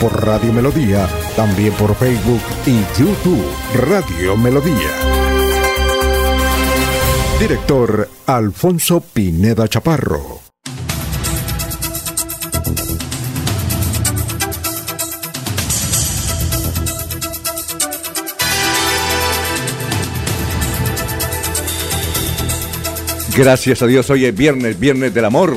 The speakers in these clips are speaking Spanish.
por Radio Melodía, también por Facebook y YouTube Radio Melodía. Director Alfonso Pineda Chaparro. Gracias a Dios, hoy es viernes, viernes del amor.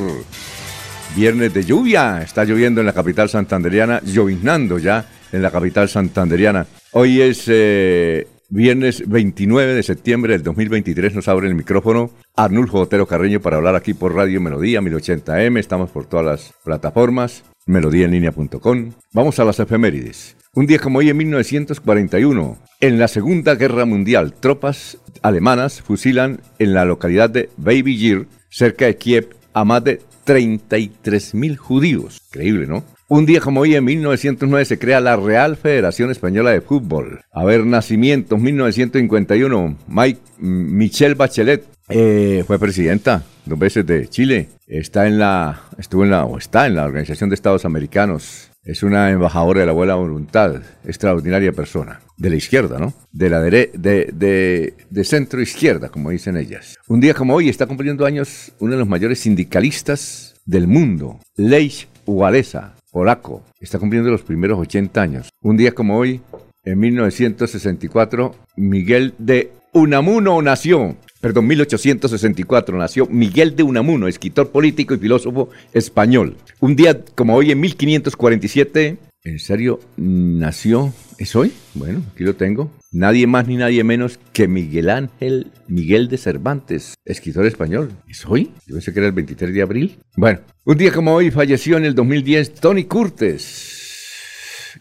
Viernes de lluvia. Está lloviendo en la capital santanderiana, lloviznando ya en la capital santanderiana. Hoy es eh, viernes 29 de septiembre del 2023. Nos abre el micrófono Arnulfo Otero Carreño para hablar aquí por Radio Melodía 1080M. Estamos por todas las plataformas, melodíaenlínea.com. Vamos a las efemérides. Un día como hoy en 1941, en la Segunda Guerra Mundial, tropas alemanas fusilan en la localidad de Baby cerca de Kiev, a más de 33.000 judíos. Increíble, ¿no? Un día como hoy, en 1909, se crea la Real Federación Española de Fútbol. A ver, nacimiento, 1951, Mike, Michelle Bachelet eh, fue presidenta dos veces de Chile. Está en la, estuvo en la, o está en la Organización de Estados Americanos. Es una embajadora de la buena voluntad, extraordinaria persona. De la izquierda, ¿no? De la de, de, de, centro izquierda, como dicen ellas. Un día como hoy está cumpliendo años uno de los mayores sindicalistas del mundo, Lech Walesa, polaco. Está cumpliendo los primeros 80 años. Un día como hoy, en 1964, Miguel de Unamuno nació perdón, 1864 nació Miguel de Unamuno, escritor político y filósofo español. Un día como hoy en 1547, ¿en serio nació? ¿Es hoy? Bueno, aquí lo tengo. Nadie más ni nadie menos que Miguel Ángel Miguel de Cervantes, escritor español. ¿Es hoy? Yo pensé que era el 23 de abril. Bueno, un día como hoy falleció en el 2010 Tony Curtis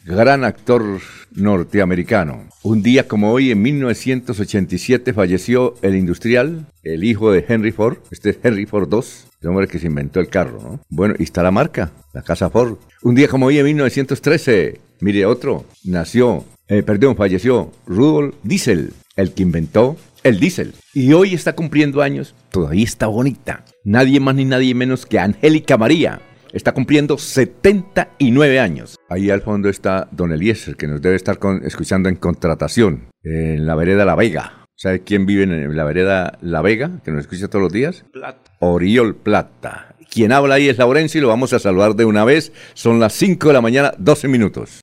gran actor norteamericano. Un día como hoy, en 1987, falleció el industrial, el hijo de Henry Ford. Este es Henry Ford II, el hombre que se inventó el carro, ¿no? Bueno, y está la marca, la casa Ford. Un día como hoy, en 1913, mire otro, nació, eh, perdón, falleció Rudolf Diesel, el que inventó el diésel. Y hoy está cumpliendo años, todavía está bonita. Nadie más ni nadie menos que Angélica María, Está cumpliendo 79 años. Ahí al fondo está Don Eliezer, que nos debe estar escuchando en contratación, en la vereda La Vega. ¿Sabe quién vive en la vereda La Vega, que nos escucha todos los días? Plata. Oriol Plata. Quien habla ahí es Laurencio y lo vamos a saludar de una vez. Son las 5 de la mañana, 12 minutos.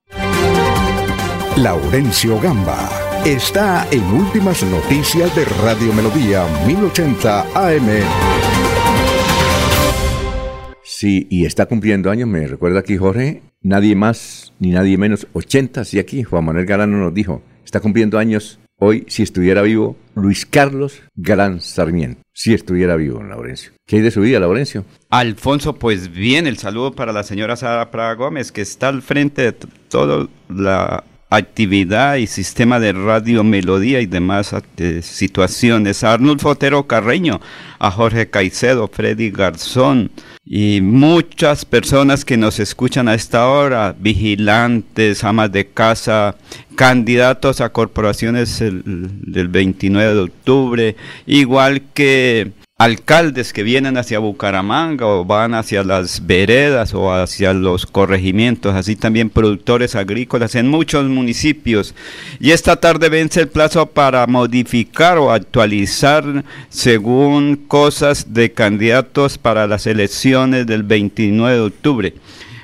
Laurencio Gamba está en Últimas Noticias de Radio Melodía 1080 AM. Sí, y está cumpliendo años, me recuerda aquí Jorge, nadie más ni nadie menos, 80, sí aquí, Juan Manuel Galano nos dijo, está cumpliendo años hoy, si estuviera vivo, Luis Carlos Galán Sarmiento, si estuviera vivo, Laurencio. ¿Qué hay de su vida, Laurencio? Alfonso, pues bien, el saludo para la señora Sara Praga Gómez, que está al frente de toda la actividad y sistema de radio melodía y demás eh, situaciones. A Arnulfo Otero Carreño, a Jorge Caicedo, Freddy Garzón, y muchas personas que nos escuchan a esta hora, vigilantes, amas de casa, candidatos a corporaciones del 29 de octubre, igual que alcaldes que vienen hacia Bucaramanga o van hacia las veredas o hacia los corregimientos, así también productores agrícolas en muchos municipios. Y esta tarde vence el plazo para modificar o actualizar según cosas de candidatos para las elecciones del 29 de octubre.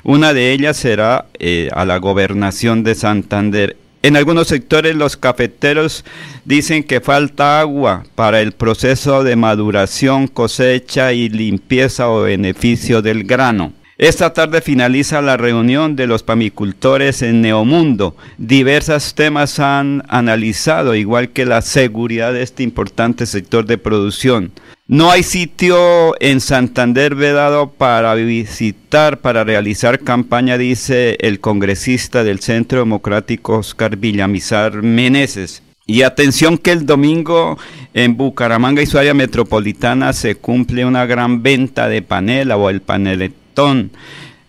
Una de ellas será eh, a la gobernación de Santander. En algunos sectores los cafeteros dicen que falta agua para el proceso de maduración, cosecha y limpieza o beneficio del grano. Esta tarde finaliza la reunión de los pamicultores en Neomundo. Diversos temas han analizado, igual que la seguridad de este importante sector de producción. No hay sitio en Santander vedado para visitar, para realizar campaña, dice el congresista del Centro Democrático Oscar Villamizar Meneses. Y atención que el domingo en Bucaramanga y su área metropolitana se cumple una gran venta de panela o el paneletón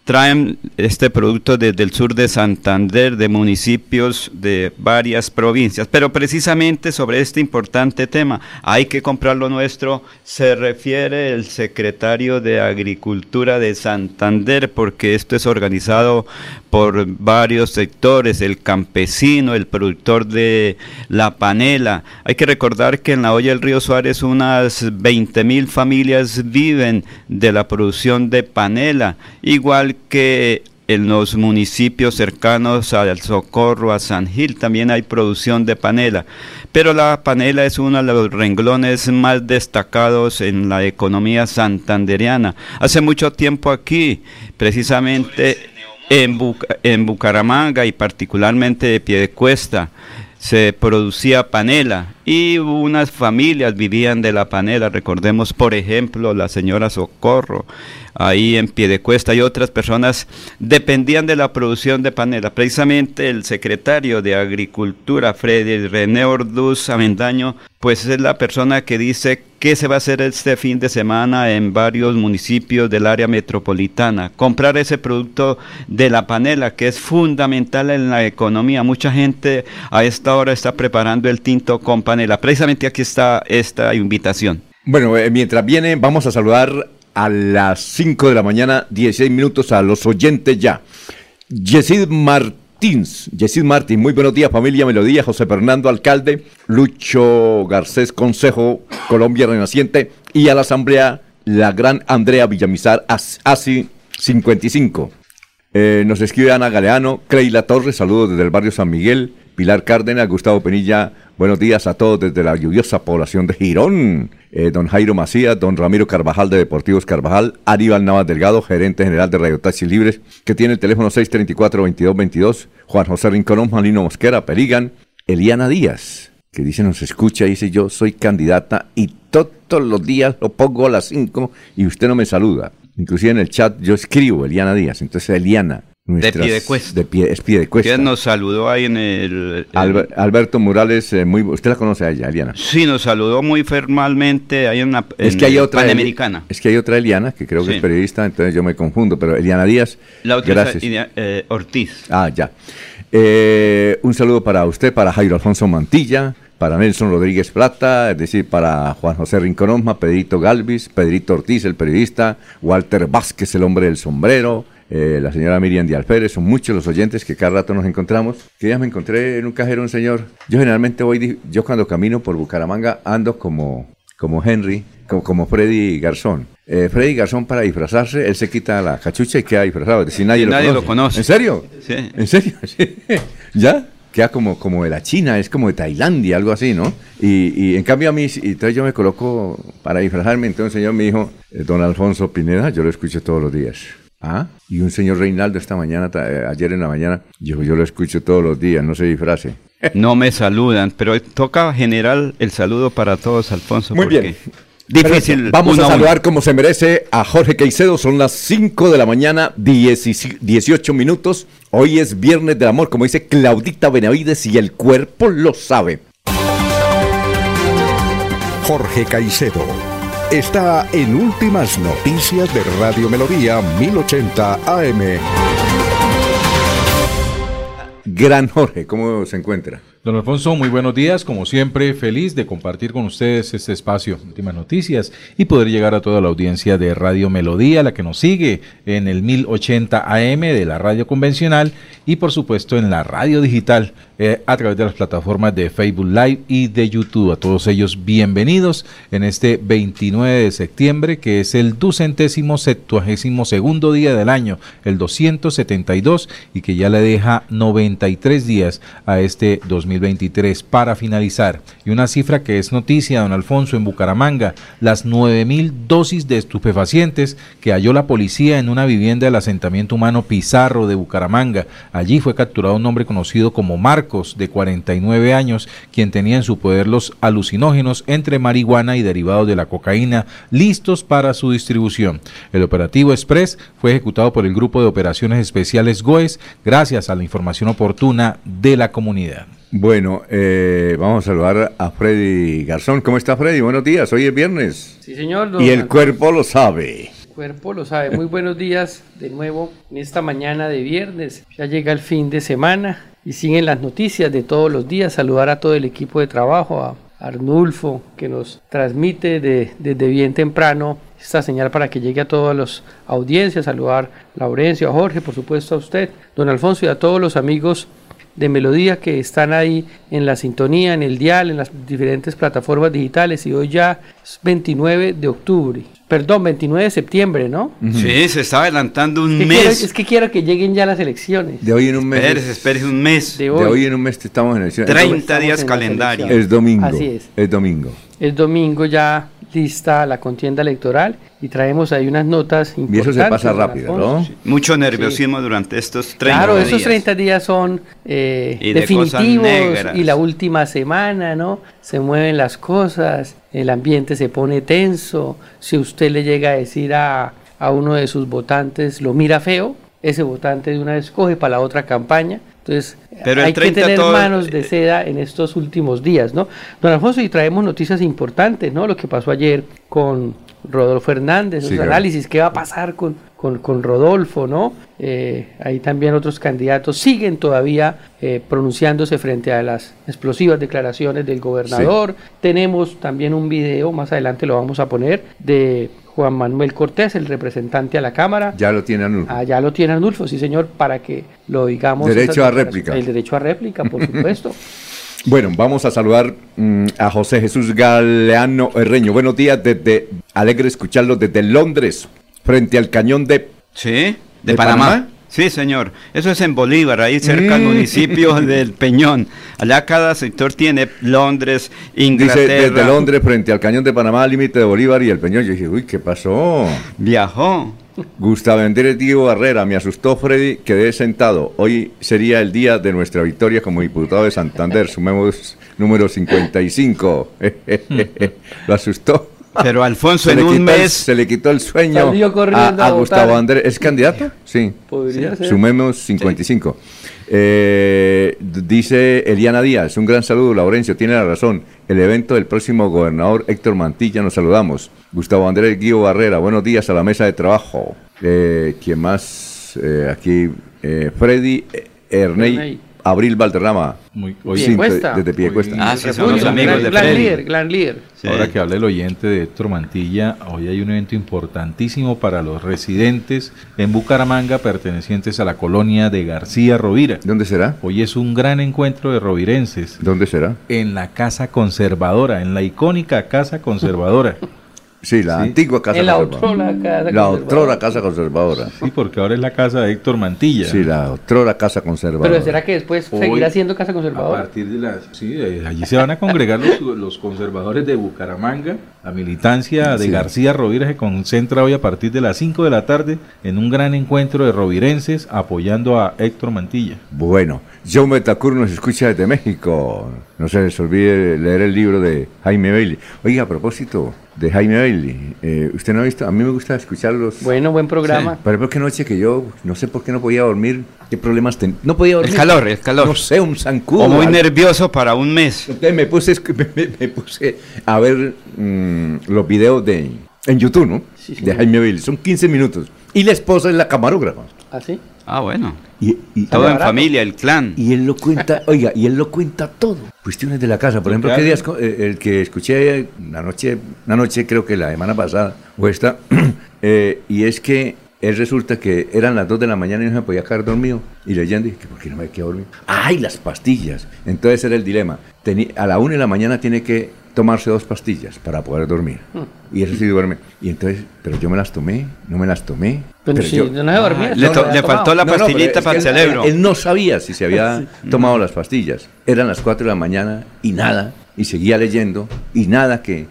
traen este producto desde el sur de Santander, de municipios de varias provincias. Pero precisamente sobre este importante tema, hay que comprar lo nuestro, se refiere el secretario de Agricultura de Santander, porque esto es organizado por varios sectores, el campesino, el productor de la panela. Hay que recordar que en la olla del río Suárez unas 20 mil familias viven de la producción de panela, igual que en los municipios cercanos al Socorro, a San Gil, también hay producción de panela. Pero la panela es uno de los renglones más destacados en la economía santanderiana. Hace mucho tiempo aquí, precisamente en, en Bucaramanga y particularmente de Piedecuesta, se producía panela y unas familias vivían de la panela. Recordemos, por ejemplo, la señora Socorro, ahí en pie de cuesta y otras personas dependían de la producción de panela. Precisamente el secretario de Agricultura, Freddy René Orduz Amendaño, pues es la persona que dice qué se va a hacer este fin de semana en varios municipios del área metropolitana. Comprar ese producto de la panela, que es fundamental en la economía. Mucha gente a esta hora está preparando el tinto con panela. Precisamente aquí está esta invitación. Bueno, eh, mientras viene, vamos a saludar a las 5 de la mañana, 16 minutos a los oyentes ya. Yesid Martins, Yesid Martín, muy buenos días familia Melodía, José Fernando Alcalde, Lucho Garcés Consejo, Colombia Renaciente y a la Asamblea la gran Andrea Villamizar, ASI 55. Eh, nos escribe Ana Galeano, Creila Torres, saludos desde el barrio San Miguel, Pilar Cárdenas, Gustavo Penilla, buenos días a todos desde la lluviosa población de Girón. Eh, don Jairo Macías, don Ramiro Carvajal de Deportivos Carvajal, Aníbal Navas Delgado, gerente general de Radio Taxi Libres, que tiene el teléfono 634-2222, Juan José Rinconón, Juanino Mosquera, Perigan, Eliana Díaz, que dice nos escucha dice yo soy candidata y todos los días lo pongo a las 5 y usted no me saluda. Inclusive en el chat yo escribo Eliana Díaz, entonces Eliana, de pie de cuesta. De pie, es pie de cuesta. nos saludó ahí en el... Alberto Morales, eh, muy, usted la conoce a ella, Eliana. Sí, nos saludó muy formalmente ahí en una es que hay otra Panamericana. Es que hay otra Eliana, que creo que es periodista, entonces yo me confundo, pero Eliana Díaz, la otra gracias. Es, eh, Ortiz. Ah, ya. Eh, un saludo para usted, para Jairo Alfonso Mantilla, para Nelson Rodríguez Plata, es decir, para Juan José Rinconoma, Pedrito Galvis, Pedrito Ortiz, el periodista, Walter Vázquez, el hombre del sombrero, eh, la señora Miriam de Alférez, son muchos los oyentes que cada rato nos encontramos. Que ya me encontré en un cajero un señor. Yo generalmente voy, yo cuando camino por Bucaramanga ando como, como Henry, como, como Freddy Garzón. Eh, Freddy Garzón para disfrazarse, él se quita la cachucha y queda disfrazado, es decir, nadie, lo, conoce. ¿En serio? Sí. ¿En serio? ¿Ya? queda como, como de la China, es como de Tailandia, algo así, ¿no? Y, y en cambio a mí, y entonces yo me coloco para disfrazarme, entonces señor me dijo, eh, don Alfonso Pineda, yo lo escucho todos los días. ¿Ah? Y un señor Reinaldo esta mañana, eh, ayer en la mañana, yo, yo lo escucho todos los días, no se disfrace. No me saludan, pero toca general el saludo para todos, Alfonso. Muy bien. Difícil. Vamos a saludar como se merece a Jorge Caicedo. Son las 5 de la mañana, 18 minutos. Hoy es Viernes del Amor, como dice Claudita Benavides, y el cuerpo lo sabe. Jorge Caicedo está en Últimas Noticias de Radio Melodía 1080 AM. Gran Jorge, ¿cómo se encuentra? Don Alfonso, muy buenos días. Como siempre, feliz de compartir con ustedes este espacio, últimas noticias, y poder llegar a toda la audiencia de Radio Melodía, la que nos sigue en el 1080 AM de la radio convencional y por supuesto en la radio digital eh, a través de las plataformas de Facebook Live y de YouTube. A todos ellos, bienvenidos en este 29 de septiembre, que es el ducentésimo septuagésimo segundo día del año, el 272, y que ya le deja 93 días a este 2020 2023. Para finalizar, y una cifra que es noticia, don Alfonso, en Bucaramanga, las 9.000 dosis de estupefacientes que halló la policía en una vivienda del asentamiento humano Pizarro de Bucaramanga. Allí fue capturado un hombre conocido como Marcos, de 49 años, quien tenía en su poder los alucinógenos entre marihuana y derivados de la cocaína, listos para su distribución. El operativo Express fue ejecutado por el Grupo de Operaciones Especiales GOES gracias a la información oportuna de la comunidad. Bueno, eh, vamos a saludar a Freddy Garzón. ¿Cómo está Freddy? Buenos días, hoy es viernes. Sí, señor. Y el cuerpo lo sabe. El cuerpo lo sabe. Muy buenos días de nuevo en esta mañana de viernes. Ya llega el fin de semana y siguen las noticias de todos los días. Saludar a todo el equipo de trabajo, a Arnulfo, que nos transmite desde bien temprano esta señal para que llegue a todas las audiencias. Saludar a Laurencio, a Jorge, por supuesto a usted, don Alfonso y a todos los amigos de melodía que están ahí en la sintonía, en el dial, en las diferentes plataformas digitales y hoy ya es 29 de octubre. Perdón, 29 de septiembre, ¿no? Sí, se está adelantando un Es que mes. quiero- es que quiero que lleguen ya las elecciones. De hoy en un mes. Espérese, espérese un mes. De de hoy. en un mes estamos en elecciones. 30 Estamos días en calendario. Es domingo. Así es. Es domingo. Es domingo ya lista la contienda electoral y traemos ahí unas notas Y importantes. eso se pasa rápido. ¿no? Mucho nerviosismo durante estos 30 Claro, días. esos 30 días son eh, Y de definitivos y la última semana, ¿no? Se mueven las cosas, el ambiente se pone tenso. Si usted le llega a decir a, a uno de sus votantes, lo mira feo, ese votante de una vez coge para la otra campaña. Entonces, Pero hay que 30 tener todo- manos de seda en estos últimos días, ¿no? Don Alfonso, y traemos noticias importantes, ¿no? Lo que pasó ayer con Rodolfo Hernández, Sí, los análisis, qué va a pasar con, con, con Rodolfo, ¿no? Eh, ahí también otros candidatos siguen todavía eh, pronunciándose frente a las explosivas declaraciones del gobernador. Tenemos también un video, más adelante lo vamos a poner, de Juan Manuel Cortés, el representante a la Cámara. Ya lo tiene Anulfo. Allá lo tiene Arnulfo, sí señor, para que lo digamos. Derecho a réplica. El derecho a réplica, por supuesto. Bueno, vamos a saludar mm, a José Jesús Galeano Herreño. Buenos días, desde alegre escucharlo desde Londres, frente al cañón de Sí, de, ¿De Panamá. Panamá? Sí, señor. Eso es en Bolívar, ahí cerca al Mm. municipio del Peñón. Allá cada sector tiene Londres, Dice Inglaterra. desde Londres frente al cañón de Panamá, límite de Bolívar y el Peñón. Yo dije, uy, ¿qué pasó? Viajó. Gustavo Andrés Diego Barrera, me asustó Freddy, quedé sentado. Hoy sería el día de nuestra victoria como diputado de Santander, sumemos número 55. Lo asustó. Pero Alfonso, Se en le, un quitó el, mes. se le quitó el sueño Salió corriendo a, a. Gustavo Andrés. ¿Es candidato? Sí. Podría ser. Sumemos 55. Eh, d- dice Eliana Díaz, un gran saludo, Laurencio, tiene la razón. El evento del próximo gobernador Héctor Mantilla, nos saludamos. Gustavo Andrés Guío Barrera, buenos días a la mesa de trabajo. Eh, ¿Quién más? Eh, aquí, eh, Freddy eh, Ernei, Ernei. Abril Valderrama. Muy, hoy, Sí, desde Piedecuesta. Ah, sí, son los amigos de gran líder, gran líder. Sí. Ahora que habla el oyente de Héctor Mantilla, hoy hay un evento importantísimo para los residentes en Bucaramanga pertenecientes a la colonia de García Rovira. ¿Dónde será? Hoy es un gran encuentro de rovirenses ¿Dónde será? en la Casa Conservadora, en la icónica Casa Conservadora. Sí, la Sí. antigua casa la conservadora. casa La conservadora. otrora casa conservadora. Sí, porque ahora es la casa de Héctor Mantilla. Sí, la otrora casa conservadora. Pero ¿será que después Hoy, seguirá siendo casa A conservadora? partir de las. Sí, eh, allí se van a congregar los, los conservadores de Bucaramanga. La militancia de Sí. García Rovira se concentra hoy a partir de las 5 de la tarde en un gran encuentro de rovirenses apoyando a Héctor Mantilla. Bueno, Joe Metacur nos escucha desde México. No se les olvide leer el libro de Jaime Bailey. Oiga, a propósito de Jaime Bailey, eh, ¿usted no ha visto? A mí me gusta escucharlos. Bueno, buen programa. Por ejemplo, que noche que yo no sé por qué no podía dormir, qué problemas tenía. No podía dormir. El calor, el calor. No sé, un zancudo. O muy algo. nervioso para un mes. Entonces me puse, me, me- me puse a ver mm, los videos de en YouTube, ¿no? Sí, sí. de Jaime Bailey. Son 15 minutos. Y la esposa es la camarógrafa. ¿Así? Ah, bueno. Y, y- Todo en familia, el clan. Y él lo cuenta, oiga, y él lo cuenta todo. Cuestiones de la casa. Por ejemplo, ¿qué días co- eh, el que escuché una noche, una noche creo que la semana pasada, o esta, eh, y es que él resulta que eran las 2 de la mañana y no se podía quedar dormido. Y leyendo, dije, ¿por qué no me quedé dormido? ¡Ay, las pastillas! Entonces era el dilema. Teni- a la 1 de la mañana tiene que tomarse dos pastillas para poder dormir. Y eso sí duerme. Y entonces, pero yo me las tomé, no me las tomé. Pero, pero si yo- no dormía, Le, to- había le faltó la No, no, pero pastillita para el cerebro. Él, él no sabía si se había tomado las pastillas. Eran las 4 de la mañana y nada. Y seguía leyendo y nada que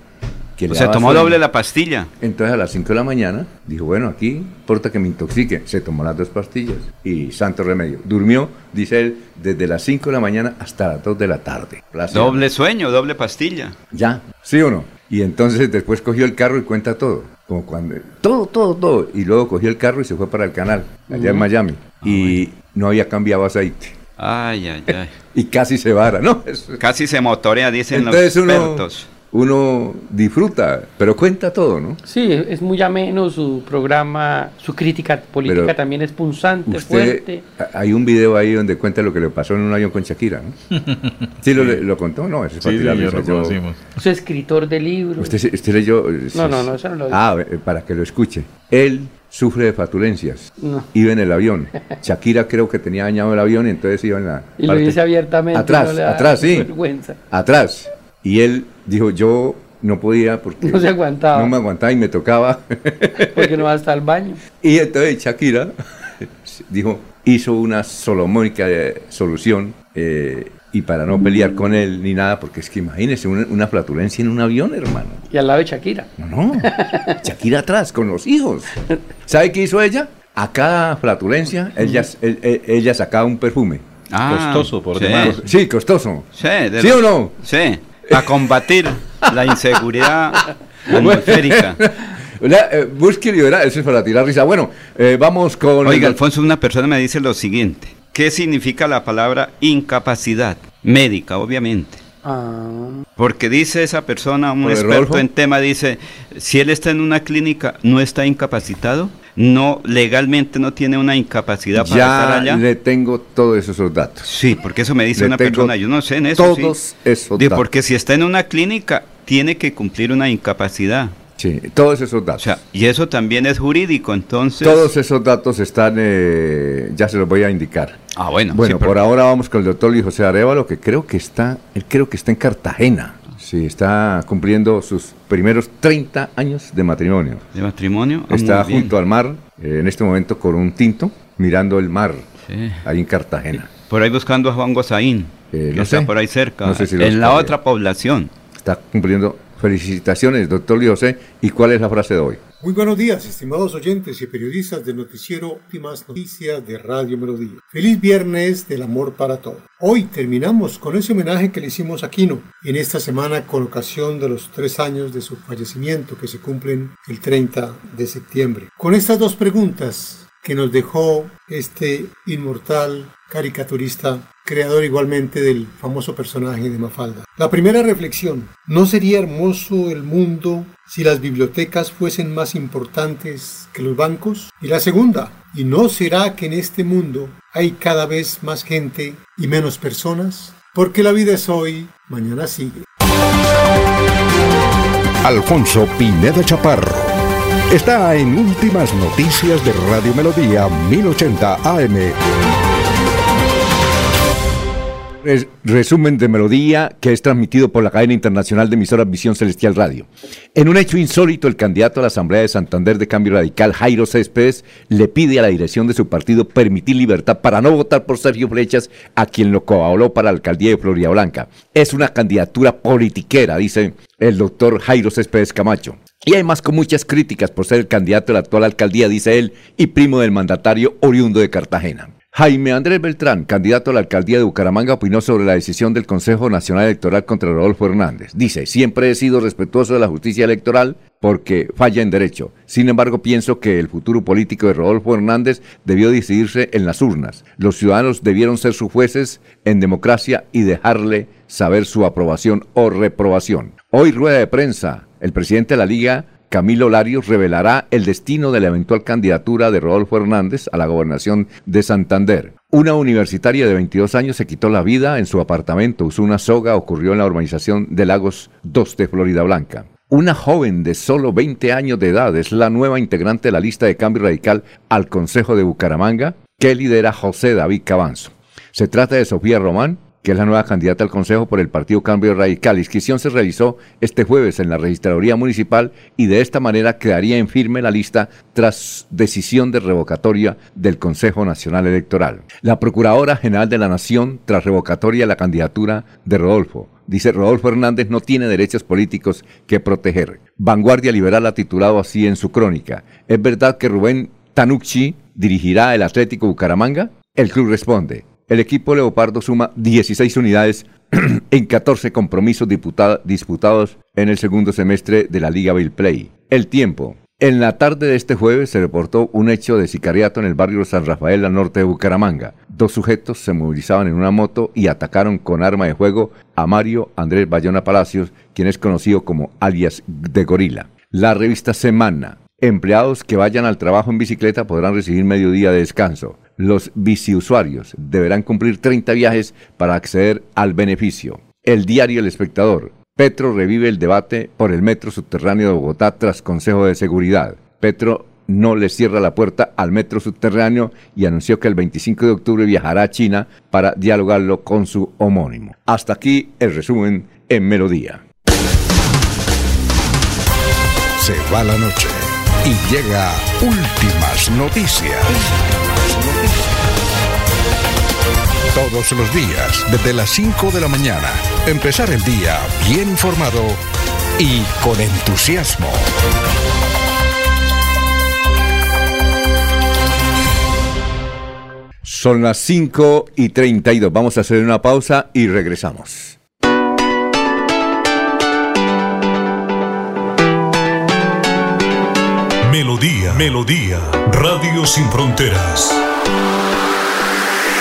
o sea, tomó doble la pastilla. Entonces a las 5 de la mañana dijo, bueno, aquí importa que me intoxique. Se tomó las dos pastillas y santo remedio. Durmió, dice él, desde las 5 de la mañana hasta las 2 de la tarde. Doble sueño, doble pastilla. Ya, ¿sí o no? Y entonces después cogió el carro y cuenta todo. Como cuando, todo, todo, todo. Y luego cogió el carro y se fue para el canal, allá en Miami. y no había cambiado aceite. Ay, ay, ay. Y casi se vara, ¿no? Casi se motorea, dicen Entonces los expertos. uno disfruta, pero cuenta todo, ¿no? Sí, es muy ameno su programa, su crítica política Pero también es punzante, Usted, fuerte. hay un video ahí donde cuenta lo que le pasó en un avión con Shakira, ¿no? ¿Sí lo, lo contó? No, eso es para Sí, lo Yo- conocimos. Es escritor de libros. Usted, se- usted leyó... eh, No, no, no, eso no lo vi. Ah, eh, para que lo escuche. Él sufre de flatulencias. No. Iba en el avión. Shakira creo que tenía dañado el avión y entonces iba en la Y lo dice abiertamente. Atrás, no atrás, sí. vergüenza. Atrás. Y él dijo, yo no podía porque... No se aguantaba. No me aguantaba y me tocaba. Porque no va hasta el baño. y entonces Shakira dijo, hizo una solomónica solución eh, y para no pelear con él ni nada, porque es que imagínese una, una flatulencia en un avión, hermano. Y al lado de Shakira. No, no. Shakira atrás, con los hijos. ¿Sabe qué hizo ella? A cada flatulencia, ella, el- el- ella sacaba un perfume. Ah, Costoso, por sí. demás. Sí, costoso. Sí, de ¿Sí los- o no? Sí, a combatir la inseguridad atmosférica. Eh, búsquelo y verá, eso es para tirar risa. Bueno, eh, vamos con... Oiga, Alfonso, una persona me dice lo siguiente. ¿Qué significa la palabra incapacidad? Médica, obviamente. Ah, Porque dice esa persona, un experto en tema, dice, si él está en una clínica, ¿no está incapacitado? No, legalmente no tiene una incapacidad para estar ya allá. le tengo todos esos datos. Sí, porque eso me dice Le una persona, yo no sé en eso. sí. todos esos Digo, datos. porque si está en una clínica, tiene que cumplir una incapacidad. Sí, todos esos O datos. sea, y eso también es jurídico, entonces... todos esos datos están, eh, ya se los voy a indicar. Ah, bueno. Bueno, sí, pero- por ahora vamos con el doctor Luis José Arevalo, que creo que está, él creo que está en Cartagena. Sí, está cumpliendo sus primeros 30 años de matrimonio. ¿De matrimonio? Ah, está junto al mar, eh, en este momento con un tinto, mirando el mar, Sí. ahí en Cartagena. Por ahí buscando a Juan Gozaín, Eh, que no está sé. por ahí cerca, No sé si lo en la otra población. Está cumpliendo. Felicitaciones, doctor Luis José. ¿Y cuál es la frase de hoy? Muy buenos días, estimados oyentes y periodistas del noticiero Últimas Noticias de Radio Melodía. Feliz viernes del amor para todos. Hoy terminamos con ese homenaje que le hicimos a Quino en esta semana con ocasión de los tres años de su fallecimiento que se cumplen el 30 de septiembre. Con estas dos preguntas que nos dejó este inmortal caricaturista, creador igualmente del famoso personaje de Mafalda. La primera reflexión, ¿no sería hermoso el mundo si las bibliotecas fuesen más importantes que los bancos? Y la segunda, ¿y no será que en este mundo hay cada vez más gente y menos personas? Porque la vida es hoy, mañana sigue. Alfonso Pineda Chaparro. Está en Últimas Noticias de Radio Melodía 1080 AM. Res- resumen de melodía que es transmitido por la cadena internacional de emisoras Visión Celestial Radio. En un hecho insólito, el candidato a la Asamblea de Santander de Cambio Radical, Jairo Céspedes, le pide a la dirección de su partido permitir libertad para no votar por Sergio Flechas, a quien lo coauló para la alcaldía de Florida Blanca. Es una candidatura politiquera, dice el doctor Jairo Céspedes Camacho. Y además con muchas críticas por ser el candidato a la actual alcaldía, dice él, y primo del mandatario oriundo de Cartagena. Jaime Andrés Beltrán, candidato a la alcaldía de Bucaramanga, opinó sobre la decisión del Consejo Nacional Electoral contra Rodolfo Hernández. Dice, siempre he sido respetuoso de la justicia electoral porque falla en derecho. Sin embargo, pienso que el futuro político de Rodolfo Hernández debió decidirse en las urnas. Los ciudadanos debieron ser sus jueces en democracia y dejarle saber su aprobación o reprobación. Hoy rueda de prensa, el presidente de la Liga Camilo Larios revelará el destino de la eventual candidatura de Rodolfo Hernández a la gobernación de Santander. Una universitaria de 22 años se quitó la vida en su apartamento, usó una soga, ocurrió en la urbanización de Lagos 2 de Florida Blanca. Una joven de solo 20 años de edad es la nueva integrante de la lista de cambio radical al Consejo de Bucaramanga que lidera José David Cabanzo. Se trata de Sofía Román, que es la nueva candidata al Consejo por el Partido Cambio Radical. La inscripción se realizó este jueves en la Registraduría Municipal y de esta manera quedaría en firme la lista tras decisión de revocatoria del Consejo Nacional Electoral. La Procuradora General de la Nación, tras revocatoria la candidatura de Rodolfo, dice Rodolfo Hernández no tiene derechos políticos que proteger. Vanguardia Liberal ha titulado así en su crónica. ¿Es verdad que Rubén Tanucci dirigirá el Atlético Bucaramanga? El club responde. El equipo Leopardo suma 16 unidades en 14 compromisos disputados en el segundo semestre de la Liga Bill Play. El tiempo. En la tarde de este jueves se reportó un hecho de sicariato en el barrio San Rafael al norte de Bucaramanga. Dos sujetos se movilizaban en una moto y atacaron con arma de fuego a Mario Andrés Bayona Palacios, quien es conocido como alias de Gorila. La revista Semana. Empleados que vayan al trabajo en bicicleta podrán recibir medio día de descanso. Los biciusuarios deberán cumplir 30 viajes para acceder al beneficio. El diario El Espectador. Petro revive el debate por el metro subterráneo de Bogotá tras Consejo de Seguridad. Petro no le cierra la puerta al metro subterráneo y anunció que el 25 de octubre viajará a China para dialogarlo con su homónimo. Hasta aquí el resumen en Melodía. Se va la noche y llega últimas noticias. Todos los días, desde las 5 de la mañana, empezar el día bien informado y con entusiasmo. Son las 5 y 32. Vamos a hacer una pausa y regresamos. Melodía, Melodía, Radio Sin Fronteras.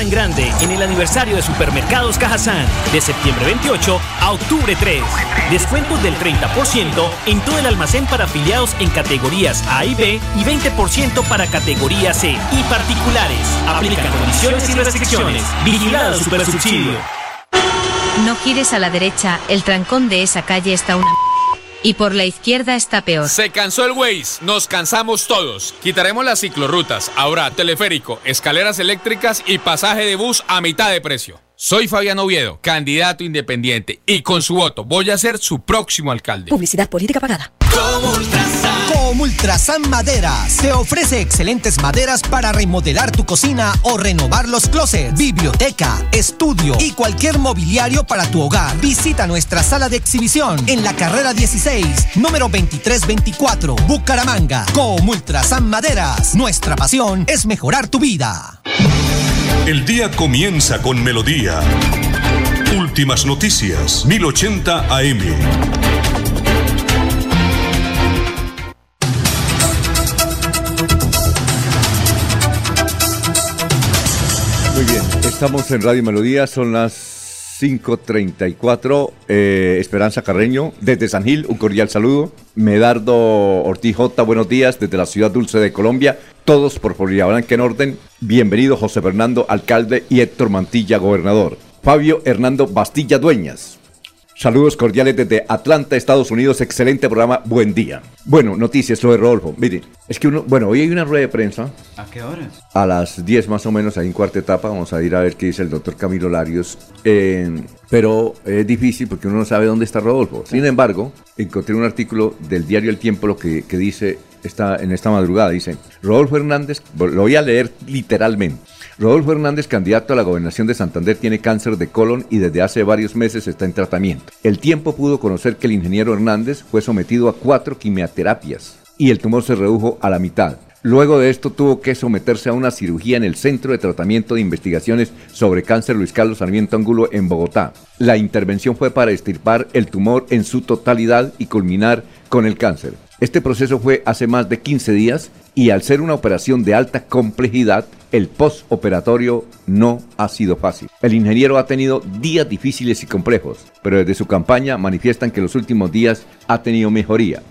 En grande en el aniversario de Supermercados Cajazán de septiembre 28 a octubre 3. Descuentos del 30% en todo el almacén para afiliados en categorías A y B y 20% para categoría C y particulares. Aplican condiciones y restricciones. Vigilado Supersubsidio. No gires a la derecha, el trancón de esa calle está una y por la izquierda está peor. Se cansó el Waze, nos cansamos todos. Quitaremos las ciclorrutas, ahora teleférico, escaleras eléctricas y pasaje de bus a mitad de precio. Soy Fabián Oviedo, candidato independiente, y con su voto voy a ser su próximo alcalde. Publicidad política pagada. Comultrasan Maderas te ofrece excelentes maderas para remodelar tu cocina o renovar los closets, biblioteca, estudio y cualquier mobiliario para tu hogar. Visita nuestra sala de exhibición en la carrera 16, número 2324, Bucaramanga. Comultrasan Maderas, nuestra pasión es mejorar tu vida. El día comienza con melodía. Últimas noticias, 1080 AM. Estamos en Radio Melodía, son las 5.34. Eh, Esperanza Carreño, desde San Gil, un cordial saludo. Medardo Ortiz J, buenos días, desde la ciudad dulce de Colombia. Todos por Florida Blanca en orden. Bienvenido José Fernando, alcalde, y Héctor Mantilla, gobernador. Fabio Hernando Bastilla Dueñas. Saludos cordiales desde Atlanta, Estados Unidos. Excelente programa. Buen día. Bueno, noticias, lo de Rodolfo. Mire, es que uno, bueno, hoy hay una rueda de prensa. ¿A qué horas? A las 10 más o menos, ahí en cuarta etapa. Vamos a ir a ver qué dice el doctor Camilo Larios. Eh, pero es difícil porque uno no sabe dónde está Rodolfo. Sin embargo, encontré un artículo del diario El Tiempo lo que, que dice esta, en esta madrugada. Dice, Rodolfo Hernández, lo voy a leer literalmente. Rodolfo Hernández, candidato a la gobernación de Santander, tiene cáncer de colon y desde hace varios meses está en tratamiento. El tiempo pudo conocer que el ingeniero Hernández fue sometido a cuatro quimioterapias y el tumor se redujo a la mitad. Luego de esto tuvo que someterse a una cirugía en el Centro de Tratamiento de Investigaciones sobre Cáncer Luis Carlos Sarmiento Angulo en Bogotá. La intervención fue para extirpar el tumor en su totalidad y culminar con el cáncer. Este proceso fue hace más de 15 días y al ser una operación de alta complejidad, el postoperatorio no ha sido fácil. El ingeniero ha tenido días difíciles y complejos, pero desde su campaña manifiestan que los últimos días ha tenido mejoría.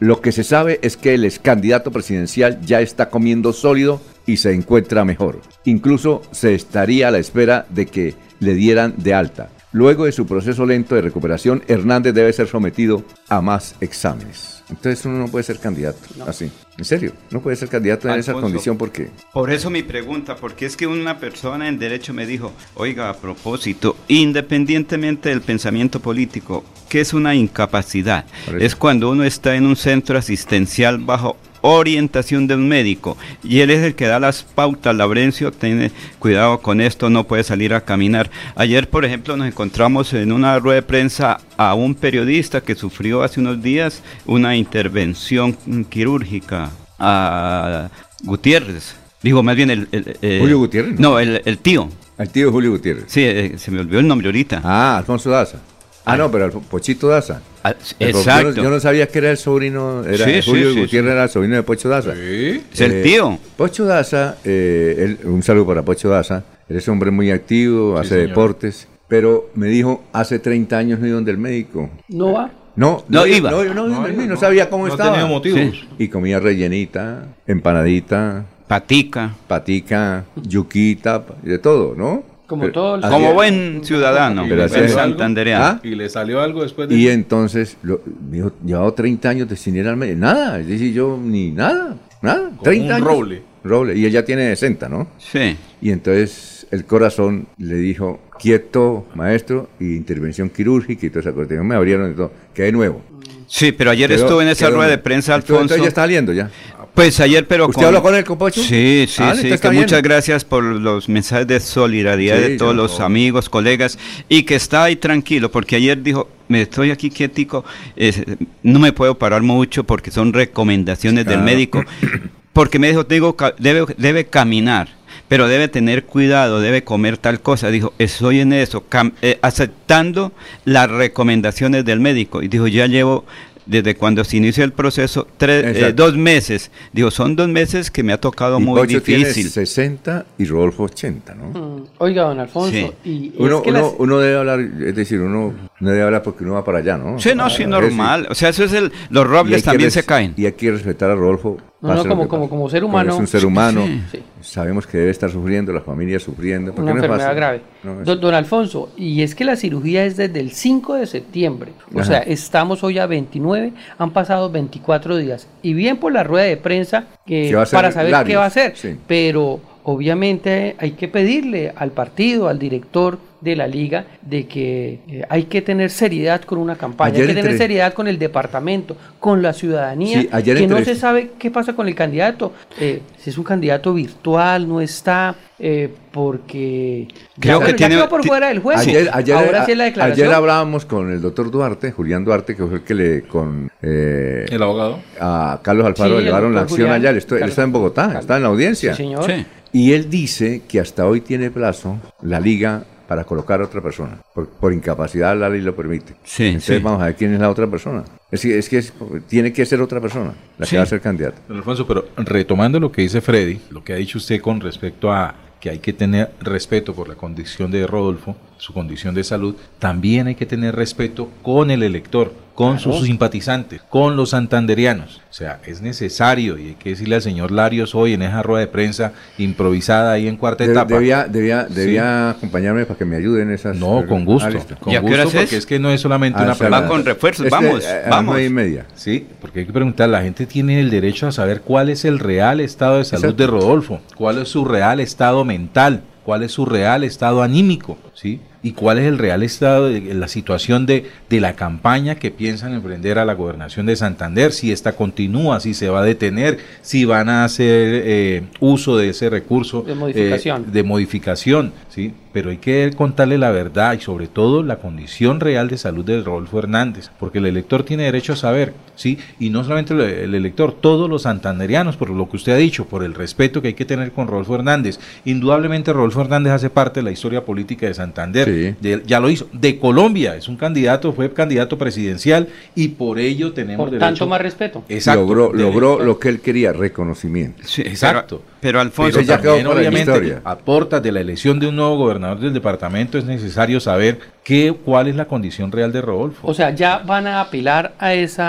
Lo que se sabe es que el ex candidato presidencial ya está comiendo sólido y se encuentra mejor. Incluso se estaría a la espera de que le dieran de alta. Luego de su proceso lento de recuperación, Hernández debe ser sometido a más exámenes. Entonces uno no puede ser candidato así. En serio, no puede ser candidato en esa condición porque... Por eso mi pregunta, porque es que una persona en derecho me dijo, oiga, a propósito, independientemente del pensamiento político, ¿qué es una incapacidad? Es cuando uno está en un centro asistencial bajo orientación de un médico y él es el que da las pautas, Laurencio, tiene cuidado con esto, no puede salir a caminar. Ayer, por ejemplo, nos encontramos en una rueda de prensa a un periodista que sufrió hace unos días una intervención quirúrgica a Gutiérrez. Digo, más bien el... el- eh, Julio Gutiérrez, No, el, el tío. El tío Julio Gutiérrez. Sí, eh, se me olvidó el nombre ahorita. Ah, Alfonso Daza. Ah, no, pero Alfo- Pochito Daza. Ah, exacto. Yo no, yo no sabía que era el sobrino, era Sí, sí, Julio sí, Gutiérrez sí. era el sobrino de Pocho Daza. Es el tío. Pocho Daza, eh, él- un saludo para Pocho Daza. Él es un hombre muy activo, hace señor. deportes. Pero me dijo, hace 30 años no iba donde el médico. No va. No, No iba. No, no, no, sabía cómo no estaba. tenía motivos. Sí. Y comía rellenita, empanadita, Patica. patica, yuquita, y de todo, ¿no? Como Pero- todo el- Como buen ciudadano, Pero así buen es. santandereano. ¿Ah? Y le salió algo después de... Y entonces, lo, me dijo, llevaba 30 años de sin ir al médico. Nada, es decir, yo ni nada, nada. 30 un años. roble. Roble. Y ella tiene 60, ¿no? Sí. Y entonces el corazón le dijo, quieto, maestro, y intervención quirúrgica y toda esa cosa. Me abrieron y todo. Quedé nuevo. Sí, pero ayer Quedó- estuve en esa quedó rueda de prensa, Alfonso. Entonces ya está saliendo ya. Pues ayer, pero ¿Usted habló con él, con Pocho? Sí, sí, Ah, sí. Que muchas gracias por los mensajes de solidaridad Sí, de todos los amigos, colegas, y que está ahí tranquilo, porque ayer dijo, me estoy aquí quietico, eh, no me puedo parar mucho porque son recomendaciones del médico, porque me dijo, digo, debe, debe caminar. Pero debe tener cuidado, debe comer tal cosa. Dijo, estoy en eso, eh, aceptando las recomendaciones del médico. Y dijo, ya llevo desde cuando se inició el proceso, tres, eh, dos meses. Digo, son dos meses que me ha tocado Y muy Pocho tiene difícil. 60 y Rodolfo 80, ¿no? Mm, Oiga, don Alfonso, Sí. y es Uno, que uno, las- uno debe hablar, es decir, uno no debe hablar porque uno va para allá, ¿no? Sí, no, sí, Ah, normal. O sea, eso es el. Los robles también res- se caen. Y hay que respetar a Rodolfo. No, no, como- como- como ser humano. Es un ser humano. Sí. Sabemos que debe estar sufriendo, la familia sufriendo. porque una no es enfermedad grave. No es- Don, don Alfonso, y es que la cirugía es desde el 5 de septiembre. O Ajá. sea, estamos hoy a 29, han pasado 24 días. Y bien por la rueda de prensa ser para saber qué va a hacer. sí. Pero obviamente hay que pedirle al partido, al director de la liga, de que eh, hay que tener seriedad con una campaña, Ayer hay que tener entre- seriedad con el departamento, con la ciudadanía, Sí, ayer que no se sabe qué pasa con el candidato. Eh, si es un candidato virtual, no está, eh, porque Creo ya, que tiene- quedó por fuera del juego. Ayer, ayer, Ahora sí a- es la declaración. ayer hablábamos con el doctor Duarte, Julián Duarte, que fue el que le con eh, El abogado. a Carlos Alfaro Sí, le el llevaron la acción Julián. allá. Él está, él Carlos- está en Bogotá, Carlos. está en la audiencia. Sí, señor. Sí. Y él dice que hasta hoy tiene plazo la liga para colocar a otra persona. Por, por incapacidad la ley lo permite. Sí, Entonces sí. vamos a ver quién es la otra persona. Es que, es que es- tiene que ser otra persona la Sí. que va a ser candidata. Don Alfonso, pero retomando lo que dice Freddy, lo que ha dicho usted con respecto a que hay que tener respeto por la condición de Rodolfo, su condición de salud, también hay que tener respeto con el elector, con sus simpatizantes, con los santanderianos. O sea, es necesario y hay que decirle al señor Larios hoy en esa rueda de prensa improvisada ahí en cuarta De- etapa. debía debía, debía acompañarme para que me ayuden en esas. No, con gusto. Ah. Con ¿Y a qué gusto, es? porque es que no es solamente Ah, una sea, Va pregunta. con refuerzos, vamos, a vamos. y media. Sí, porque hay que preguntar, la gente tiene el derecho a saber cuál es el real estado de salud Exacto. de Rodolfo, cuál es su real estado mental, cuál es su real estado anímico, ¿sí? Y cuál es el real estado de la situación de, de la campaña que piensan emprender a la gobernación de Santander, si esta continúa, si se va a detener, si van a hacer eh, uso de ese recurso De modificación. eh, de modificación, ¿sí? Pero hay que contarle la verdad y sobre todo la condición real de salud de Rodolfo Hernández, porque el elector tiene derecho a saber, ¿sí? Y no solamente el, el elector, todos los santanderianos, por lo que usted ha dicho, por el respeto que hay que tener con Rodolfo Hernández. Indudablemente Rodolfo Hernández hace parte de la historia política de Santander, Sí. de- ya lo hizo, de Colombia, es un candidato, fue candidato presidencial y por ello tenemos Por derecho... tanto más respeto. Exacto, logró logró lo que él quería, reconocimiento. Sí, Exacto. Pero Alfonso, Pero ya quedó también, la obviamente, historia. a portas de la elección de un nuevo gobernador del departamento es necesario saber qué, cuál es la condición real de Rodolfo. O sea, ya van a apelar a ese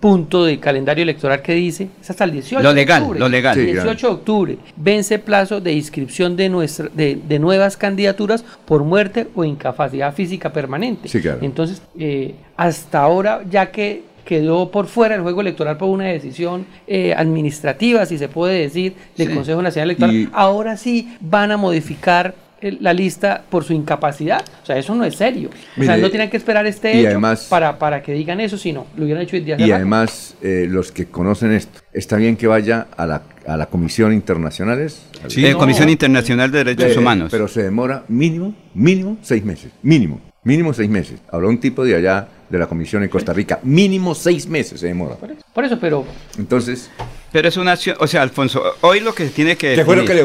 punto del calendario electoral que dice, es hasta el 18 Lo legal, de octubre. lo legal. Sí, 18 de octubre, vence plazo de inscripción de, nuestra, de, de nuevas candidaturas por muerte o incapacidad física permanente. Sí, claro. Entonces, eh, hasta ahora, ya que quedó por fuera el juego electoral por una decisión eh, administrativa, si se puede decir, del Sí. Consejo Nacional Electoral, Y- ahora sí van a modificar el- la lista por su incapacidad. O sea, eso no es serio. o sea, no tienen que esperar este y hecho además- para, para que digan eso, sino lo hubieran hecho desde hace Y rato. además, eh, los que conocen esto, está bien que vaya a la, a la Comisión Internacionales. Sí, Eh, no. Comisión Internacional de Derechos Eh, Humanos. Pero se demora mínimo, mínimo seis meses. Mínimo, mínimo seis meses. Habló un tipo de allá de la Comisión en Costa Rica. Mínimo seis meses se demora. Por eso, pero Entonces, Pero es una acción, o sea, Alfonso, hoy lo que tiene que ¿qué fue lo que le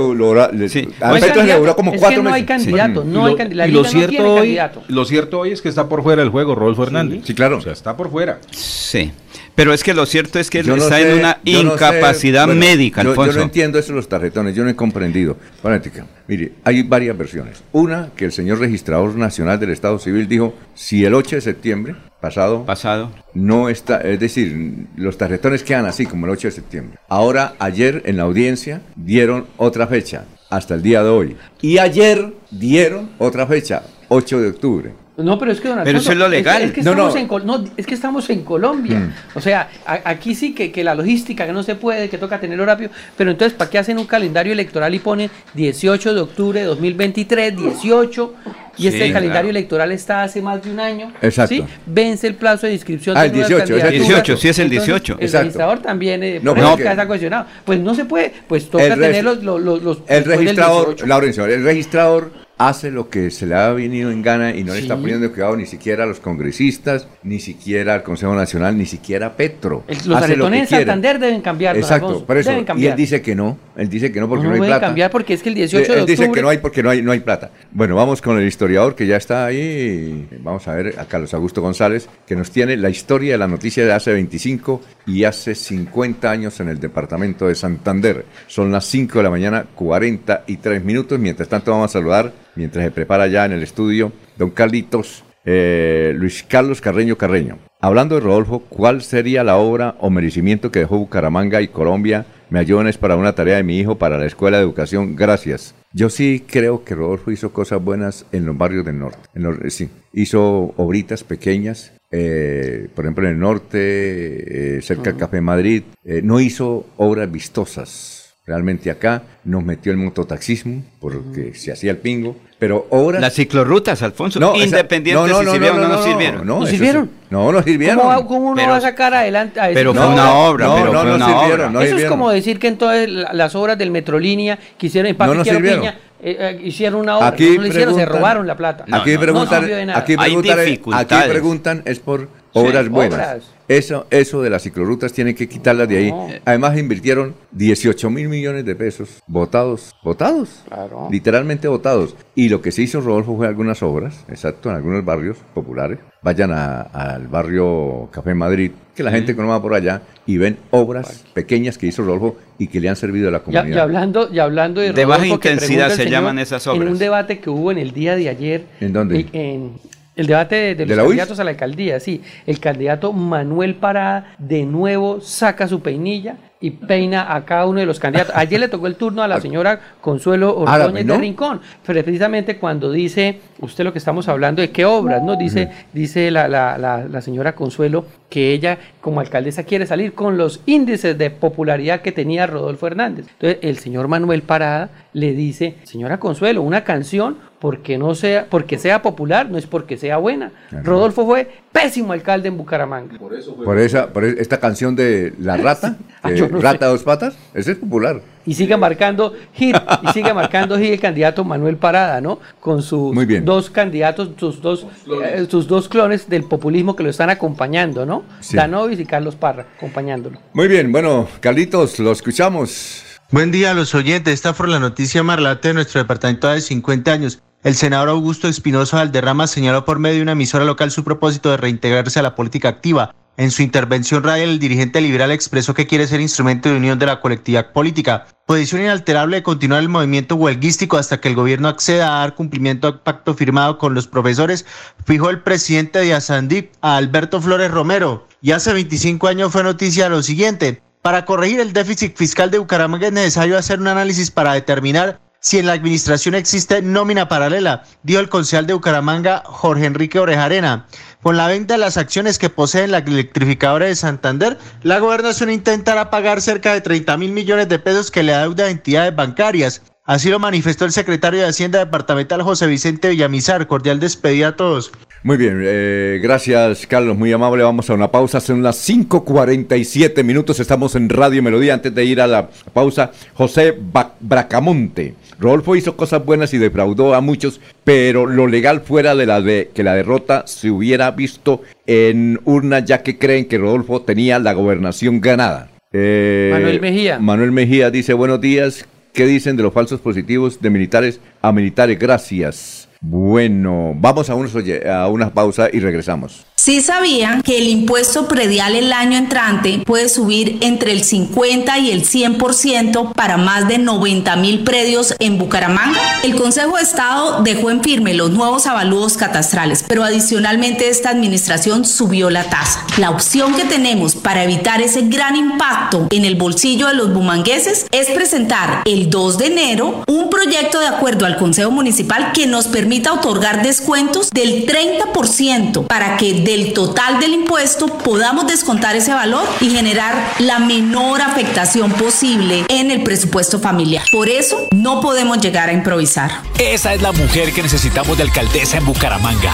le- Sí. A no hay Petro le candidato. duró como Es cuatro que no hay meses. candidato, Sí. no hay candi- la y lo no cierto tiene hoy, candidato. lo cierto hoy es que está por fuera del juego Rodolfo Hernández. Sí, claro. O sea, está por fuera. Sí. Pero es que lo cierto es que él no está sé, en una yo no sé, incapacidad bueno, médica, yo, Alfonso. Yo no entiendo eso de los tarjetones, yo no he comprendido. Fanática, mire, hay varias versiones. Una, que el señor registrador nacional del Estado Civil dijo, si el 8 de septiembre pasado Pasado. no está, es decir, los tarjetones quedan así como el 8 de septiembre. Ahora, ayer en la audiencia dieron otra fecha, hasta el día de hoy. Y ayer dieron otra fecha, 8 de octubre. No, pero es que don Pero Alfonso, eso es lo legal. Es, que No, estamos no. En, Col- no, es que estamos en Colombia. Mm. O sea, a- aquí sí que, que la logística, que no se puede, que toca tenerlo rápido. Pero entonces, ¿para qué hacen un calendario electoral y ponen 18 de octubre de 2023, 18? Y Sí, este calendario electoral está hace más de un año. Exacto. ¿sí? Vence el plazo de inscripción Ah, el nuevas 18, es el candidaturas. 18, sí es el Entonces, 18. El Exacto. registrador también, eh, No, por porque- que está cuestionado. Pues no se puede, pues toca El tener los, los, los- El registrador, 18. Laurencio, el registrador hace lo que se le ha venido en gana y no le está poniendo cuidado ni siquiera a los congresistas, ni siquiera al Consejo Nacional, ni siquiera a Petro. El- Hace los lo que en. Santander deben cambiar, Exacto, por eso. deben Y cambiar. él dice que no, él dice que no porque No, no, hay plata. cambiar porque es que el 18 de él dice que no hay porque no hay, no hay plata. Bueno, vamos con el historiador que ya está ahí. Vamos a ver a Carlos Augusto González, que nos tiene la historia de la noticia de hace 25 y hace 50 años en el departamento de Santander. Son las 5 de la mañana, 43 minutos. Mientras tanto, vamos a saludar, mientras se prepara ya en el estudio, don Carlitos, eh, Luis Carlos Carreño Carreño. Hablando de Rodolfo, ¿cuál sería la obra o merecimiento que dejó Bucaramanga y Colombia? Me ayudan para una tarea de mi hijo para la escuela de educación. Gracias. Yo sí creo que Rodolfo hizo cosas buenas en los barrios del norte. En los- sí, hizo obritas pequeñas, eh, por ejemplo en el norte, eh, cerca del Café Madrid. No hizo obras vistosas. Realmente acá nos metió el mototaxismo porque se hacía el pingo. Pero obras... Las ciclorrutas, Alfonso, No, esa- independientes no, no, si no, sirvieron no, o no, no, sirvieron. no, ¿No eso sirvieron? sí. No, no sirvieron. ¿Cómo, va- cómo uno Pero- va a sacar adelante a pero fue una obra, no, pero no, fue no una sirvieron, obra. no Eso es sirvieron. como decir que entonces la- las obras del Metrolínea que hicieron en sirvieron. Piña, eh, eh, hicieron una obra, Aquí no lo hicieron, se robaron la plata. No, aquí, no, preguntan, aquí, preguntan, aquí preguntan es por obras Sí, buenas. obras. Eso, eso de las ciclorrutas tienen que quitarlas de ahí. No. Además invirtieron 18 mil millones de pesos votados, votados, Claro. literalmente votados. Y lo que se hizo Rodolfo fue algunas obras, exacto, en algunos barrios populares. Vayan al barrio Café Madrid, que la gente va por allá y ven obras pequeñas que hizo Rodolfo y que le han servido a la comunidad. y hablando, y hablando de, De baja Rodolfo, que intensidad se señor, llaman esas En obras. un debate que hubo en el día de ayer. ¿En dónde? en el debate de, de ¿De los candidatos a la alcaldía, sí. El candidato Manuel Parada de nuevo saca su peinilla y peina a cada uno de los candidatos. Ayer le tocó el turno a la señora Consuelo Ah, ¿la Ordóñez de Rincón, pero precisamente cuando dice, usted lo que estamos hablando de qué obras, ¿no? Dice, dice la, la- la- la señora Consuelo que ella como alcaldesa quiere salir con los índices de popularidad que tenía Rodolfo Hernández. Entonces el señor Manuel Parada le dice, señora Consuelo, una canción porque no sea, porque sea popular, no es porque sea buena. Rodolfo fue pésimo alcalde en Bucaramanga. Por esa, por e- esta canción de La Rata, Ah, no Rata sé. dos patas, ese es popular. Y sigue marcando hit, y sigue marcando hit el candidato Manuel Parada, ¿no? Con sus Muy bien. dos candidatos, sus dos, eh, sus dos clones del populismo que lo están acompañando, ¿no? Sí. Danovis y Carlos Parra, acompañándolo. Muy bien, bueno, Carlitos, lo escuchamos. Buen día a los oyentes. Esta fue la noticia más relata de nuestro departamento de 50 años. El senador Augusto Espinosa Valderrama señaló por medio de una emisora local su propósito de reintegrarse a la política activa. En su intervención radial, el dirigente liberal expresó que quiere ser instrumento de unión de la colectividad política. Posición inalterable de continuar el movimiento huelguístico hasta que el gobierno acceda a dar cumplimiento al pacto firmado con los profesores, fijó el presidente de Asandip a Alberto Flores Romero. Y hace 25 años fue noticia lo siguiente. Para corregir el déficit fiscal de Bucaramanga es necesario hacer un análisis para determinar si en la administración existe nómina paralela, dijo el concejal de Bucaramanga Jorge Enrique Orejarena. Con la venta de las acciones que poseen la electrificadora de Santander, la gobernación intentará pagar cerca de 30 mil millones de pesos que le adeuda a entidades bancarias. Así lo manifestó el secretario de Hacienda Departamental José Vicente Villamizar. Cordial despedida a todos. Muy bien, eh, gracias Carlos, muy amable. Vamos a una pausa, son las 5.47 minutos, estamos en Radio Melodía. Antes de ir a la pausa, José Bracamonte. Rodolfo hizo cosas buenas y defraudó a muchos, pero lo legal fuera de la de que la derrota se hubiera visto en urna, ya que creen que Rodolfo tenía la gobernación ganada. Eh, Manuel Mejía. Manuel Mejía dice buenos días. ¿Qué dicen de los falsos positivos de militares a militares? Gracias. Bueno, vamos a, unos, a una pausa y regresamos. Sí sabían que el impuesto predial el año entrante puede subir entre el 50 y el 100% para más de 90 mil predios en Bucaramanga. El Consejo de Estado dejó en firme los nuevos avalúos catastrales, pero adicionalmente esta administración subió la tasa. La opción que tenemos para evitar ese gran impacto en el bolsillo de los bumangueses es presentar el 2 de enero un proyecto de acuerdo al Consejo Municipal que nos permita otorgar descuentos del 30% para que de el total del impuesto podamos descontar ese valor y generar la menor afectación posible en el presupuesto familiar. Por eso no podemos llegar a improvisar. Esa es la mujer que necesitamos de alcaldesa en Bucaramanga.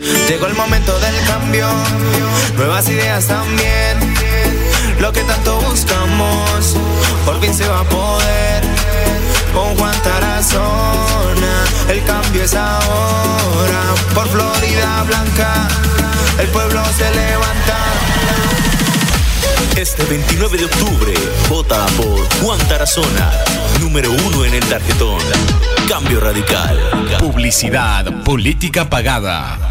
Llegó el momento del cambio, nuevas ideas también. Lo que tanto buscamos, por fin se va a poder. Con Juan Tarazona, el cambio es ahora. Por Florida Blanca, el pueblo se levanta. Este 29 de octubre, vota por Juan Tarazona, número uno en el tarjetón. Cambio radical. Publicidad, política pagada.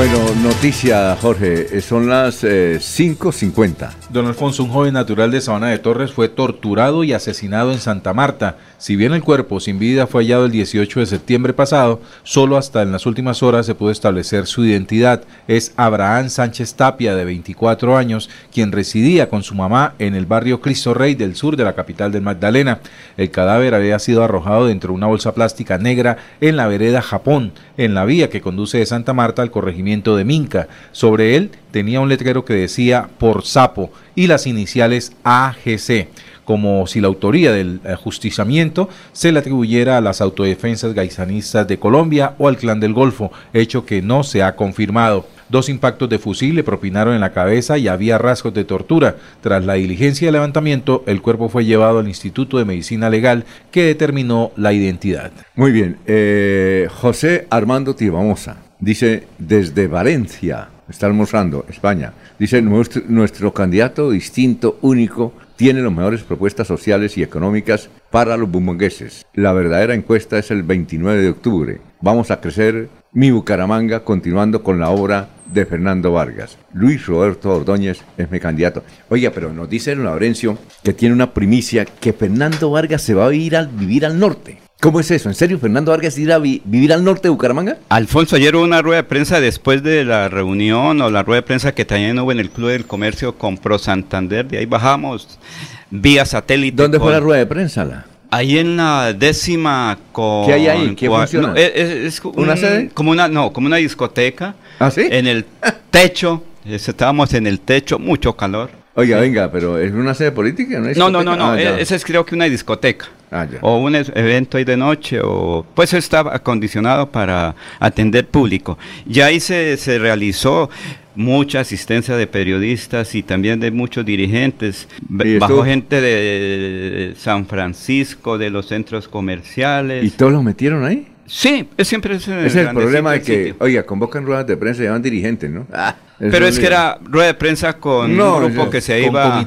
Bueno, noticia, Jorge, eh, son las 5.50. Eh, Don Alfonso, un joven natural de Sabana de Torres, fue torturado y asesinado en Santa Marta. Si bien el cuerpo sin vida fue hallado el 18 de septiembre pasado, solo hasta en las últimas horas se pudo establecer su identidad. Es Abraham Sánchez Tapia, de 24 años, quien residía con su mamá en el barrio Cristo Rey del sur de la capital del Magdalena. El cadáver había sido arrojado dentro de una bolsa plástica negra en la vereda Japón, en la vía que conduce de Santa Marta al corregimiento de Minca. Sobre él tenía un letrero que decía por sapo y las iniciales AGC como si la autoría del ajusticiamiento se le atribuyera a las autodefensas gaisanistas de Colombia o al clan del Golfo, hecho que no se ha confirmado. Dos impactos de fusil le propinaron en la cabeza y había rasgos de tortura. Tras la diligencia de levantamiento, el cuerpo fue llevado al Instituto de Medicina Legal que determinó la identidad. Muy bien, eh, José Armando Tibamosa dice desde Valencia, está almorzando, España, dice nuestro, candidato distinto, único, tiene las mejores propuestas sociales y económicas para los bumongueses. La verdadera encuesta es el 29 de octubre. Vamos a crecer mi Bucaramanga continuando con la obra de Fernando Vargas. Luis Roberto Ordóñez es mi candidato. Oiga, pero nos dice Laurencio que tiene una primicia que Fernando Vargas se va a ir al, vivir al norte. ¿Cómo es eso? ¿En serio Fernando Vargas irá a vi- vivir al norte de Bucaramanga? Alfonso, ayer hubo una rueda de prensa después de la reunión o la rueda de prensa que también hubo en el Club del Comercio con Pro Santander. De ahí bajamos vía satélite. ¿Dónde fue la rueda de prensa? La? Ahí en la décima con... ¿Qué hay ahí? ¿Qué cua- funciona? no, es, ¿Una un- sede? Como una, no, como una discoteca. ¿Ah, sí? En el techo. es- Estábamos en el techo, mucho calor. Oiga, Sí. venga, pero ¿es una sede política? ¿Una No, no, no, no. Ah, e- ese es creo que una discoteca. Ah. O un es- evento ahí de noche, o pues estaba acondicionado para atender público. Ya ahí se, se realizó mucha asistencia de periodistas y también de muchos dirigentes. B- Y Bajó estuvo- gente de San Francisco, de los centros comerciales. ¿Y todos los metieron ahí? Sí, es siempre es, Ese es el problema de que, oiga, convocan ruedas de prensa y llaman dirigentes, ¿no? Ah, Pero es que era rueda de prensa con un grupo yo- que se iba...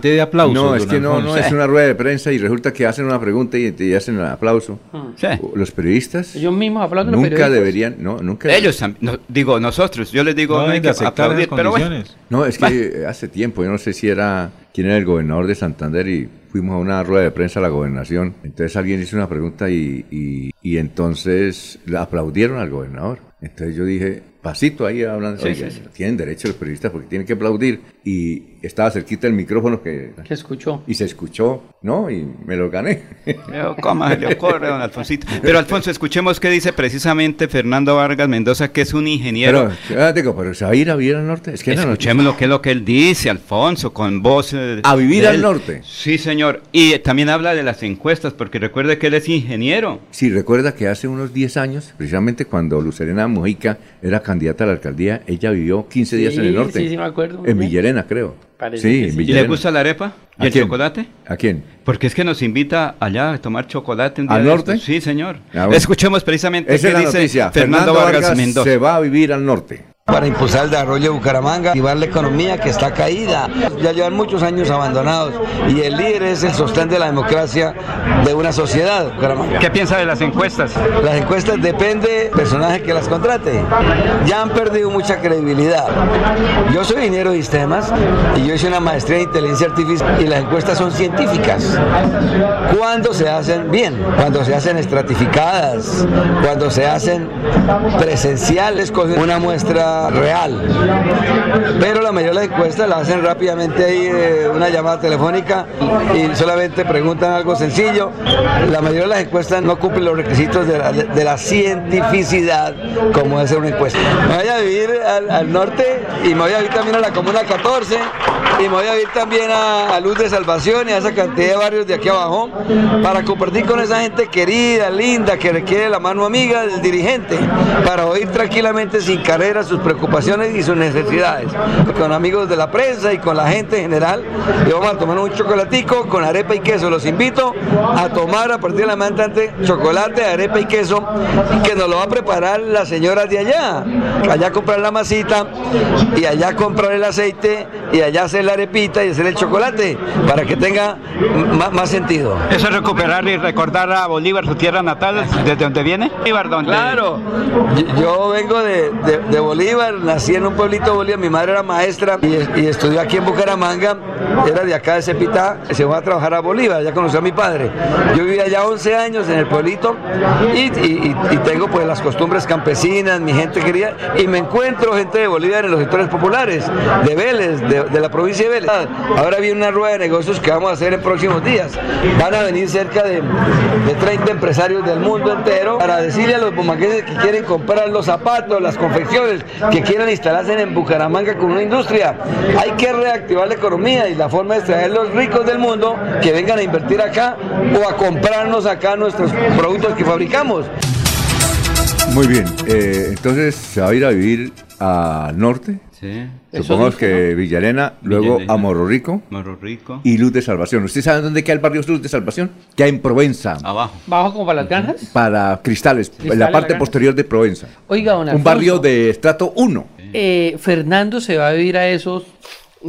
No, es que no, no es una rueda de prensa y resulta que hacen una pregunta y, y hacen el aplauso. Sí. Los periodistas Ellos mismos hablando de los nunca periodistas. deberían, no, nunca. Ellos no, digo nosotros, yo les digo No, no, hay que aplaudir, pero bueno. condiciones. No, es que hace tiempo, yo no sé si era quién era el gobernador de Santander y fuimos a una rueda de prensa a la gobernación. Entonces alguien hizo una pregunta y, y, y entonces le aplaudieron al gobernador. Entonces yo dije, pasito ahí hablando, sí, sí. tienen derecho los periodistas porque tienen que aplaudir. Y estaba cerquita el micrófono que... Que escuchó. Y se escuchó, ¿no? Y me lo gané. Pero, ¿Cómo se le ocurre, don Alfonsito? Pero Alfonso, escuchemos qué dice precisamente Fernando Vargas Mendoza, que es un ingeniero. Pero, ah, digo, pero se va a ir a vivir al norte. Es que Escuchemos lo que es lo que él dice, Alfonso, con voz. eh, ¿A vivir al norte? Sí, señor. Y eh, también habla de las encuestas, porque recuerde que él es ingeniero. Sí, recuerda que hace unos 10 años, precisamente cuando Lucerena Mojica era candidata a la alcaldía, ella vivió 15 días en el norte. sí, sí, me acuerdo En bien. Villarena, creo. Parece sí. ¿Y le gusta la arepa? ¿Y ¿A el quién? chocolate? ¿A quién? Porque es que nos invita allá a tomar chocolate un día ¿Al norte? Sí, señor. Ah, bueno. Escuchemos precisamente Esa qué es la dice noticia. Fernando, Vargas, Mendoza. se va a vivir al norte. Para impulsar el desarrollo de Bucaramanga, activar la economía que está caída. Ya llevan muchos años abandonados y el líder es el sostén de la democracia de una sociedad. Bucaramanga. ¿Qué piensa de las encuestas? Las encuestas depende del personaje que las contrate. Ya han perdido mucha credibilidad. Yo soy ingeniero de sistemas y yo hice una maestría en inteligencia artificial y las encuestas son científicas. Cuando se hacen bien, cuando se hacen estratificadas, cuando se hacen presenciales, cogen una muestra real. Pero la mayoría de las encuestas la hacen rápidamente ahí, eh, una llamada telefónica y solamente preguntan algo sencillo. La mayoría de las encuestas no cumplen los requisitos de la, de- cientificidad como ser una encuesta. Me voy a vivir al, norte y me voy a vivir también a la Comuna 14 y me voy a vivir también a, a Luz de Salvación y a esa cantidad de barrios de aquí abajo para compartir con esa gente querida, linda, que requiere la mano amiga del dirigente para oír tranquilamente sin carrera sus preocupaciones y sus necesidades. Con amigos de la prensa y con la gente en general, y vamos a tomar un chocolatico con arepa y queso. Los invito a tomar a partir de la mañana entrante chocolate, arepa y queso, que nos lo va a preparar la señora de allá. Allá comprar la masita y allá comprar el aceite y allá hacer la arepita y hacer el chocolate para que tenga más sentido. Eso es recuperar y recordar a Bolívar, su tierra natal, desde donde viene. Bolívar, donde... Claro, yo, yo vengo de, de- de Bolívar, nací en un pueblito de Bolívar, mi madre era maestra y, estudió aquí en Bucaramanga, era de acá de Cepita, se fue a trabajar a Bolívar, ya conoció a mi padre. Yo viví allá 11 años en el pueblito y, tengo pues las costumbres campesinas, mi gente querida, y me encuentro gente de Bolívar en los sectores populares, de Vélez, de, de la provincia de Vélez. Ahora viene una rueda de negocios que vamos a hacer en próximos días. Van a venir cerca de, de 30 empresarios del mundo entero para decirle a los bumangueses que quieren comprar los zapatos, las confecciones, que quieran instalarse en Bucaramanga con una industria. Hay que reactivar la economía y la forma es traer los ricos del mundo que vengan a invertir acá o a comprarnos acá nuestros productos que fabricamos. Muy bien, eh, entonces se va a ir a vivir al norte. Sí. Supongamos que Villarena, luego Villarena. a Morro Rico. Morro Rico. Y Luz de Salvación. ¿Usted sabe dónde queda el barrio Luz de Salvación? Que hay en Provenza. Abajo. ¿Bajo como para las granjas? Para Cristales, en Cristales, la la parte posterior de Provenza. Oiga, don Un barrio de estrato 1. eh, Fernando se va a vivir a esos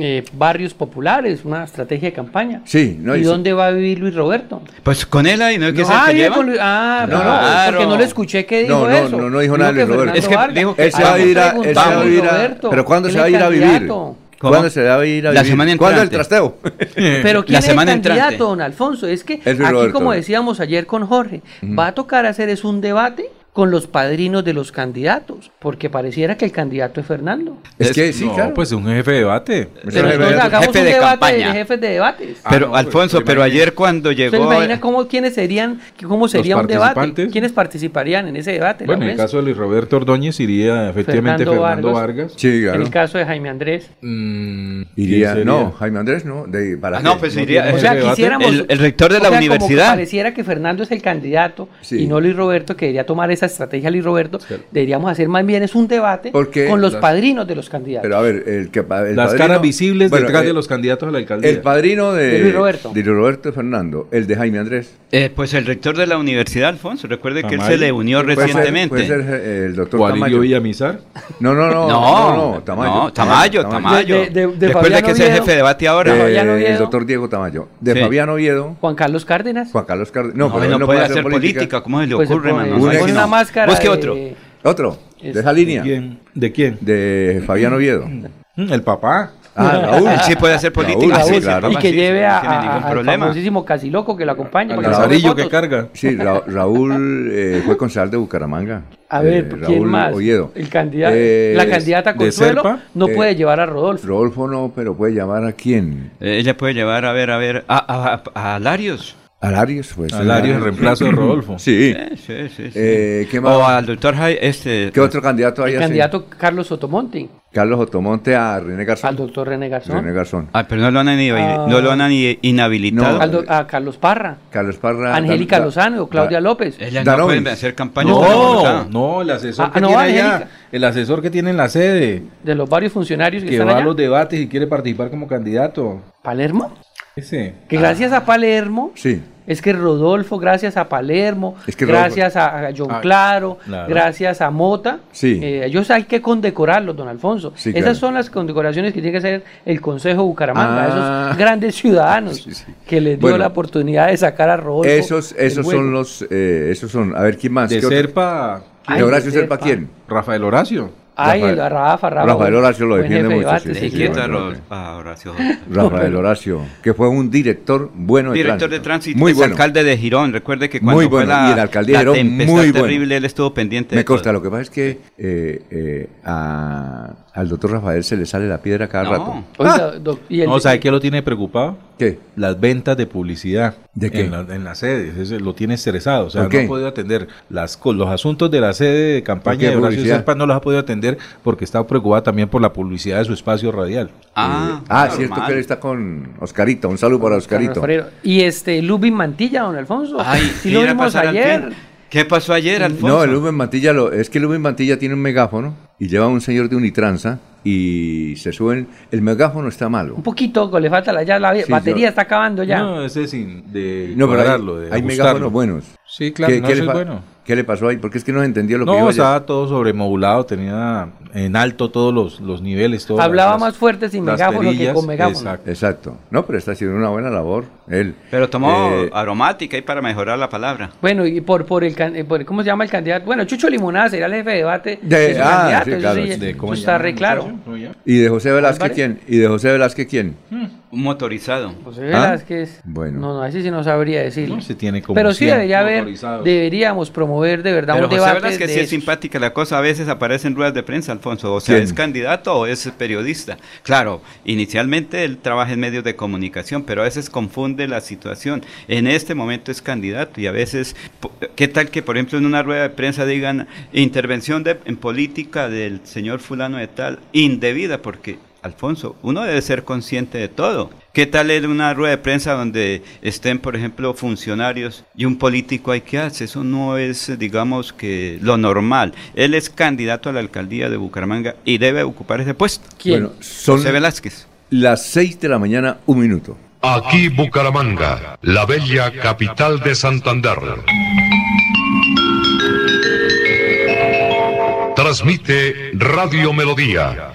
eh, barrios populares, una estrategia de campaña. Sí, no ¿Y dónde va a vivir Luis Roberto? Pues con él ahí, ¿no? Es que no, ah, que lleva? Con Luis, ah, no, claro. porque no le escuché que dijo no, no, eso. No, no, dijo nada Luis Roberto. Es que dijo que se va a ir a, él a, pero ¿cuándo se va a ir a vivir? ¿Cómo? ¿Cuándo se va a ir a vivir? La semana entrante. ¿Cuándo el trasteo? Pero ¿quién la semana es el candidato, entrante. don Alfonso? Es que es aquí, Roberto. como decíamos ayer con Jorge, uh -huh. va a tocar hacer es un debate con los padrinos de los candidatos, porque pareciera que el candidato es Fernando. Es que sí, no, claro. pues un jefe de debate. Pero hagamos jefe un de debate campaña. de jefes de debates. Ah, pero Alfonso, pues, pero ayer cuando llegó ¿Se imagina cómo quiénes serían cómo sería un debate? ¿Quiénes participarían en ese debate? Bueno, en el caso de Luis Roberto Ordóñez iría efectivamente Fernando, Vargas. Sí, claro. En el caso de Jaime Andrés. Mm, iría no, Jaime Andrés no, de para ah, no, pues iría o sea, quisiéramos, el, rector de la universidad. Pareciera que Fernando es el candidato y no Luis Roberto que iría tomar esa esa estrategia, Luis Roberto. Deberíamos hacer más bien es un debate con los padrinos de los candidatos. Pero a ver, el que Las caras visibles detrás de los candidatos a la alcaldía. El padrino de, Luis Roberto. Luis Roberto Fernando, el de Jaime Andrés. Eh, pues el rector de la universidad, Alfonso. Recuerde que él se le unió recientemente. Ser, puede el doctor Tamayo. Villamizar? No, no, no. no, no, Tamayo. No, Tamayo, Tamayo. De, que es el jefe de debate ahora. Eh, el doctor Diego Tamayo. De sí. Fabián Oviedo. Juan Carlos Cárdenas. Juan Carlos Cárdenas. No, pero no, puede, hacer política. ¿Cómo se le pues ocurre, mano? máscara. Busque de... otro. Otro. De esa línea. ¿De quién? ¿De, quién? de Fabián Oviedo. Mm, el papá. Ah, Raúl. Él sí puede hacer política. Raúl, sí, claro. Y que lleve a, a, a al famosísimo que lo acompaña. Al que carga. Sí, Ra Raúl eh, fue concejal de Bucaramanga. A ver, eh, Raúl ¿quién más? Oviedo. El candidato, eh, eh la candidata Consuelo no puede eh, llevar a Rodolfo. Rodolfo no, pero puede llevar a quién. Eh, ella puede llevar, a ver, a ver, a, a, a Larios. Alarios. Pues, ¿eh? Alarios, en reemplazo de Rodolfo. Sí. sí, sí, sí, eh, ¿qué más? O al doctor Jai, este. ¿Qué otro candidato hay? El candidato Carlos Otomonte. Carlos Otomonte a René Garzón. Al doctor René Garzón. René Garzón. Ah, pero no lo han, ah. no lo han inhabilitado. No. Do, a Carlos Parra. Carlos Parra. Angélica Lozano, Claudia López. Ellas no pueden hacer campaña. No, no, el asesor ah, que tiene allá, el asesor que tiene en la sede. De los varios funcionarios que, que están va a los debates y quiere participar como candidato. ¿Palermo? Ese. Que gracias ah. a Palermo. Sí es que Rodolfo, gracias a Palermo, gracias a John ah, Claro, gracias a Mota, sí. eh, ellos hay que condecorarlos, don Alfonso. Sí, Esas son las condecoraciones que tiene que hacer el Consejo Bucaramanga, ah, esos grandes ciudadanos que les dio la oportunidad de sacar a Rodolfo. Esos, esos son los, eh, esos son, a ver, ¿quién más? De Serpa. ¿De Horacio Serpa quién? Rafael Horacio. Ay, Rafael, Rafa, Rafa, Rafael Horacio lo defiende mucho. Rafael Horacio, que fue un director bueno de director tránsito. de tránsito, muy es bueno. alcalde de Girón. Recuerde que cuando muy bueno, fue la, y el de Girón, muy terrible, él estuvo pendiente. Me consta, lo que pasa es que eh, eh, a al doctor Rafael se le sale la piedra cada rato. Oiga, ah. doc, ¿y el no, ¿sabe qué lo tiene preocupado? ¿Qué? Las ventas de publicidad. ¿De qué? En, las sedes, Eso lo tiene estresado. O sea, no ha podido atender las, los asuntos de la sede de campaña de Horacio Serpa, no los ha podido atender porque está preocupado también por la publicidad de su espacio radial. Ah, eh, ah cierto que él está con Oscarito. Un saludo para Oscarito. Y este, Lubin Mantilla, don Alfonso. Ay, sí lo vimos ayer. ¿Qué pasó ayer, mm, Alfonso? No, el Lumen Mantilla, lo, es que el Lumen Mantilla tiene un megáfono y lleva a un señor de unitransa y se suben. El megáfono está malo. Un poquito, le falta la, ya la batería está acabando ya. No, ese sin de no, pero hay, de hay megáfonos buenos. Sí, claro, ¿Qué, no, qué eso es bueno. ¿Qué le pasó ahí? Porque es que no entendía lo no, que yo No, estaba todo sobremodulado, tenía en alto todos los, los niveles. Hablaba más fuerte sin megáfono que con megáfono. Exacto. Exacto. No, pero está haciendo una buena labor él. Pero tomó eh, aromática y para mejorar la palabra. Bueno, y por por el, eh, por, ¿cómo se llama el candidato? Bueno, Chucho Limonada será el jefe de debate de, ah, candidato. Sí, claro, eso, está re claro. ¿Y de José Velázquez quién? ¿Y de José Velázquez quién? Hmm. Un motorizado. José Velázquez. ¿Ah? Bueno. No, no, ese sí no sabría decirlo. No se tiene como Pero sí debería haber, deberíamos promover promover de verdad Pero un José debate. Pero es que sí es simpática la cosa. A veces aparecen ruedas de prensa, Alfonso. O sea, es candidato o es periodista. Claro, inicialmente él trabaja en medios de comunicación, pero a veces confunde la situación. En este momento es candidato y a veces, ¿qué tal que, por ejemplo, en una rueda de prensa digan intervención en política del señor fulano de tal indebida? Porque Alfonso, uno debe ser consciente de todo. ¿Qué tal en una rueda de prensa donde estén, por ejemplo, funcionarios y un político hay que hacer? Eso no es, digamos, que lo normal. Él es candidato a la alcaldía de Bucaramanga y debe ocupar ese puesto. ¿Quién? Bueno, son José Velázquez. Las seis de la mañana, un minuto. Aquí Bucaramanga, la bella capital de Santander. Transmite Radio Melodía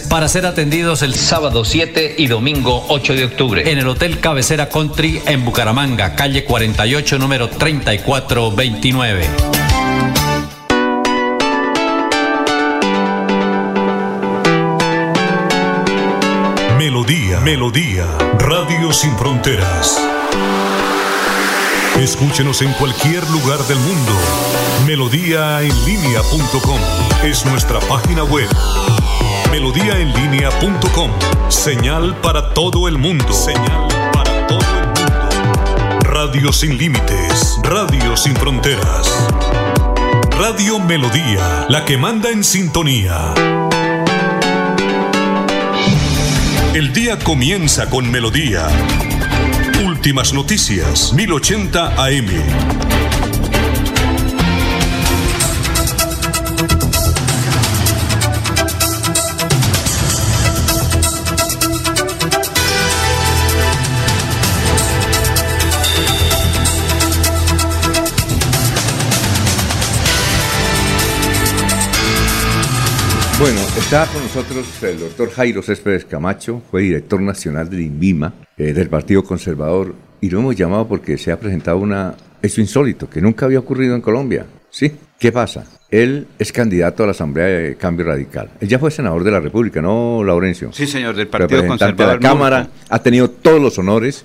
para ser atendidos el sábado 7 y domingo 8 de octubre en el Hotel Cabecera Country en Bucaramanga, calle 48, número 3429. Melodía, Melodía, Radio Sin Fronteras. Escúchenos en cualquier lugar del mundo. Melodíaenlínea.com es nuestra página web. Melodíaenlínea.com. Señal para todo el mundo. Señal para todo el mundo. Radio sin límites. Radio sin fronteras. Radio Melodía, la que manda en sintonía. El día comienza con Melodía. Últimas noticias, 1080 AM. Bueno, está con nosotros el doctor Jairo Céspedes Camacho, fue director nacional del INVIMA, eh, del Partido Conservador, y lo hemos llamado porque se ha presentado una hecho insólito que nunca había ocurrido en Colombia. ¿Sí? ¿Qué pasa? Él es candidato a la Asamblea de Cambio Radical. Él ya fue senador de la República, ¿no, Laurencio? Sí, señor, del Partido Representante de Conservador. la Cámara, ha tenido todos los honores.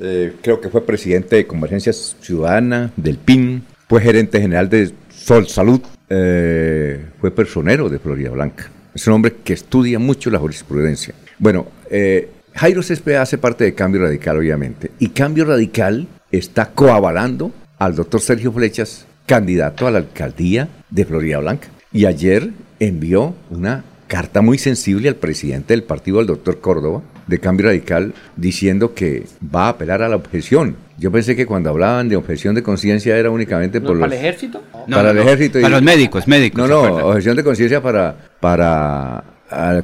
Eh, creo que fue presidente de Convergencia Ciudadana, del PIN, fue gerente general de Sol Salud, eh, fue personero de Florida Blanca. Es un hombre que estudia mucho la jurisprudencia. Bueno, eh, Jairo Céspedes hace parte de Cambio Radical, obviamente, y Cambio Radical está coavalando al doctor Sergio Flechas, candidato a la alcaldía de Florida Blanca. Y ayer envió una carta muy sensible al presidente del partido, al doctor Córdoba, de Cambio Radical, diciendo que va a apelar a la objeción. Yo pensé que cuando hablaban de objeción de conciencia era únicamente por ¿Para los... el ejército? para el ejército. y- Para los médicos, médicos. No, ¿se no, objeción de conciencia para, para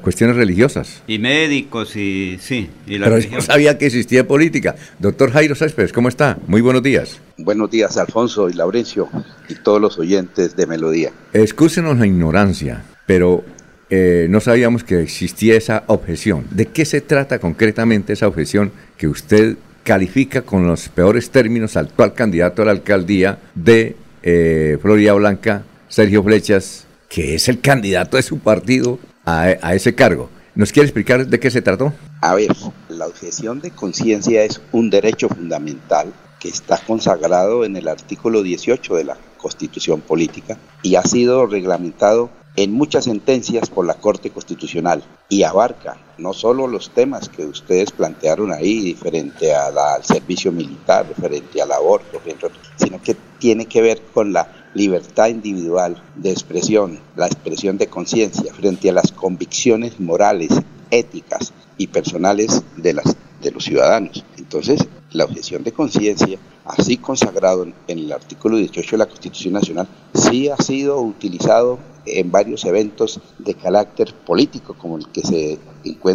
cuestiones religiosas. Y médicos y sí. Y la Pero yo religión. no sabía que existía política. Doctor Jairo Céspedes, ¿cómo está? Muy buenos días. Buenos días, Alfonso y Laurencio y todos los oyentes de Melodía. Excúsenos la ignorancia, pero eh, no sabíamos que existía esa objeción. ¿De qué se trata concretamente esa objeción que usted califica con los peores términos al actual candidato a la alcaldía de eh, Florida Blanca, Sergio Flechas, que es el candidato de su partido a, a ese cargo? ¿Nos quiere explicar de qué se trató? A ver, la objeción de conciencia es un derecho fundamental que está consagrado en el artículo 18 de la Constitución Política y ha sido reglamentado en muchas sentencias por la Corte Constitucional y abarca no solo los temas que ustedes plantearon ahí frente a la- al servicio militar, frente al aborto, sino que tiene que ver con la libertad individual de expresión, la expresión de conciencia frente a las convicciones morales, éticas y personales de, las, de los ciudadanos. Entonces, la objeción de conciencia, así consagrado en el artículo 18 de la Constitución Nacional, sí ha sido utilizado en varios eventos de carácter político, como el que se,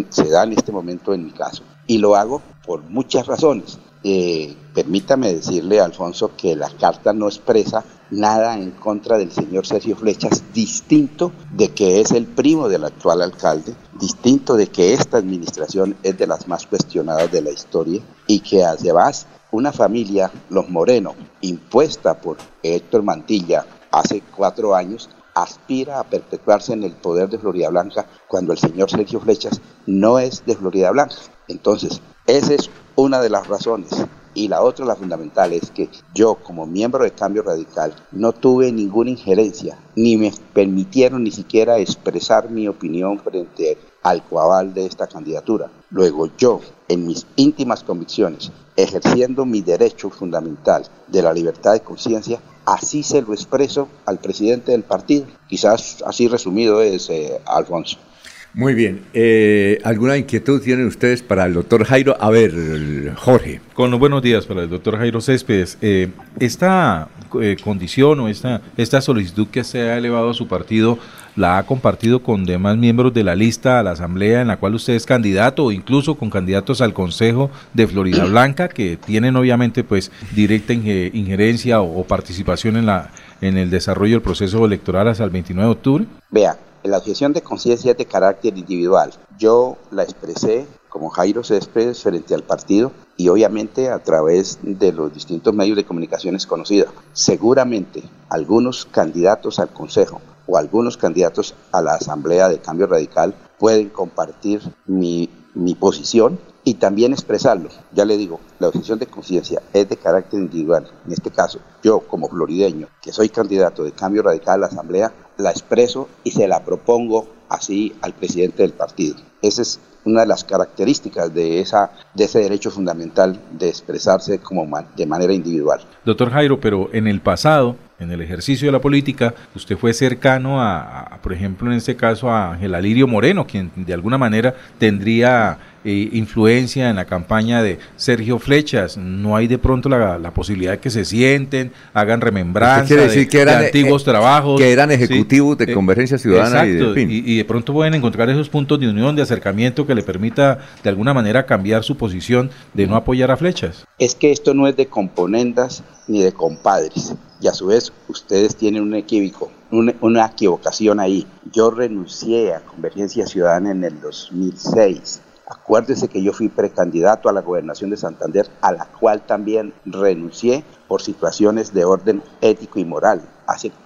se da en este momento en mi caso. Y lo hago por muchas razones. Eh, permítame decirle, Alfonso, que la carta no expresa nada en contra del señor Sergio Flechas, distinto de que es el primo del actual alcalde, distinto de que esta administración es de las más cuestionadas de la historia y que además una familia, los Moreno, impuesta por Héctor Mantilla hace cuatro años, aspira a perpetuarse en el poder de Florida Blanca cuando el señor Sergio Flechas no es de Florida Blanca. Entonces, esa es una de las razones. Y la otra, la fundamental, es que yo como miembro de Cambio Radical no tuve ninguna injerencia, ni me permitieron ni siquiera expresar mi opinión frente al coaval de esta candidatura. Luego yo, en mis íntimas convicciones, ejerciendo mi derecho fundamental de la libertad de conciencia, así se lo expreso al presidente del partido. Quizás así resumido es, eh, Alfonso. Muy bien. Eh, ¿Alguna inquietud tienen ustedes para el doctor Jairo? A ver, Jorge. Con los buenos días para el doctor Jairo Céspedes. Eh, esta eh, condición o esta, esta solicitud que se ha elevado a su partido la ha compartido con demás miembros de la lista a la asamblea en la cual usted es candidato o incluso con candidatos al Consejo de Florida Blanca que tienen obviamente pues directa injerencia o, o participación en la en el desarrollo del proceso electoral hasta el 29 de octubre? Vea, la objeción de conciencia es de carácter individual. Yo la expresé como Jairo Céspedes frente al partido y obviamente a través de los distintos medios de comunicaciones conocidos. Seguramente algunos candidatos al Consejo o algunos candidatos a la Asamblea de Cambio Radical pueden compartir mi, mi posición y también expresarlo. Ya le digo, la objeción de conciencia es de carácter individual. En este caso, yo como florideño, que soy candidato de cambio radical a la Asamblea, la expreso y se la propongo así al presidente del partido. Esa es una de las características de, esa, de ese derecho fundamental de expresarse como de manera individual. Doctor Jairo, pero en el pasado, en el ejercicio de la política, usted fue cercano a, por ejemplo, en este caso, a Ángel Alirio Moreno, quien de alguna manera tendría eh, influencia en la campaña de Sergio Flechas. No hay de pronto la, posibilidad de que se sienten, hagan remembranza de, que eran, antiguos eh, trabajos. Que eran ejecutivos de eh, Convergencia Ciudadana y de, y, de pronto pueden encontrar esos puntos de unión, de acercamiento que le permita de alguna manera cambiar su posición de no apoyar a Flechas. Es que esto no es de componendas ni de compadres y a su vez ustedes tienen un equívoco, una, equivocación ahí. Yo renuncié a Convergencia Ciudadana en el 2006. Acuérdese que yo fui precandidato a la gobernación de Santander, a la cual también renuncié por situaciones de orden ético y moral.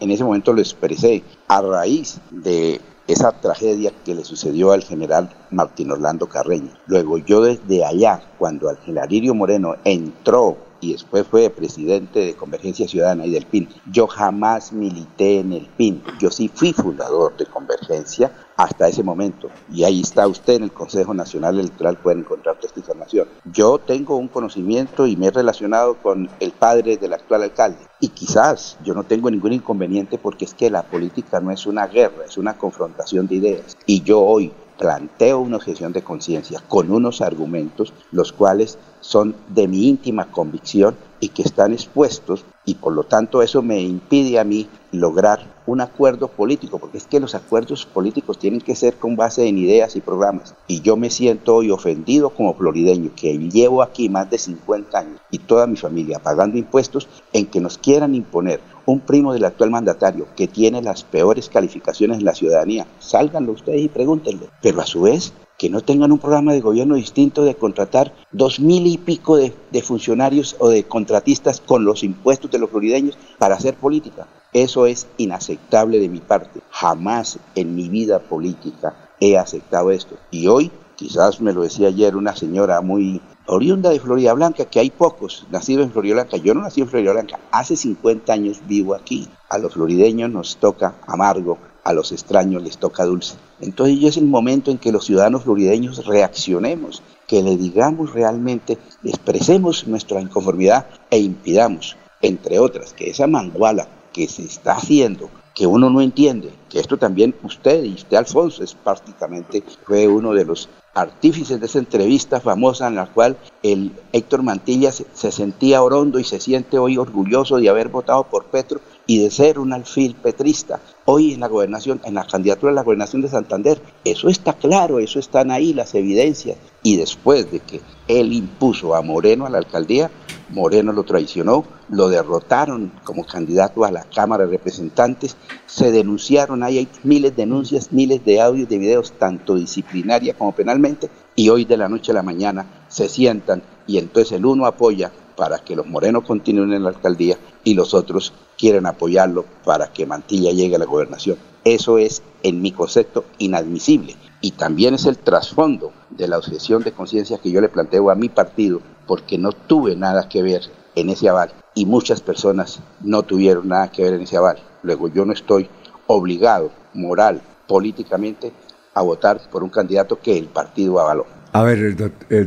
En ese momento lo expresé a raíz de esa tragedia que le sucedió al general Martín Orlando Carreño. Luego yo desde allá, cuando el general Moreno entró y después fue presidente de Convergencia Ciudadana y del PIN. Yo jamás milité en el PIN, yo sí fui fundador de Convergencia hasta ese momento. Y ahí está usted en el Consejo Nacional Electoral, pueden encontrar toda esta información. Yo tengo un conocimiento y me he relacionado con el padre del actual alcalde. Y quizás yo no tengo ningún inconveniente porque es que la política no es una guerra, es una confrontación de ideas. Y yo hoy planteo una objeción de conciencia con unos argumentos los cuales son de mi íntima convicción y que están expuestos y por lo tanto eso me impide a mí lograr un acuerdo político, porque es que los acuerdos políticos tienen que ser con base en ideas y programas. Y yo me siento hoy ofendido como florideño, que llevo aquí más de 50 años y toda mi familia pagando impuestos, en que nos quieran imponer un primo del actual mandatario que tiene las peores calificaciones en la ciudadanía. Sálganlo ustedes y pregúntenle. Pero a su vez que no tengan un programa de gobierno distinto de contratar dos mil y pico de, funcionarios o de contratistas con los impuestos de los florideños para hacer política. Eso es inaceptable de mi parte. Jamás en mi vida política he aceptado esto. Y hoy, quizás me lo decía ayer una señora muy oriunda de Florida Blanca, que hay pocos nacidos en Florida Blanca. Yo no nací en Florida Blanca, hace 50 años vivo aquí. A los florideños nos toca amargo a los extraños les toca dulce. Entonces es el momento en que los ciudadanos florideños reaccionemos, que le digamos realmente, expresemos nuestra inconformidad e impidamos, entre otras, que esa manguala que se está haciendo, que uno no entiende, que esto también usted y usted Alfonso es prácticamente, fue uno de los artífices de esa entrevista famosa en la cual el Héctor Mantilla se, se sentía orondo y se siente hoy orgulloso de haber votado por Petro y de ser un alfil petrista. Hoy en la gobernación, en la candidatura de la gobernación de Santander, eso está claro, eso están ahí las evidencias. Y después de que él impuso a Moreno a la alcaldía, Moreno lo traicionó, lo derrotaron como candidato a la Cámara de Representantes, se denunciaron, ahí hay miles de denuncias, miles de audios, de videos, tanto disciplinaria como penalmente, y hoy de la noche a la mañana se sientan y entonces el uno apoya para que los morenos continúen en la alcaldía y los otros quieren apoyarlo para que Mantilla llegue a la gobernación. Eso es, en mi concepto, inadmisible. Y también es el trasfondo de la objeción de conciencia que yo le planteo a mi partido porque no tuve nada que ver en ese aval y muchas personas no tuvieron nada que ver en ese aval. Luego yo no estoy obligado, moral, políticamente, a votar por un candidato que el partido avaló. A ver,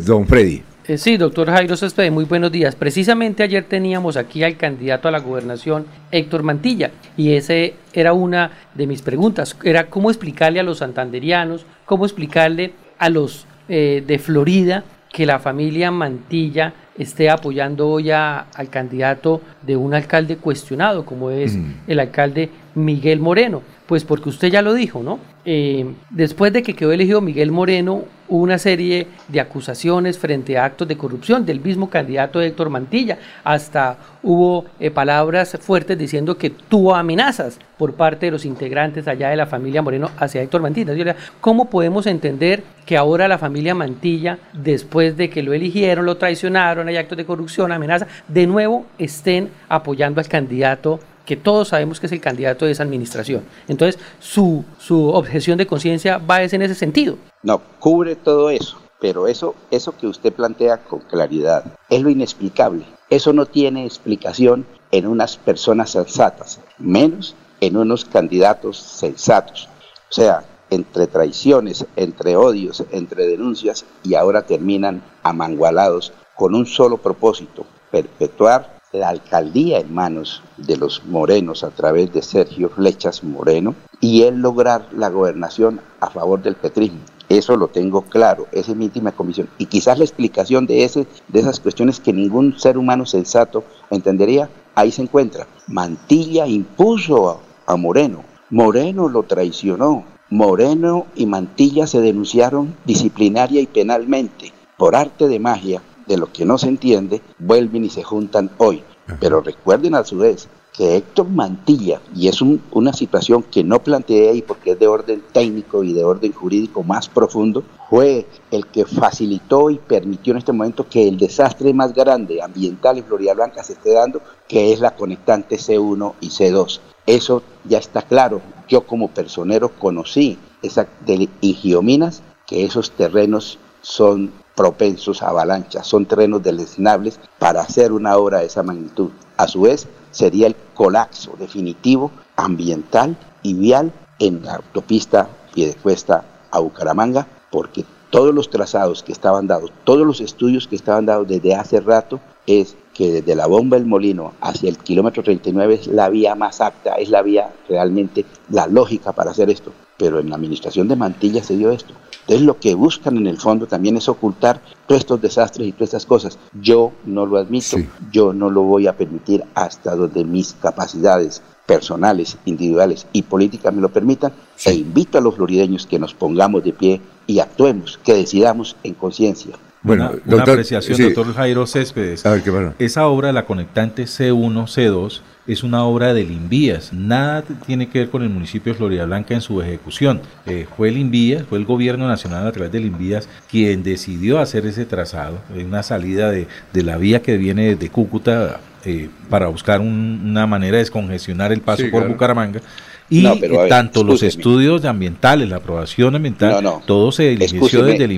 don Freddy. Eh, sí, doctor Jairo Céspedes, muy buenos días. Precisamente ayer teníamos aquí al candidato a la gobernación, Héctor Mantilla, y ese era una de mis preguntas, era cómo explicarle a los santanderianos, cómo explicarle a los eh, de Florida que la familia Mantilla esté apoyando hoy al candidato de un alcalde cuestionado, como es mm. el alcalde Miguel Moreno. Pues porque usted ya lo dijo, ¿no? Eh, después de que quedó elegido Miguel Moreno, hubo una serie de acusaciones frente a actos de corrupción del mismo candidato Héctor Mantilla. Hasta hubo eh, palabras fuertes diciendo que tuvo amenazas por parte de los integrantes allá de la familia Moreno hacia Héctor Mantilla. ¿Cómo podemos entender que ahora la familia Mantilla, después de que lo eligieron, lo traicionaron, hay actos de corrupción, amenaza, de nuevo estén apoyando al candidato que todos sabemos que es el candidato de esa administración. Entonces, su, su objeción de conciencia va en ese sentido. No, cubre todo eso, pero eso, eso que usted plantea con claridad es lo inexplicable. Eso no tiene explicación en unas personas sensatas, menos en unos candidatos sensatos. O sea, entre traiciones, entre odios, entre denuncias y ahora terminan amangualados con un solo propósito, perpetuar la alcaldía en manos de los morenos a través de Sergio Flechas Moreno y él lograr la gobernación a favor del petrismo. Eso lo tengo claro, esa es mi íntima comisión. Y quizás la explicación de, ese, de esas cuestiones que ningún ser humano sensato entendería, ahí se encuentra. Mantilla impuso a Moreno, Moreno lo traicionó, Moreno y Mantilla se denunciaron disciplinaria y penalmente. Por arte de magia, de lo que no se entiende, vuelven y se juntan hoy. Pero recuerden a su vez que Héctor Mantilla, y es una situación que no planteé ahí porque es de orden técnico y de orden jurídico más profundo, fue el que facilitó y permitió en este momento que el desastre más grande ambiental en Florida Blanca se esté dando, que es la conectante C1 y C2. Eso ya está claro. Yo como personero conocí esa de Ingiominas, que esos terrenos son propensos a avalanchas, son terrenos deleznables para hacer una obra de esa magnitud. A su vez, sería el colapso definitivo ambiental y vial en la autopista Piedecuesta a Bucaramanga, porque todos los trazados que estaban dados, todos los estudios que estaban dados desde hace rato, es que desde la bomba del molino hacia el kilómetro 39 es la vía más apta, es la vía realmente la lógica para hacer esto. Pero en la administración de Mantilla se dio esto. Entonces lo que buscan en el fondo también es ocultar todos estos desastres y todas estas cosas. Yo no lo admito, yo no lo voy a permitir hasta donde mis capacidades personales, individuales y políticas me lo permitan, e invito a los florideños que nos pongamos de pie y actuemos, que decidamos en conciencia. Bueno, una, apreciación, doctor Jairo Céspedes. A ver, ¿qué Esa obra, la conectante C1, C2, es una obra del Invías. Nada tiene que ver con el municipio de Florida Blanca en su ejecución. Eh, fue el Invías, fue el gobierno nacional a través del Invías quien decidió hacer ese trazado, una salida de, la vía que viene de Cúcuta eh, para buscar una manera de descongestionar el paso por Bucaramanga. Y tanto los estudios ambientales, la aprobación ambiental, todo se inició desde el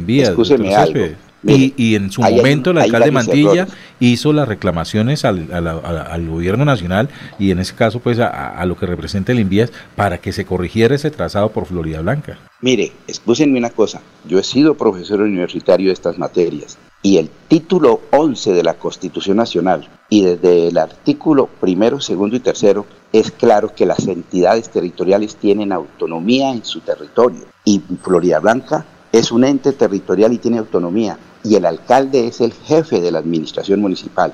Y, en su momento el alcalde Mantilla hizo las reclamaciones al, gobierno nacional y en ese caso pues a, lo que representa el Invías para que se corrigiera ese trazado por Florida Blanca. Mire, escúchenme una cosa, yo he sido profesor universitario de estas materias y el título 11 de la Constitución Nacional y desde el artículo primero, segundo y tercero es claro que las entidades territoriales tienen autonomía en su territorio. Y Florida Blanca es un ente territorial y tiene autonomía y el alcalde es el jefe de la administración municipal.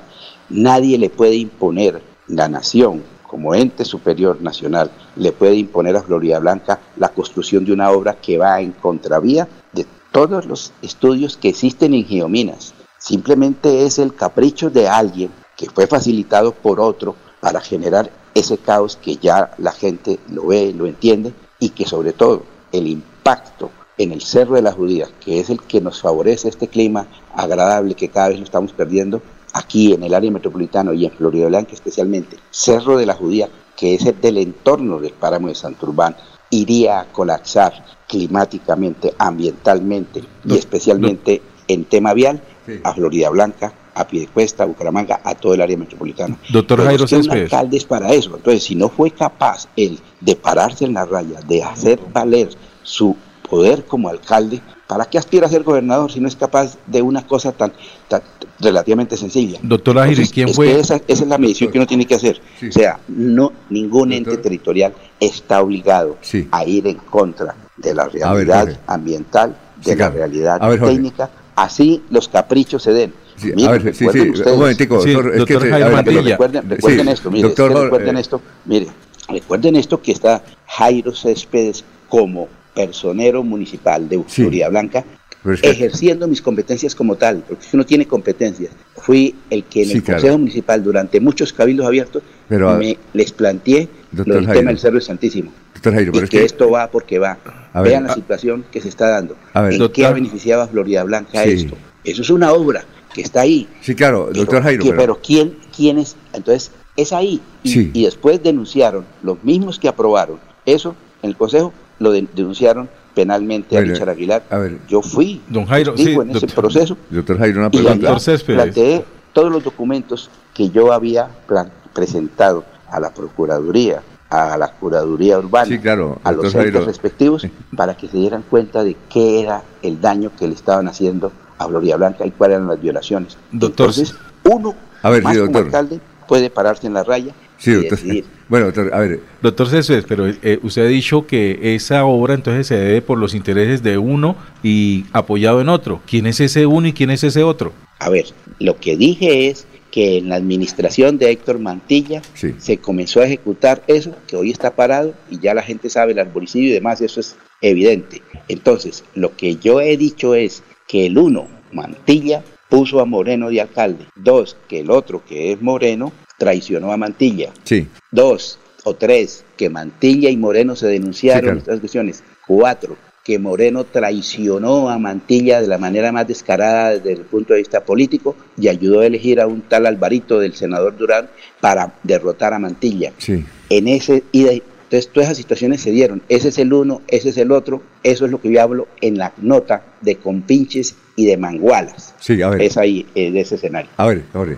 Nadie le puede imponer, la nación como ente superior nacional, le puede imponer a Florida Blanca la construcción de una obra que va en contravía de todos los estudios que existen en Geominas. Simplemente es el capricho de alguien que fue facilitado por otro para generar ese caos que ya la gente lo ve, lo entiende y que sobre todo el impacto en el Cerro de la Judía, que es el que nos favorece este clima agradable que cada vez lo estamos perdiendo, aquí en el área metropolitana y en Florida Blanca especialmente, Cerro de la Judía, que es el del entorno del páramo de Santurbán, iría a colapsar climáticamente, ambientalmente y especialmente en tema vial a Florida Blanca a Piedecuesta, a Bucaramanga, a todo el área metropolitana. Doctor Pero Jairo es que un Céspedes. alcalde es para eso. Entonces, si no fue capaz él de pararse en la raya, de hacer valer su poder como alcalde, ¿para qué aspira a ser gobernador si no es capaz de una cosa tan, tan relativamente sencilla? Doctor Jairo, ¿y Entonces, quién es fue? que esa, esa es la medición que uno tiene que hacer. O sea, no ningún ente territorial está obligado a ir en contra de la realidad ambiental, de Sí, la claro. realidad ver, técnica, así los caprichos se den. Sí, Miren, a ver, sí, recuerden sí, ustedes- un momentico, Sí, doctor, es que doctor se- Jairo a ver, Mantilla. sí, recuerden, recuerden esto, mire, doctor, es que recuerden eh, esto, mire, recuerden esto que está Jairo Céspedes como personero municipal de Florida Blanca, es que- ejerciendo mis competencias como tal, porque uno tiene competencias. Fui el que en Sí, el claro. Consejo Municipal durante muchos cabildos abiertos Pero, me les planteé lo del Jairo. tema del Cerro Santísimo. Doctor Jairo, y es que, que- esto va porque va. A ver, Vean la a- situación que se está dando. A ver, ¿En doctor- qué ha beneficiado a Florida Blanca Sí. esto? Eso es una obra que está ahí. Sí, claro, Pero, doctor Jairo. que- pero- pero ¿quién, quién es? Entonces, es ahí. Y, Sí. y después denunciaron, los mismos que aprobaron eso en el Consejo, lo de- denunciaron penalmente a Richard Aguilar. a ver. Yo fui Don Jairo, sí, en ese proceso Doctor Jairo, una y pregunta. planteé todos los documentos que yo había plan- presentado a la Procuraduría, a la Curaduría Urbana, Sí, claro, a los entes Jairo. respectivos, para que se dieran cuenta de qué era el daño que le estaban haciendo a Florida Blanca y cuáles eran las violaciones. Doctor- Entonces, uno, A ver, más sí, como alcalde, puede pararse en la raya Sí, doctor. Bueno, doctor, a ver, Doctor Céspedes, pero eh, usted ha dicho que esa obra entonces se debe por los intereses de uno y apoyado en otro. ¿Quién es ese uno y quién es ese otro? A ver, lo que dije es que en la administración de Héctor Mantilla Sí. se comenzó a ejecutar eso, que hoy está parado y ya la gente sabe el arboricidio y demás, eso es evidente. Entonces, lo que yo he dicho es que el uno, Mantilla, puso a Moreno de alcalde. Dos, que el otro, que es Moreno, traicionó a Mantilla. sí. Dos o tres, que Mantilla y Moreno se denunciaron Sí, claro. en estas cuestiones. Cuatro, que Moreno traicionó a Mantilla de la manera más descarada desde el punto de vista político y ayudó a elegir a un tal Alvarito del senador Durán para derrotar a Mantilla. Sí. En ese ida entonces todas esas situaciones se dieron. Ese es el uno, ese es el otro. Eso es lo que yo hablo en la nota de compinches y de mangualas. Sí, a ver. Es ahí, eh, de ese escenario. A ver, Jorge.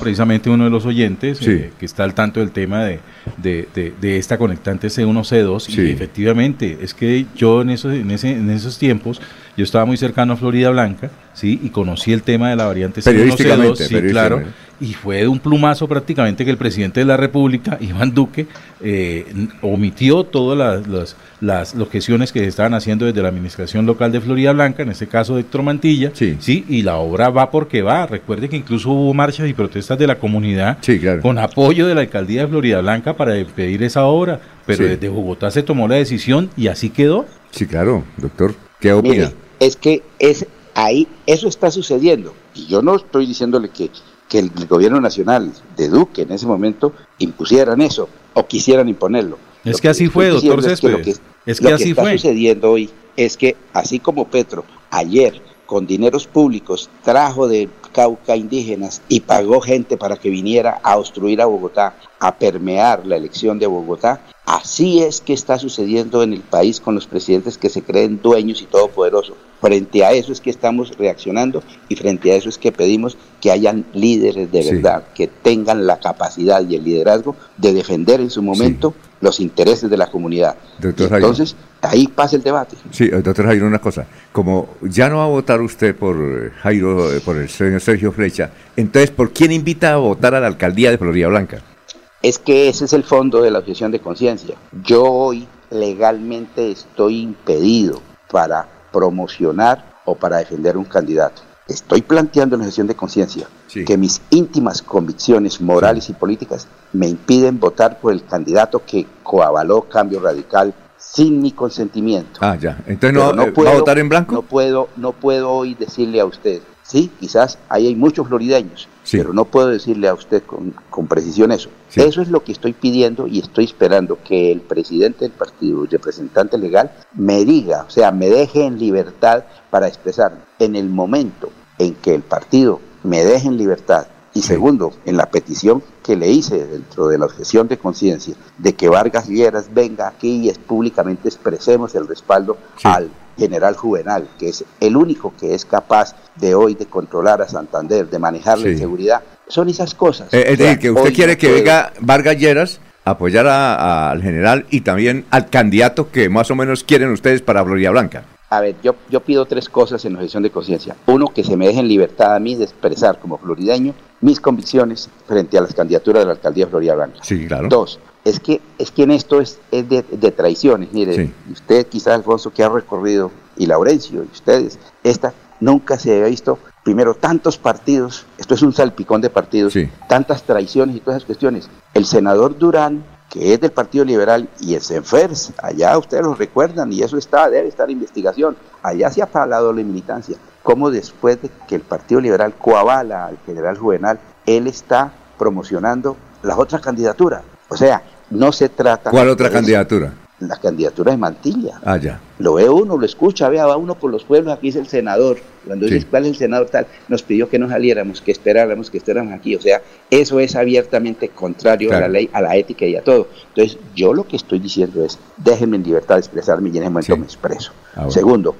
Precisamente uno de los oyentes Sí. eh, que está al tanto del tema de, de- de- de esta conectante C1C2 Sí. y efectivamente es que yo en esos, en, ese, en esos tiempos yo estaba muy cercano a Florida Blanca sí y conocí el tema de la variante C1C2 Periodísticamente, sí claro periodísticamente. Y fue de un plumazo prácticamente que el presidente de la República Iván Duque eh, omitió todas las, las, las objeciones que se estaban haciendo desde la administración local de Florida Blanca en este caso de Héctor Mantilla sí. y la obra va porque va recuerde que incluso hubo marchas y protestas de la comunidad con apoyo de la alcaldía de Florida Blanca para impedir esa obra pero Sí. desde Bogotá se tomó la decisión y así quedó Sí, claro, doctor. ¿Qué opina? Mire, es que es ahí eso está sucediendo y yo no estoy diciéndole que, que el, el gobierno nacional de Duque en ese momento impusieran eso o quisieran imponerlo. Es que así fue, doctor diciendo es que lo Céspedes. que, Es que lo así está fue. sucediendo hoy es que así como Petro ayer con dineros públicos trajo de Cauca indígenas y pagó gente para que viniera a obstruir a Bogotá, a permear la elección de Bogotá, así es que está sucediendo en el país con los presidentes que se creen dueños y todopoderosos. Frente a eso es que estamos reaccionando y frente a eso es que pedimos que hayan líderes de Sí. verdad, que tengan la capacidad y el liderazgo de defender en su momento los intereses de la comunidad. Doctor Y Jairo. entonces, ahí pasa el debate. Sí, eh, doctor Jairo, una cosa. Como ya no va a votar usted por eh, Jairo, eh, por el señor Sergio Flecha, entonces, ¿por quién invita a votar a la alcaldía de Florida Blanca? Es que ese es el fondo de la objeción de conciencia. Yo hoy legalmente estoy impedido para promocionar o para defender un candidato. Estoy planteando en la objeción de conciencia que mis íntimas convicciones morales y políticas me impiden votar por el candidato que coavaló cambio radical sin mi consentimiento. Ah, ya. Entonces, ¿no, ¿va a votar en blanco? No puedo, no puedo hoy decirle a usted, sí, quizás ahí hay muchos florideños, pero no puedo decirle a usted con, con precisión eso. Eso es lo que estoy pidiendo y estoy esperando que el presidente del partido, el representante legal, me diga, o sea, me deje en libertad para expresarme. En el momento en que el partido me deje en libertad y segundo, en la petición que le hice dentro de la objeción de conciencia de que Vargas Lleras venga aquí y es, públicamente expresemos el respaldo al general Juvenal, que es el único que es capaz de hoy de controlar a Santander, de manejar la Sí. inseguridad. Son esas cosas. Eh, es sea, decir, que usted quiere no que venga Vargas Lleras a apoyar a- a- al general y también al candidato que más o menos quieren ustedes para Florida Blanca. A ver, yo, yo pido tres cosas en objeción de conciencia. Uno, que se me deje en libertad a mí de expresar como florideño mis convicciones frente a las candidaturas de la alcaldía de Florida Blanca. Sí, claro. Dos, es que, es que en esto es, es de, de traiciones. Mire, Sí. usted quizás, Alfonso, que ha recorrido, y Laurencio, y ustedes, esta nunca se había visto, primero, tantos partidos, esto es un salpicón de partidos, tantas traiciones y todas esas cuestiones. El senador Durán, que es del Partido Liberal, y el CENFERS, allá ustedes lo recuerdan, y eso está, debe estar en investigación, allá se ha hablado de la militancia, cómo después de que el Partido Liberal coavala al general Juvenal, él está promocionando las otras candidaturas. O sea, no se trata... ¿Cuál otra candidatura? La candidatura de Mantilla. Ah, ya. Lo ve uno, lo escucha, vea, va uno por los pueblos, aquí es el senador. Cuando Sí. dices cuál es el senador tal, nos pidió que no saliéramos, que esperáramos, que esperáramos aquí. O sea, eso es abiertamente contrario a la ley, a la ética y a todo. Entonces, yo lo que estoy diciendo es, déjenme en libertad de expresarme y en ese momento me expreso. Ah, bueno. Segundo,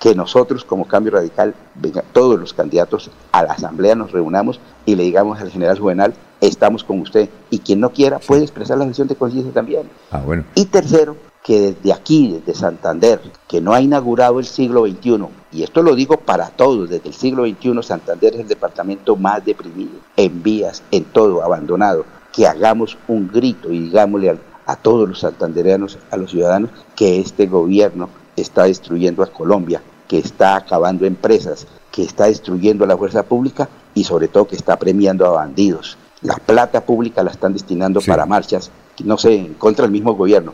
que nosotros como Cambio Radical, venga, todos los candidatos a la asamblea nos reunamos y le digamos al general Juvenal, estamos con usted. Y quien no quiera puede expresar la sesión de conciencia también. Ah, bueno. Y tercero, que desde aquí, desde Santander, que no ha inaugurado el siglo XXI, y esto lo digo para todos, desde el siglo XXI Santander es el departamento más deprimido, en vías, en todo, abandonado, que hagamos un grito y digámosle al- a todos los santandereanos, a los ciudadanos, que este gobierno está destruyendo a Colombia, que está acabando empresas, que está destruyendo a la fuerza pública y sobre todo que está premiando a bandidos. La plata pública la están destinando para marchas, no sé, contra del mismo gobierno.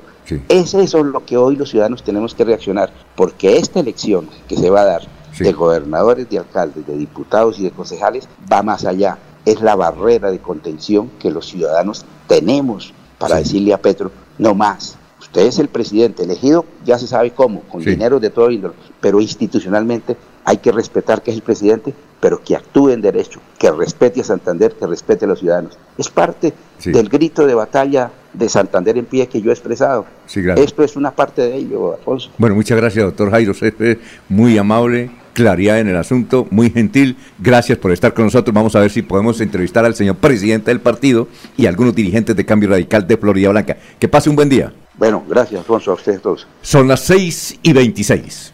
Es eso lo que hoy los ciudadanos tenemos que reaccionar, porque esta elección que se va a dar de gobernadores, de alcaldes, de diputados y de concejales va más allá. Es la barrera de contención que los ciudadanos tenemos para decirle a Petro, no más. Usted es el presidente elegido, ya se sabe cómo, con Sí. dinero de todo índole, pero institucionalmente hay que respetar que es el presidente, pero que actúe en derecho, que respete a Santander, que respete a los ciudadanos. Es parte Sí. del grito de batalla de Santander en pie que yo he expresado. Sí. Esto es una parte de ello, Alfonso. Bueno, muchas gracias, doctor Jairo Céspedes. Muy amable, claridad en el asunto, muy gentil. Gracias por estar con nosotros. Vamos a ver si podemos entrevistar al señor presidente del partido y a algunos dirigentes de Cambio Radical de Florida Blanca. Que pase un buen día. Bueno, gracias, Alfonso, a ustedes todos. Son las 6 y 26.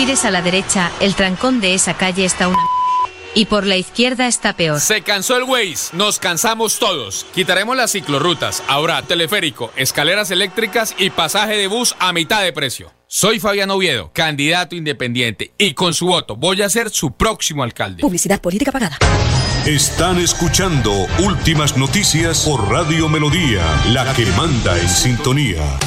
Gires a la derecha, el trancón de esa calle está una... Y por la izquierda está peor. Se cansó el Waze, nos cansamos todos. Quitaremos las ciclorrutas, ahora teleférico, escaleras eléctricas y pasaje de bus a mitad de precio. Soy Fabián Oviedo, candidato independiente, y con su voto voy a ser su próximo alcalde. Publicidad política pagada. Están escuchando Últimas Noticias por Radio Melodía, la que manda en sintonía.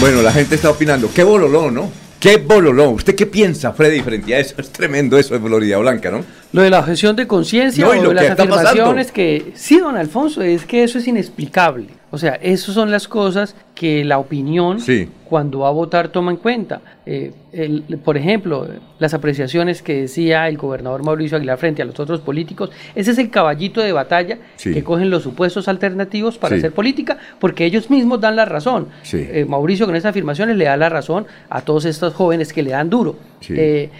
Bueno, la gente está opinando. Qué bololón, ¿no? Qué bololón. ¿Usted qué piensa, Freddy, frente a eso? Es tremendo eso de Florida Blanca, ¿no? Lo de la objeción de conciencia No, o lo de las afirmaciones pasando. que... Sí, don Alfonso, es que eso es inexplicable. O sea, esas son las cosas que la opinión, Sí. cuando va a votar, toma en cuenta. Eh, el- por ejemplo, las apreciaciones que decía el gobernador Mauricio Aguilar frente a los otros políticos, ese es el caballito de batalla Sí. que cogen los supuestos alternativos para Sí. hacer política, porque ellos mismos dan la razón. Eh, Mauricio con esas afirmaciones le da la razón a todos estos jóvenes que le dan duro. Eh,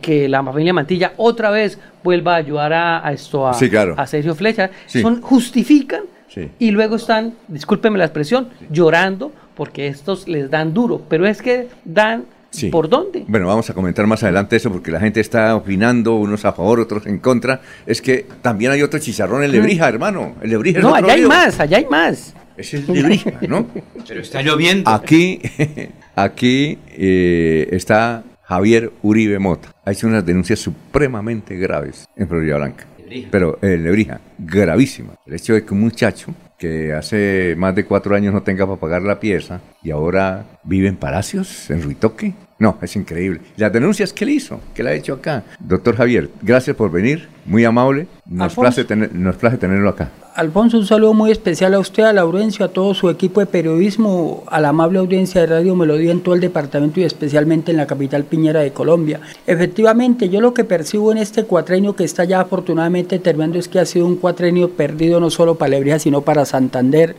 que la familia Mantilla otra vez vuelva a ayudar a, a esto a, Sí, claro. a Sergio Flecha. Son, justifican Sí. y luego están, discúlpeme la expresión, llorando porque estos les dan duro. Pero es que dan Sí. por dónde. Bueno, vamos a comentar más adelante eso porque la gente está opinando, unos a favor, otros en contra. Es que también hay otro chicharrón en Lebrija, hermano. El Lebrija es No, otro allá hay más, allá hay más. Es el Lebrija, ¿no? Pero está lloviendo. Aquí, aquí eh, está Javier Uribe Mota. Ha hecho unas denuncias supremamente graves en Florida Blanca. Pero en Lebrija, gravísima. El hecho de que un muchacho que hace más de cuatro años no tenga para pagar la pieza y ahora vive en Palacios, en Ruitoque. No, es increíble. Las denuncias que él hizo, que le ha hecho acá. Doctor Javier, gracias por venir, muy amable. Nos Alfonso. place, tener- nos place tenerlo acá. Alfonso, un saludo muy especial a usted, a Laurencio, a todo su equipo de periodismo, a la amable audiencia de Radio Melodía en todo el departamento y especialmente en la capital piñera de Colombia. Efectivamente, yo lo que percibo en este cuatrenio que está ya afortunadamente terminando es que ha sido un cuatrenio perdido no solo para Lebrija, sino para Santander.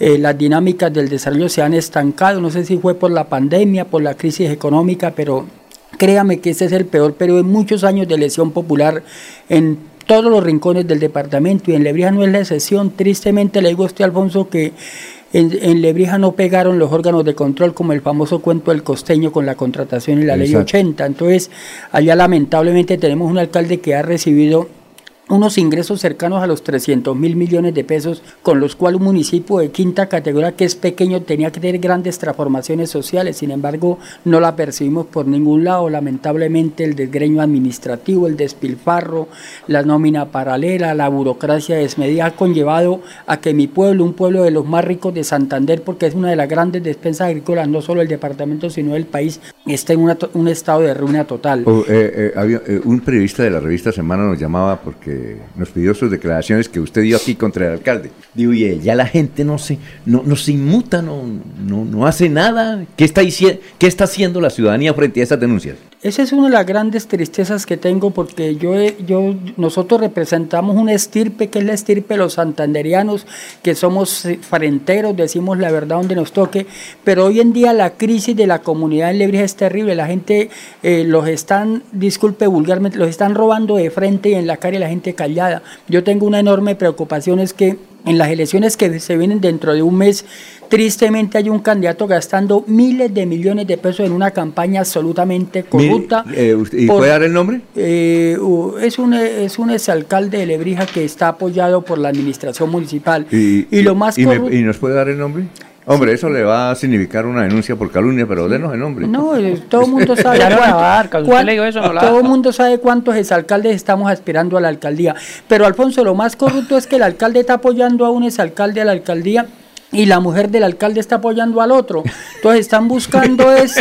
Eh, las dinámicas del desarrollo se han estancado, no sé si fue por la pandemia, por la crisis económica, pero créame que ese es el peor periodo de muchos años de lesión popular en todos los rincones del departamento y en Lebrija no es la excepción. Tristemente le digo a usted, Alfonso, que en, en Lebrija no pegaron los órganos de control como el famoso cuento del costeño con la contratación y la ley Exacto. 80. Entonces, allá lamentablemente tenemos un alcalde que ha recibido unos ingresos cercanos a los 300 mil millones de pesos, con los cuales un municipio de quinta categoría que es pequeño tenía que tener grandes transformaciones sociales, sin embargo no la percibimos por ningún lado, lamentablemente el desgreño administrativo, el despilfarro, la nómina paralela, la burocracia desmedida ha conllevado a que mi pueblo, un pueblo de los más ricos de Santander, porque es una de las grandes despensas agrícolas, no solo del departamento, sino del país, esté en una un estado de ruina total. O, eh, eh, eh, un periodista de la revista Semana nos llamaba porque nos pidió sus declaraciones que usted dio aquí contra el alcalde. Digo, oye, ya la gente no se, no, no se inmuta, no, no, no hace nada. ¿Qué está, ¿Qué está haciendo la ciudadanía frente a estas denuncias? Esa es una de las grandes tristezas que tengo porque yo, yo, nosotros representamos una estirpe que es la estirpe de los santanderianos, que somos frenteros, decimos la verdad donde nos toque, pero hoy en día la crisis de la comunidad en Lebrija es terrible, la gente eh, los están, disculpe vulgarmente, los están robando de frente y en la cara y la gente callada. Yo tengo una enorme preocupación, es que en las elecciones que se vienen dentro de un mes, tristemente hay un candidato gastando miles de millones de pesos en una campaña absolutamente corrupta. Eh, ¿Y por- puede dar el nombre? eh, es un es un exalcalde de Lebrija que está apoyado por la administración municipal. Y, Y lo más y, me- corrupto- ¿Y nos puede dar el nombre? Hombre, eso le va a significar una denuncia por calumnia, pero denos el nombre. No, todo el mundo sabe. Todo el mundo sabe cuántos exalcaldes estamos aspirando a la alcaldía. Pero Alfonso, lo más corrupto es que el alcalde está apoyando a un exalcalde a la alcaldía y la mujer del alcalde está apoyando al otro. Entonces están buscando es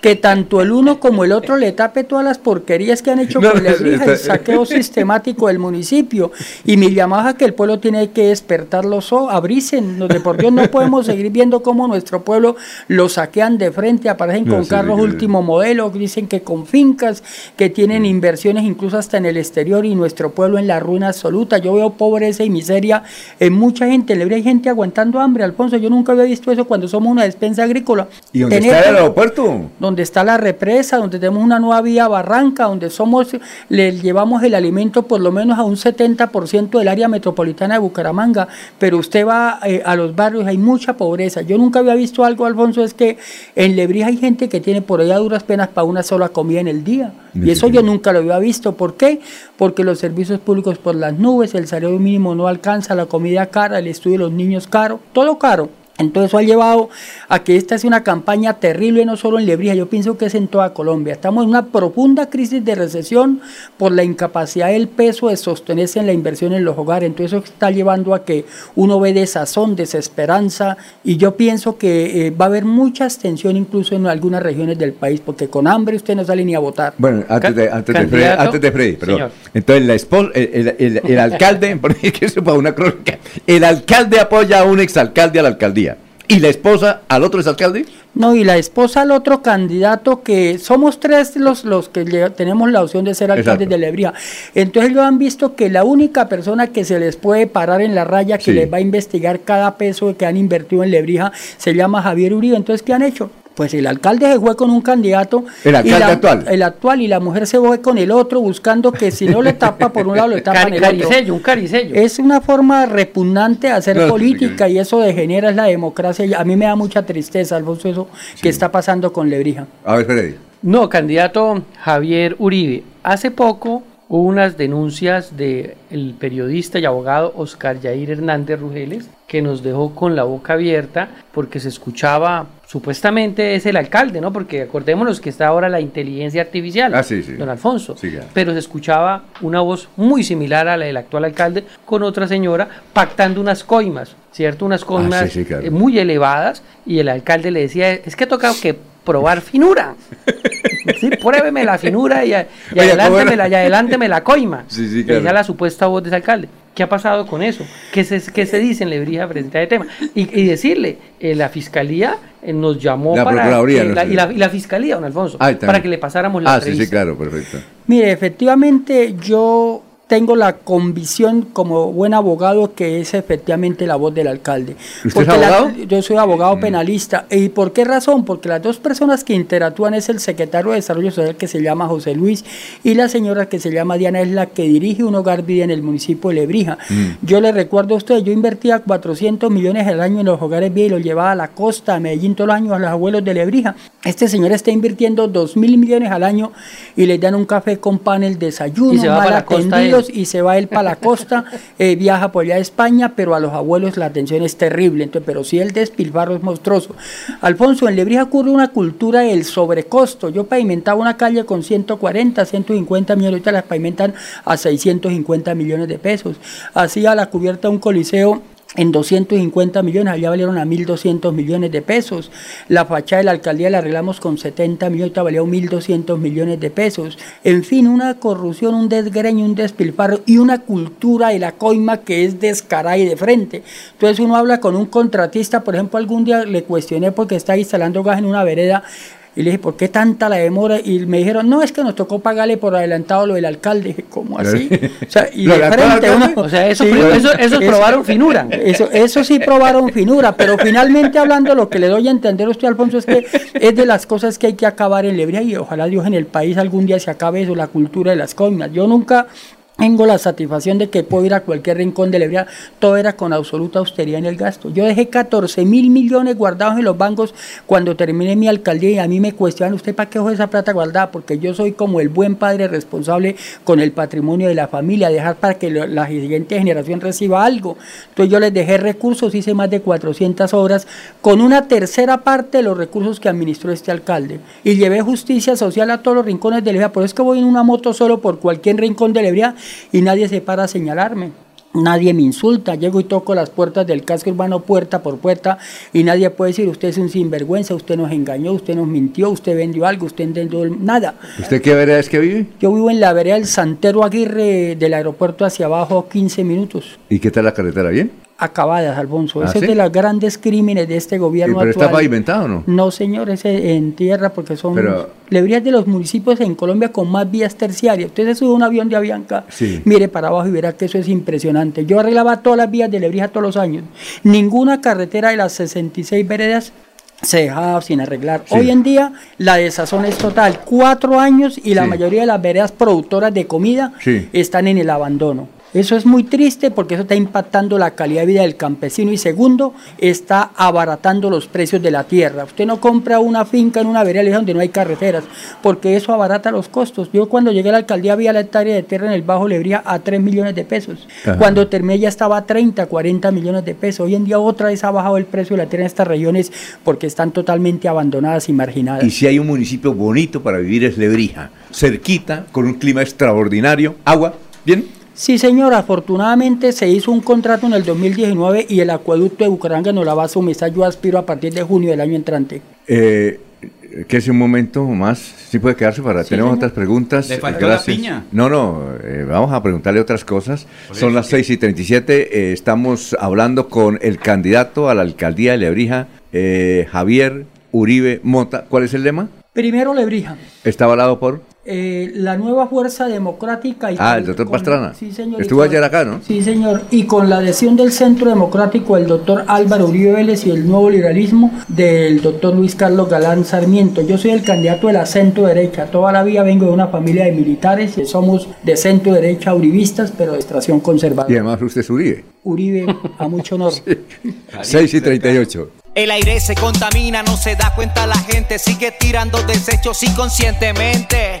que tanto el uno como el otro le tape todas las porquerías que han hecho No, con no, Lebrija, el saqueo sistemático del municipio. Y mi llamada es que el pueblo tiene que despertar los ojos, abrirse, no, de por Dios no podemos seguir viendo cómo nuestro pueblo lo saquean de frente, aparecen No, con sí, carros sí, sí. último modelo, dicen que con fincas, que tienen inversiones incluso hasta en el exterior y nuestro pueblo en la ruina absoluta. Yo veo pobreza y miseria en mucha gente, en Lebrija hay gente aguantando hambre, Alfonso, yo nunca había visto eso cuando somos una despensa agrícola. ¿Y dónde Tener- está el aeropuerto? donde está la represa, donde tenemos una nueva vía barranca, donde somos, le llevamos el alimento por lo menos a un 70% del área metropolitana de Bucaramanga, pero usted va eh, a los barrios, hay mucha pobreza. Yo nunca había visto algo, Alfonso, es que en Lebrija hay gente que tiene por allá duras penas para una sola comida en el día. Y eso yo nunca lo había visto. ¿Por qué? Porque los servicios públicos por las nubes, el salario mínimo no alcanza, la comida cara, el estudio de los niños caro, todo caro. Entonces eso ha llevado a que esta sea una campaña terrible no solo en Lebrija, yo pienso que es en toda Colombia. Estamos en una profunda crisis de recesión por la incapacidad del peso de sostenerse en la inversión en los hogares. Entonces eso está llevando a que uno ve desazón, desesperanza y yo pienso que eh, va a haber mucha abstención incluso en algunas regiones del país porque con hambre usted no sale ni a votar. Bueno, antes de, antes de Freddy, antes de Freddy, perdón. Señor. Entonces, la esposa, el, el- el- el alcalde, porque que eso para una crónica, el alcalde apoya a un exalcalde a la alcaldía. ¿Y la esposa al otro exalcalde? No, y la esposa al otro candidato que somos tres los, los que tenemos la opción de ser alcaldes Exacto. de Lebrija. Entonces ellos han visto que la única persona que se les puede parar en la raya, que Sí. les va a investigar cada peso que han invertido en Lebrija, se llama Javier Uribe. Entonces, ¿qué han hecho? Pues el alcalde se fue con un candidato. El alcalde la- actual. El actual y la mujer se fue con el otro buscando que si no le tapa por un lado, le tapan el otro. Caricello, un caricello. Es una forma repugnante de hacer No, política y eso degenera es la democracia. Y a mí me da mucha tristeza, Alfonso, eso que está pasando con Lebrija. A ver, Freddy. No, candidato Javier Uribe. Hace poco hubo unas denuncias del periodista y abogado Oscar Yair Hernández Rugeles que nos dejó con la boca abierta porque se escuchaba, supuestamente es el alcalde, ¿no? Porque acordémonos que está ahora la inteligencia artificial, Ah, sí, sí. don Alfonso, Sí, pero se escuchaba una voz muy similar a la del actual alcalde con otra señora pactando unas coimas, ¿cierto? Unas coimas Ah, claro. eh, muy elevadas y el alcalde le decía, es que toca que probar finura. Sí, pruébeme la finura y, a- la, y adelánteme la coima. Sí, sí, claro. decía la supuesta voz de ese alcalde. ¿Qué ha pasado con eso? ¿Qué se, qué se dice en Lebrija frente a este tema? Y, y decirle, eh, la fiscalía eh, nos llamó La para. Procuraduría, que no la- y, la, y la fiscalía, don Alfonso, Ah, para que le pasáramos la Ah, sí, sí, claro, perfecto. Mire, efectivamente yo tengo la convicción como buen abogado que es efectivamente la voz del alcalde. ¿Usted es la- abogado? yo soy abogado penalista. ¿Y por qué razón? Porque las dos personas que interactúan es el secretario de Desarrollo Social que se llama José Luis y la señora que se llama Diana es la que dirige un hogar vida en el municipio de Lebrija. Yo le recuerdo a usted, yo invertía 400 millones al año en los hogares vida y los llevaba a la costa, a Medellín todos los años a los abuelos de Lebrija. Este señor está invirtiendo 2 mil millones al año y les dan un café con pan, el desayuno, Y se va mal para la costa atendidos y se va él para la costa, eh, viaja por allá a España, pero a los abuelos la atención es terrible, entonces, pero sí el despilfarro es monstruoso. Alfonso, en Lebrija ocurre una cultura del sobrecosto. Yo pavimentaba una calle con 140, 150 millones, ahorita las pavimentan a 650 millones de pesos. Hacía la cubierta un coliseo en 250 millones, allá valieron a 1.200 millones de pesos. La fachada de la alcaldía la arreglamos con 70 millones, ahorita valió 1.200 millones de pesos. En fin, una corrupción, un desgreño, un despilfarro y una cultura de la coima que es descarada y de frente. Entonces uno habla con un contratista, por ejemplo, algún día le cuestioné porque está instalando gas en una vereda y le dije, ¿por qué tanta la demora? Y me dijeron, no, es que nos tocó pagarle por adelantado lo del alcalde. Dije, ¿cómo así? O sea, y ¿Lo de frente uno... O sea, eso- eso- eso probaron finura. Eso, eso sí probaron finura, pero finalmente hablando, lo que le doy a entender a usted, Alfonso, es que es de las cosas que hay que acabar en Lebría y ojalá Dios en el país algún día se acabe eso, la cultura de las coimas. Yo nunca tengo la satisfacción de que puedo ir a cualquier rincón de Lebría, todo era con absoluta austeridad en el gasto. Yo dejé 14 mil millones guardados en los bancos cuando terminé mi alcaldía y a mí me cuestionan, ¿usted para qué dejó esa plata guardada? Porque yo soy como el buen padre responsable con el patrimonio de la familia, dejar para que la siguiente generación reciba algo. Entonces yo les dejé recursos, hice más de 400 obras con una tercera parte de los recursos que administró este alcalde. Y llevé justicia social a todos los rincones de Lebría. Por eso es que voy en una moto solo por cualquier rincón de Lebría y nadie se para a señalarme. Nadie me insulta, llego y toco las puertas del casco urbano puerta por puerta y nadie puede decir usted es un sinvergüenza, usted nos engañó, usted nos mintió, usted vendió algo, usted vendió nada. ¿Usted qué vereda es que vive? Yo vivo en la vereda del Santero Aguirre del aeropuerto hacia abajo 15 minutos. ¿Y qué tal la carretera? ¿Bien? Acabadas, Alfonso. ¿Ah, Ese sí? es de los grandes crímenes de este ¿Y gobierno ¿Pero está actual. pavimentado o no? No, señor, es en tierra porque son Pero- Lebría es de los municipios en Colombia con más vías terciarias. Usted se sube un avión de Avianca, Sí. mire para abajo y verá que eso es impresionante. Yo arreglaba todas las vías de Lebrija todos los años. Ninguna carretera de las 66 veredas se dejaba sin arreglar. Sí. Hoy en día la desazón es total. Cuatro años y la mayoría de las veredas productoras de comida están en el abandono. Eso es muy triste porque eso está impactando la calidad de vida del campesino y segundo, está abaratando los precios de la tierra. Usted no compra una finca en una vereda donde no hay carreteras porque eso abarata los costos. Yo cuando llegué a la alcaldía había la hectárea de tierra en el Bajo Lebría a 3 millones de pesos. Ajá. Cuando terminé ya estaba a 30, 40 millones de pesos. Hoy en día otra vez ha bajado el precio de la tierra en estas regiones porque están totalmente abandonadas y marginadas. Y si hay un municipio bonito para vivir es Lebrija, cerquita, con un clima extraordinario, agua, ¿bien? Sí, señor, afortunadamente se hizo un contrato en el 2019 y el acueducto de Bucaramanga nos la va a suministrar, yo aspiro a partir de junio del año entrante. Eh, que es un momento más, si puede quedarse para, Sí, tenemos señor. otras preguntas. Le faltó la piña. No, no, eh, vamos a preguntarle otras cosas. Son las 6 y 37, eh, estamos hablando con el candidato a la alcaldía de Lebrija, eh, Javier Uribe Mota. ¿Cuál es el lema? Primero Lebrija, Está avalado por... eh, la nueva fuerza democrática. Y Ah, con- el doctor con- Pastrana. Sí, señor. Estuvo y con- ayer acá, ¿no? Sí, señor. Y con la adhesión del Centro Democrático del doctor Álvaro Uribe Vélez y el nuevo liberalismo del doctor Luis Carlos Galán Sarmiento. Yo soy el candidato de la centro derecha. Toda la vida vengo de una familia de militares y somos de centro derecha uribistas, pero de extracción Y conservadora. además usted es Uribe. Uribe, a mucho honor. 6 y 38. El aire se contamina, no se da cuenta la gente, sigue tirando desechos inconscientemente.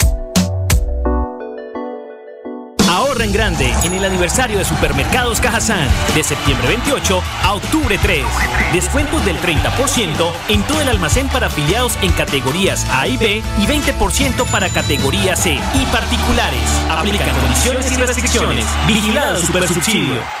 Ahorra en grande en el aniversario de Supermercados Cajazán de septiembre 28 a octubre 3. Descuentos del 30% en todo el almacén para afiliados en categorías A y B y 20% para categoría C y particulares. Aplican condiciones y restricciones. Vigilado Supersubsidio.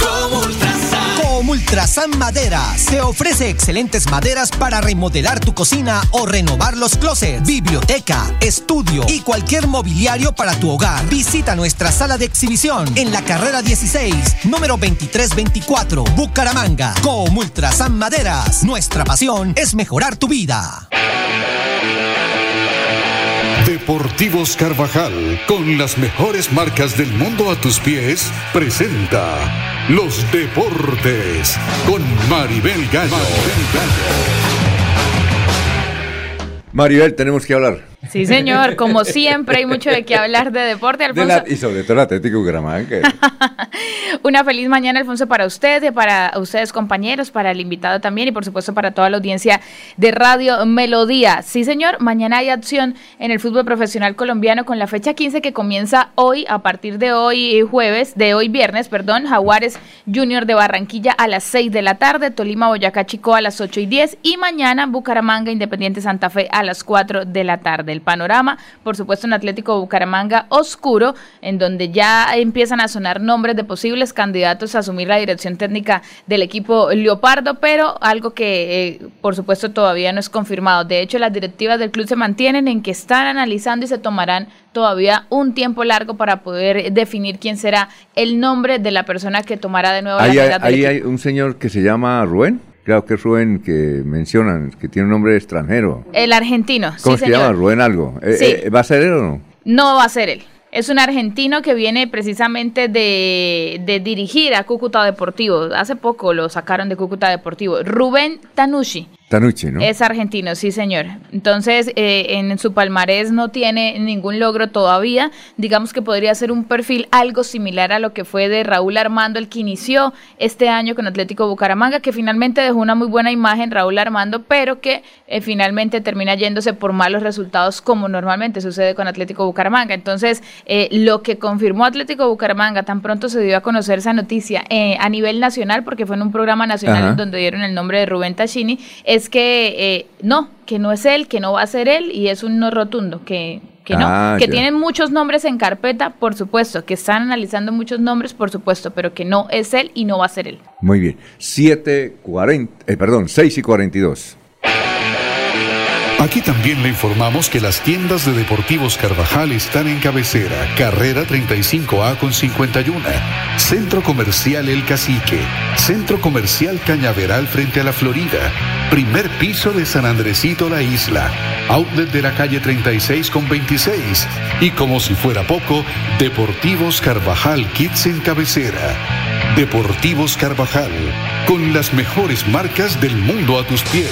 Comultrasan Maderas te ofrece excelentes maderas para remodelar tu cocina o renovar los closets, biblioteca, estudio y cualquier mobiliario para tu hogar. Visita nuestra sala de exhibición en la carrera 16, número 2324, Bucaramanga. Comultrasan Maderas, nuestra pasión es mejorar tu vida. Deportivos Carvajal, con las mejores marcas del mundo a tus pies, presenta Los Deportes con Maribel Gallo. Maribel, tenemos que hablar. Sí, señor, como siempre hay mucho de qué hablar de deporte, De Alfonso. la- y sobre todo el Atlético Bucaramanga. Una feliz mañana, Alfonso, para usted, para ustedes compañeros, para el invitado también y por supuesto para toda la audiencia de Radio Melodía. Sí, señor, mañana hay acción en el fútbol profesional colombiano con la fecha 15 que comienza hoy, a partir de hoy jueves, de hoy viernes, perdón, Jaguares Junior de Barranquilla a las 6 de la tarde, Tolima Boyacá Chico a las 8 y 10 y mañana Bucaramanga Independiente Santa Fe a las 4 de la tarde. El panorama, por supuesto, en Atlético Bucaramanga oscuro, en donde ya empiezan a sonar nombres de posibles candidatos a asumir la dirección técnica del equipo Leopardo, pero algo que, eh, por supuesto, todavía no es confirmado. De hecho, las directivas del club se mantienen en que están analizando y se tomarán todavía un tiempo largo para poder definir quién será el nombre de la persona que tomará de nuevo la Ahí, hay, ahí hay un señor que se llama Rubén. Creo que es Rubén que mencionan, que tiene un nombre extranjero. El argentino, ¿Cómo sí, se llama? Rubén algo. Eh, Sí. eh, ¿Va a ser él o no? No va a ser él. Es un argentino que viene precisamente de, de dirigir a Cúcuta Deportivo. Hace poco lo sacaron de Cúcuta Deportivo. Rubén Tanucci. Tanucci, ¿no? Es argentino, sí, señor. Entonces, eh, en su palmarés no tiene ningún logro todavía. Digamos que podría ser un perfil algo similar a lo que fue de Raúl Armando, el que inició este año con Atlético Bucaramanga, que finalmente dejó una muy buena imagen, Raúl Armando, pero que eh, finalmente termina yéndose por malos resultados, como normalmente sucede con Atlético Bucaramanga. Entonces, eh, lo que confirmó Atlético Bucaramanga, tan pronto se dio a conocer esa noticia eh, a nivel nacional, porque fue en un programa nacional Ajá. en donde dieron el nombre de Rubén Tachini, es que eh, no, que no es él, que no va a ser él y es un no rotundo, que, que no, Ah, que ya. tienen muchos nombres en carpeta, por supuesto, que están analizando muchos nombres, por supuesto, pero que no es él y no va a ser él. Muy bien. 7.40, eh, perdón, 6 y 42. Aquí también le informamos que las tiendas de Deportivos Carvajal están en cabecera, carrera 35A con 51, Centro Comercial El Cacique, Centro Comercial Cañaveral frente a la Florida, primer piso de San Andresito La Isla, outlet de la calle 36 con 26 y como si fuera poco, Deportivos Carvajal Kids en cabecera. Deportivos Carvajal, con las mejores marcas del mundo a tus pies.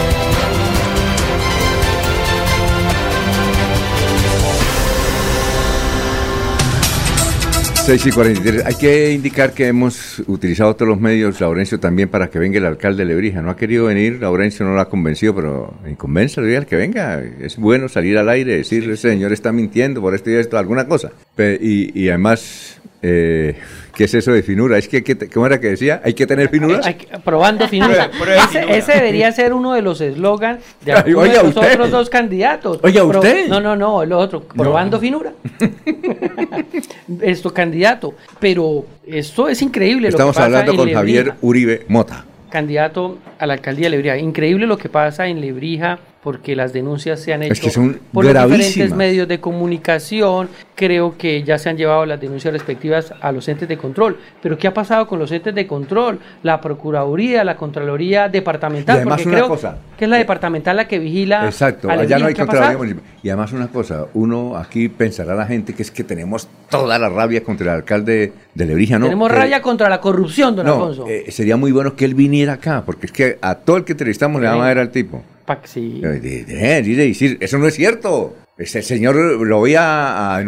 6 y 43. Hay que indicar que hemos utilizado todos los medios, Laurencio, también para que venga el alcalde de Lebrija. No ha querido venir, Laurencio no lo ha convencido, pero convénzalo, dígale que venga. Es bueno salir al aire, decirle, ese señor está mintiendo por esto y esto, alguna cosa. Y, y además Eh, ¿Qué es eso de finura? Es que, hay ¿cómo era que decía? ¿Hay que tener finuras? Hay que- probando finura. Ese, finura. ese debería ser uno de los eslogans de Ay, alguno oiga, de los usted. otros dos candidatos. Oiga, usted. No, no, no, el otro. Probando finura. esto, candidato. Pero esto es increíble. Estamos lo que pasa hablando con. Javier Uribe Mota. candidato a la alcaldía de Lebrija. Increíble lo que pasa en Lebrija porque las denuncias se han hecho Es que son por los diferentes medios de comunicación. Creo que ya se han llevado las denuncias respectivas a los entes de control. Pero ¿qué ha pasado con los entes de control? La Procuraduría, la Contraloría Departamental. Y además porque una creo cosa. que es la departamental la que vigila. Exacto, allá no hay ¿Qué ha Contraloría? Municipal. Y además una cosa, uno aquí pensará la gente que es que tenemos toda la rabia contra el alcalde de Lebrija, ¿no? Tenemos raya contra la corrupción, don no, Alfonso. eh, sería muy bueno que él viniera acá, porque es que a todo el que entrevistamos le Sí. vamos a ver al tipo. Pa' que sí. De- de- de decir, eso no es cierto. Ese señor lo voy a, a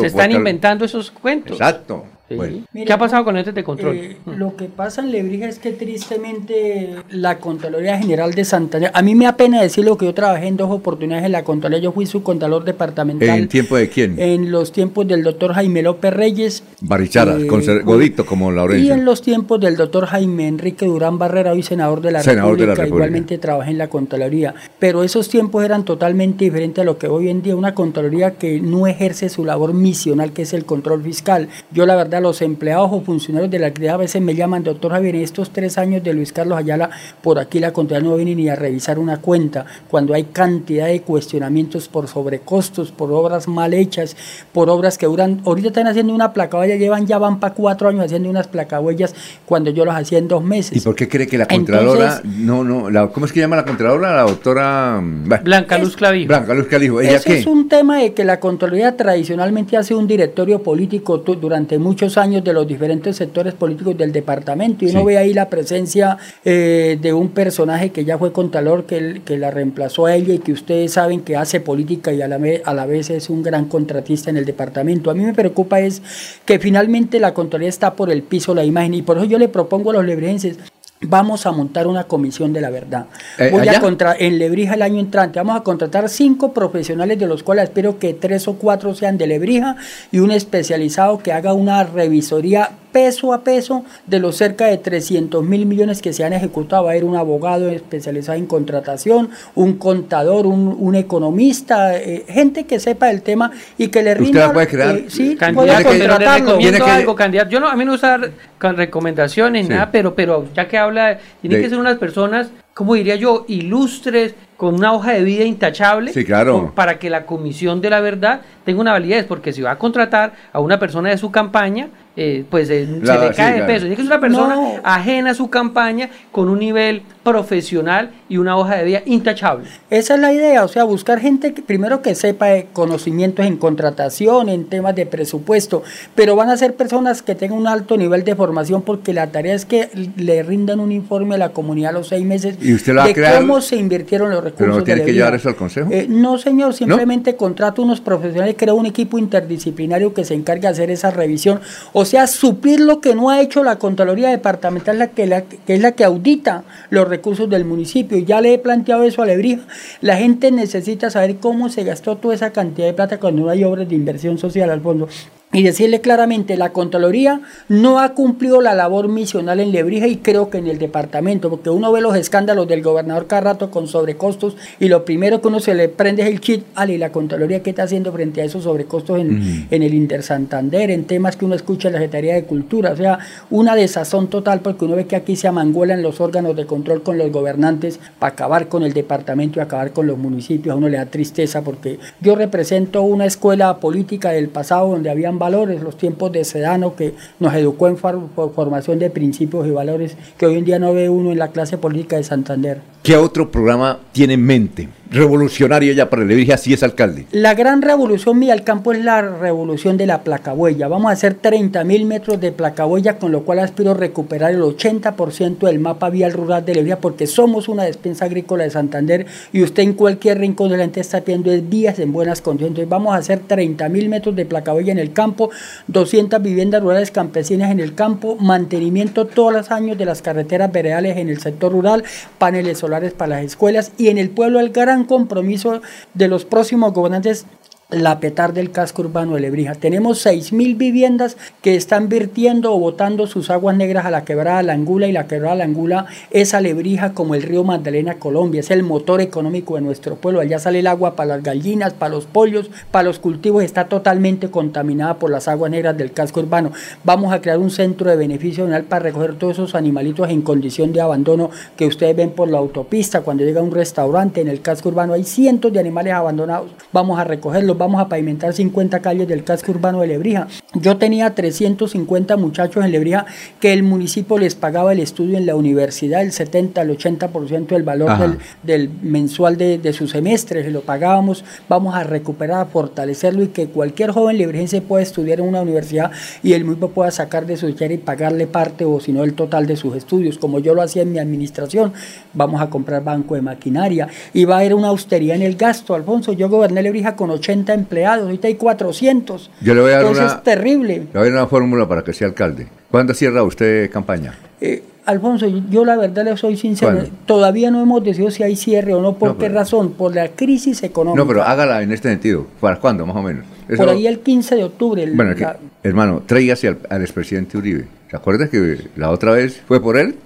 Se están inventando esos cuentos. Exacto. Sí. Bueno. ¿Qué ha pasado con entes de control? Eh, lo que pasa en Lebrija es que tristemente la Contraloría General de Santander, a mí me apena decirlo que yo trabajé en dos oportunidades en la Contraloría, yo fui subcontador departamental ¿En tiempo de quién? en los tiempos del doctor Jaime López Reyes Barichara, eh, con Godito como y Laurencio. en los tiempos del doctor Jaime Enrique Durán Barrera, hoy senador de la, Senador de la República, República. igualmente trabajé en la Contraloría, pero esos tiempos eran totalmente diferentes a lo que hoy en día una Contraloría que no ejerce su labor misional, que es el control fiscal. Yo la verdad, los empleados o funcionarios de la actividad a veces me llaman, doctor Javier, en estos tres años de Luis Carlos Ayala, por aquí la Contraloría no viene ni a revisar una cuenta, cuando hay cantidad de cuestionamientos por sobrecostos, por obras mal hechas, por obras que duran, ahorita están haciendo una placahuella, llevan ya van para cuatro años haciendo unas placahuellas cuando yo las hacía en dos meses. ¿Y por qué cree que la Entonces- Contralora, no, no, la, ¿cómo es que llama la Contralora? La doctora... mm, bah, Blanca Luz Clavijo. Blanca Luz Calijo. ¿Ella Eso qué? es un tema de que la Contraloría tradicionalmente hace un directorio político durante muchos años de los diferentes sectores políticos del departamento y uno Sí. ve ahí la presencia eh, de un personaje que ya fue Contralor, que, que la reemplazó a ella y que ustedes saben que hace política y a la, a la vez es un gran contratista en el departamento. A mí me preocupa es que finalmente la Contraloría está por el piso la imagen y por eso yo le propongo a los lebrenses Vamos a montar una comisión de la verdad. Eh, Voy ¿allá? a contra en Lebrija el año entrante. Vamos a contratar cinco profesionales, de los cuales espero que tres o cuatro sean de Lebrija y un especializado que haga una revisoría peso a peso de los cerca de 300 mil millones que se han ejecutado. Va a haber un abogado especializado en contratación, un contador, un, un economista, eh, gente que sepa el tema y que le ¿Usted rinda. la puede crear? eh, sí, contratarlo. Tiene que- algo, candidato. Yo no, a mí no me gusta dar con recomendaciones, Sí. nada, pero, pero ya que habla, tienen De- que ser unas personas, como diría yo, ilustres, con una hoja de vida intachable, Sí, claro. con- para que la comisión de la verdad tenga una validez, porque si va a contratar a una persona de su campaña, eh, pues eh, La- se le sí, cae de claro. peso. Que ser una persona No. ajena a su campaña, con un nivel profesional y una hoja de vida intachable. Esa es la idea, o sea, buscar gente que, primero que sepa de conocimientos en contratación, en temas de presupuesto, pero van a ser personas que tengan un alto nivel de formación porque la tarea es que le rindan un informe a la comunidad a los seis meses ¿Y usted de crear? cómo se invirtieron los recursos. Pero no tiene que llevar eso al Consejo. Eh, no, señor, simplemente contrato unos profesionales, creo un equipo interdisciplinario que se encargue de hacer esa revisión, o sea, suplir lo que no ha hecho la Contraloría Departamental, la que, es la que audita los recursos del municipio. Ya le he planteado eso a Lebrija. La gente necesita saber cómo se gastó toda esa cantidad de plata cuando no hay obras de inversión social al fondo. Y decirle claramente, la Contraloría no ha cumplido la labor misional en Lebrija y creo que en el departamento, porque uno ve los escándalos del gobernador cada rato con sobrecostos y lo primero que uno se le prende es el chip, Ale, ¿y la Contraloría qué está haciendo frente a esos sobrecostos en, Ujú. en el Inter Santander, en temas que uno escucha en la Secretaría de Cultura? O sea, una desazón total porque uno ve que aquí se amanguelan los órganos de control con los gobernantes para acabar con el departamento y acabar con los municipios. A uno le da tristeza porque yo represento una escuela política del pasado donde valores, los tiempos de Sedano que nos educó en formación de principios y valores que hoy en día no ve uno en la clase política de Santander. ¿Qué otro programa tiene en mente? Revolucionario ya para Lebrija, si es alcalde. La gran revolución mía al campo es la revolución de la placahuella. Vamos a hacer 30 mil metros de placahuella, con lo cual aspiro recuperar el 80% del mapa vial rural de Lebrija, porque somos una despensa agrícola de Santander y usted en cualquier rincón de la gente está es vías en buenas condiciones. Entonces vamos a hacer 30 mil metros de placahuella en el campo, 200 viviendas rurales campesinas en el campo, mantenimiento todos los años de las carreteras veredales en el sector rural, paneles solares para las escuelas y en el pueblo el gran compromiso de los próximos gobernantes la petar del casco urbano de Lebrija. Tenemos 6.000 viviendas que están virtiendo o botando sus aguas negras a la quebrada La Angula y la quebrada La Angula es a Lebrija como el río Magdalena Colombia, es el motor económico de nuestro pueblo. Allá sale el agua para las gallinas, para los pollos, para los cultivos, está totalmente contaminada por las aguas negras del casco urbano. Vamos a crear un centro de beneficio nacional para recoger todos esos animalitos en condición de abandono que ustedes ven por la autopista cuando llega a un restaurante en el casco urbano. Hay cientos de animales abandonados. Vamos a recogerlos vamos a pavimentar 50 calles del casco urbano de Lebrija. Yo tenía 350 muchachos en Lebrija que el municipio les pagaba el estudio en la universidad, el 70 al 80% del valor del, del, mensual de, de su semestre, se lo pagábamos. Vamos a recuperar, a fortalecerlo y que cualquier joven lebrijense pueda estudiar en una universidad y el municipio pueda sacar de su dinero y pagarle parte o si no el total de sus estudios, como yo lo hacía en mi administración. Vamos a comprar banco de maquinaria y va a haber una austeridad en el gasto, Alfonso. Yo goberné Lebrija con 80 empleados, ahorita hay 400. Yo le voy a dar Entonces una, es terrible. le voy a dar una fórmula para que sea alcalde. ¿Cuándo cierra usted campaña? Eh, Alfonso, yo la verdad le soy sincero, ¿Cuándo? todavía no hemos decidido si hay cierre o no, ¿por qué razón? Por la crisis económica. No, pero hágala en este sentido. ¿Para cuándo, más o menos? Eso- Por ahí el 15 de octubre. el- Bueno, que- la- hermano, tráigase al, al expresidente Uribe. ¿Se acuerda que la otra vez fue por él?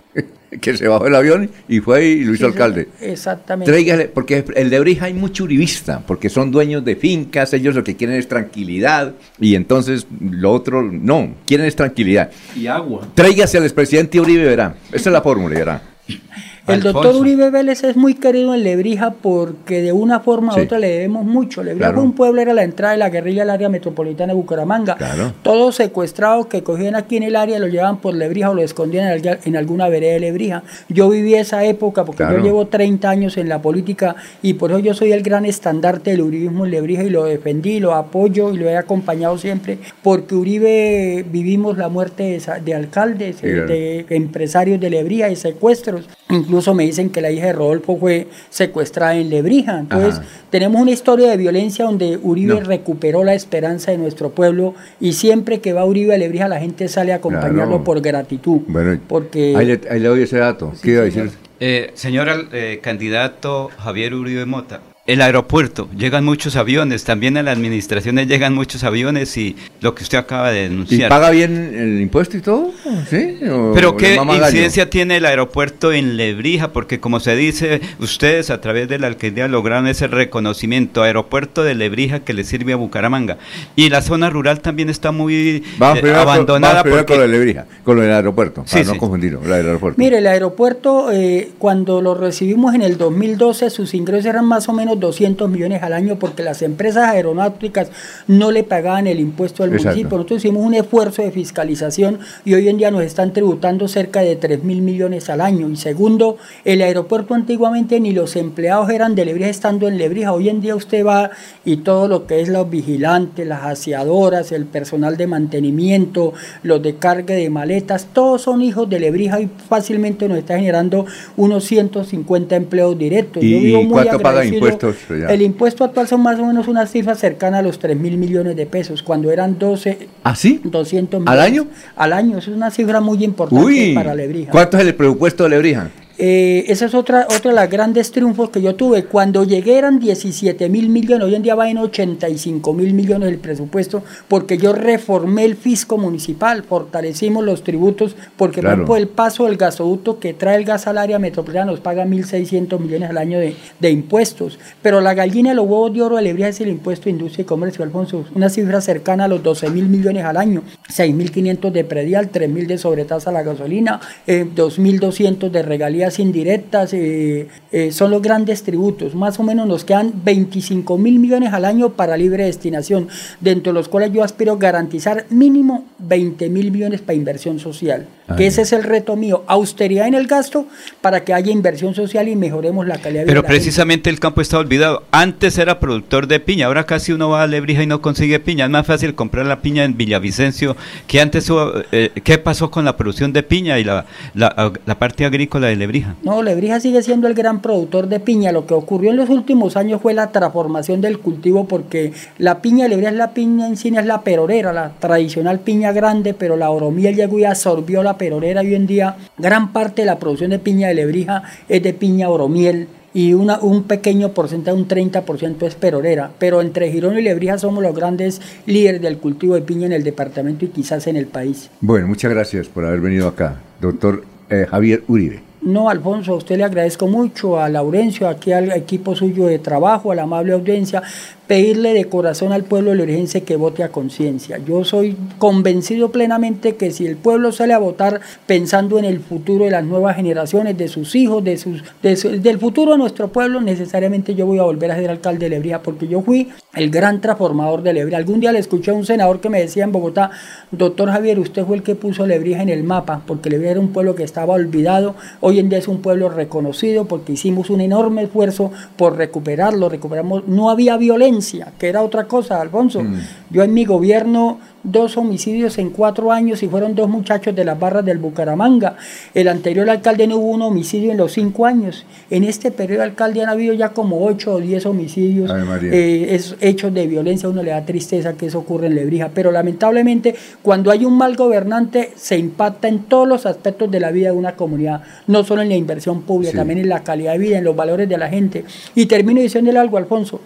que se bajó el avión y fue y lo hizo Sí, alcalde. sí, Exactamente. Tráigale, porque el de Brija hay mucho uribista, porque son dueños de fincas, ellos lo que quieren es tranquilidad, y entonces lo otro, no, quieren es tranquilidad. Y agua. Tráigase al expresidente Uribe, verá. Esa es la fórmula, verá. El doctor Uribe Vélez es muy querido en Lebrija porque de una forma u otra le debemos mucho. Lebrija Claro. fue un pueblo, era la entrada de la guerrilla al área metropolitana de Bucaramanga. Claro. Todos secuestrados que cogían aquí en el área lo llevaban por Lebrija o lo escondían en, alguna vereda de Lebrija. Yo viví esa época porque Claro. yo llevo 30 años en la política y por eso yo soy el gran estandarte del uribismo en Lebrija y lo defendí, lo apoyo y lo he acompañado siempre porque Uribe vivimos la muerte de, de alcaldes, Sí, de empresarios de Lebrija y secuestros. Incluso me dicen que la hija de Rodolfo fue secuestrada en Lebrija. Entonces, Ajá. tenemos una historia de violencia donde Uribe No. recuperó la esperanza de nuestro pueblo y siempre que va Uribe a Lebrija la gente sale a acompañarlo Claro. por gratitud. Bueno, Porque ahí, le, ahí le doy ese dato. ¿Qué iba a decir? Eh, señor al- eh, candidato Javier Uribe Mota, el aeropuerto, llegan muchos aviones, también a las administraciones llegan muchos aviones y lo que usted acaba de ¿Y denunciar. paga bien el impuesto y todo? ¿Sí? ¿O Pero qué gallo? incidencia tiene el aeropuerto en Lebrija, porque como se dice, ustedes a través de la alcaldía lograron ese reconocimiento, aeropuerto de Lebrija que le sirve a Bucaramanga. Y la zona rural también está muy Vamos eh, primero, con, abandonada vamos primero porque con lo de Lebrija, con lo del aeropuerto, Sí, para no confundirlo, lo del aeropuerto. Mire, el aeropuerto, eh, cuando lo recibimos en el 2012, sus ingresos eran más o menos 200 millones al año porque las empresas aeronáuticas no le pagaban el impuesto al Exacto. municipio. Nosotros hicimos un esfuerzo de fiscalización y hoy en día nos están tributando cerca de 3 mil millones al año. Y segundo, el aeropuerto antiguamente ni los empleados eran de Lebrija estando en Lebrija. Hoy en día usted va y todo lo que es los vigilantes, las aseadoras, el personal de mantenimiento, los de carga de maletas, todos son hijos de Lebrija y fácilmente nos está generando unos 150 empleos directos. ¿Y- Yo vivo muy cuánto paga agradecido. El impuesto actual son más o menos una cifra cercana a los 3 mil millones de pesos, cuando eran 12, ¿Ah, sí? 200 ¿Al año? Al año, es una cifra muy importante Uy, para Lebrija. ¿cuánto es el presupuesto de Lebrija? Eh, esa es otra, otra de las grandes triunfos que yo tuve. Cuando llegué eran 17 mil millones, hoy en día va en 85 mil millones el presupuesto, porque yo reformé el fisco municipal, fortalecimos los tributos, porque Claro. por el paso del gasoducto que trae el gas al área metropolitana nos paga 1.600 millones al año de, de impuestos. Pero la gallina de los huevos de oro de Lebrija es el impuesto de industria y comercio, Alfonso, una cifra cercana a los 12 mil millones al año, 6.500 de predial, 3.000 de sobretasa a la gasolina, eh, 2.200 de regalías indirectas, eh, eh, son los grandes tributos. Más o menos nos quedan 25 mil millones al año para libre destinación, dentro de los cuales yo aspiro garantizar mínimo 20 mil millones para inversión social. Ah, que ese es el reto mío, austeridad en el gasto para que haya inversión social y mejoremos la calidad de vida. Pero gente. precisamente el campo está olvidado. Antes era productor de piña, ahora casi uno va a Lebrija y no consigue piña. Es más fácil comprar la piña en Villavicencio que antes eh, ¿Qué pasó con la producción de piña y la, la, la parte agrícola de Lebrija? No, Lebrija sigue siendo el gran productor de piña. Lo que ocurrió en los últimos años fue la transformación del cultivo porque la piña de Lebrija es la piña en sí, es la perorera, la tradicional piña grande, pero la oromiel llegó y absorbió la perorera y hoy en día gran parte de la producción de piña de Lebrija es de piña oromiel y una, un pequeño porcentaje, un 30% es perorera. Pero entre Girón y Lebrija somos los grandes líderes del cultivo de piña en el departamento y quizás en el país. Bueno, muchas gracias por haber venido acá, doctor eh, Javier Uribe. No, Alfonso, a usted le agradezco mucho, a Laurencio, aquí al equipo suyo de trabajo, a la amable audiencia, pedirle de corazón al pueblo lorigense que vote a conciencia. Yo soy convencido plenamente que si el pueblo sale a votar pensando en el futuro de las nuevas generaciones, de sus hijos, de sus, del futuro de nuestro pueblo, necesariamente yo voy a volver a ser alcalde de Lebrija, porque yo fui el gran transformador de Lebrija. Algún día le escuché a un senador que me decía en Bogotá, doctor Javier, usted fue el que puso Lebrija en el mapa, porque Lebrija era un pueblo que estaba olvidado, hoy en día es un pueblo reconocido porque hicimos un enorme esfuerzo por recuperarlo, recuperamos, no había violencia, que era otra cosa, Alfonso. Mm. Yo en mi gobierno dos homicidios en cuatro años y fueron dos muchachos de las barras del Bucaramanga. El anterior alcalde no hubo un homicidio en los cinco años. En este periodo alcalde han habido ya como ocho o diez homicidios, eh, hechos de violencia. uno le da tristeza que eso ocurre en Lebrija. Pero lamentablemente cuando hay un mal gobernante se impacta en todos los aspectos de la vida de una comunidad, no solo en la inversión pública, también en la calidad de vida, en los valores de la gente. Y termino diciéndole algo, Alfonso.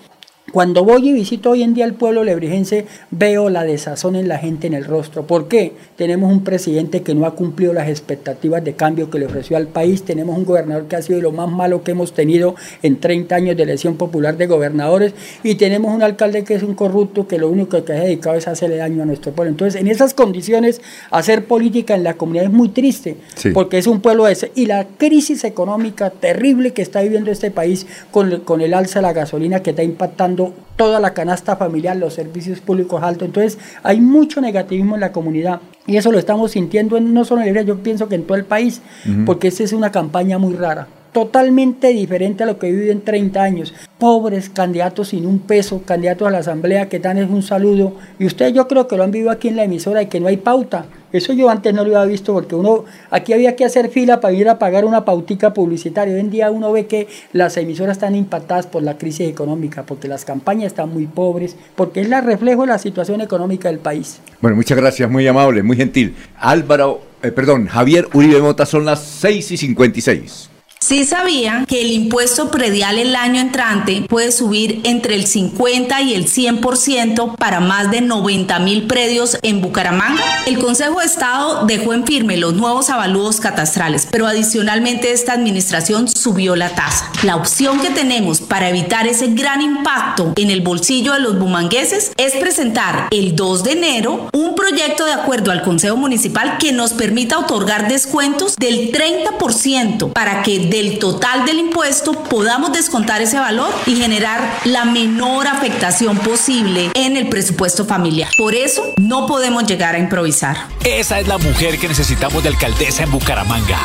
Cuando voy y visito hoy en día el pueblo lebrijense, veo la desazón en la gente en el rostro. ¿Por qué? Tenemos un presidente que no ha cumplido las expectativas de cambio que le ofreció al país. Tenemos un gobernador que ha sido lo más malo que hemos tenido en 30 años de elección popular de gobernadores. Y tenemos un alcalde que es un corrupto que lo único que ha dedicado es hacerle daño a nuestro pueblo. Entonces, en esas condiciones, hacer política en la comunidad es muy triste, porque es un pueblo ese. Y la crisis económica terrible que está viviendo este país con, con el alza de la gasolina que está impactando toda la canasta familiar, los servicios públicos altos. Entonces hay mucho negativismo en la comunidad y eso lo estamos sintiendo en, no solo en Liberia, yo pienso que en todo el país, porque esta es una campaña muy rara totalmente diferente a lo que vivido en 30 años. Pobres candidatos sin un peso, candidatos a la asamblea que dan es un saludo. Y ustedes yo creo que lo han vivido aquí en la emisora y que no hay pauta. Eso yo antes no lo había visto porque uno, aquí había que hacer fila para ir a pagar una pautica publicitaria. Hoy en día uno ve que las emisoras están impactadas por la crisis económica, porque las campañas están muy pobres, porque es la reflejo de la situación económica del país. Bueno, muchas gracias, muy amable, muy gentil. Álvaro, eh, perdón, Javier Uribe Mota, son las 6 y 56. Sí sabían que el impuesto predial el año entrante puede subir entre el 50 y el 100% para más de 90 mil predios en Bucaramanga. El Consejo de Estado dejó en firme los nuevos avalúos catastrales, pero adicionalmente esta administración subió la tasa. La opción que tenemos para evitar ese gran impacto en el bolsillo de los bumangueses es presentar el 2 de enero un proyecto de acuerdo al Consejo Municipal que nos permita otorgar descuentos del 30% para que del total del impuesto podamos descontar ese valor y generar la menor afectación posible en el presupuesto familiar. Por eso no podemos llegar a improvisar. Esa es la mujer que necesitamos de alcaldesa en Bucaramanga.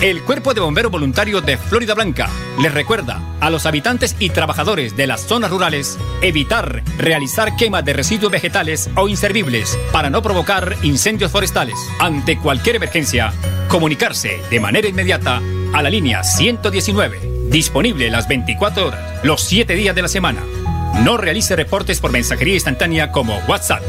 El Cuerpo de Bomberos Voluntarios de Florida Blanca les recuerda a los habitantes y trabajadores de las zonas rurales evitar realizar quemas de residuos vegetales o inservibles para no provocar incendios forestales. Ante cualquier emergencia, comunicarse de manera inmediata a la línea 119, disponible las 24 horas, los 7 días de la semana. No realice reportes por mensajería instantánea como WhatsApp.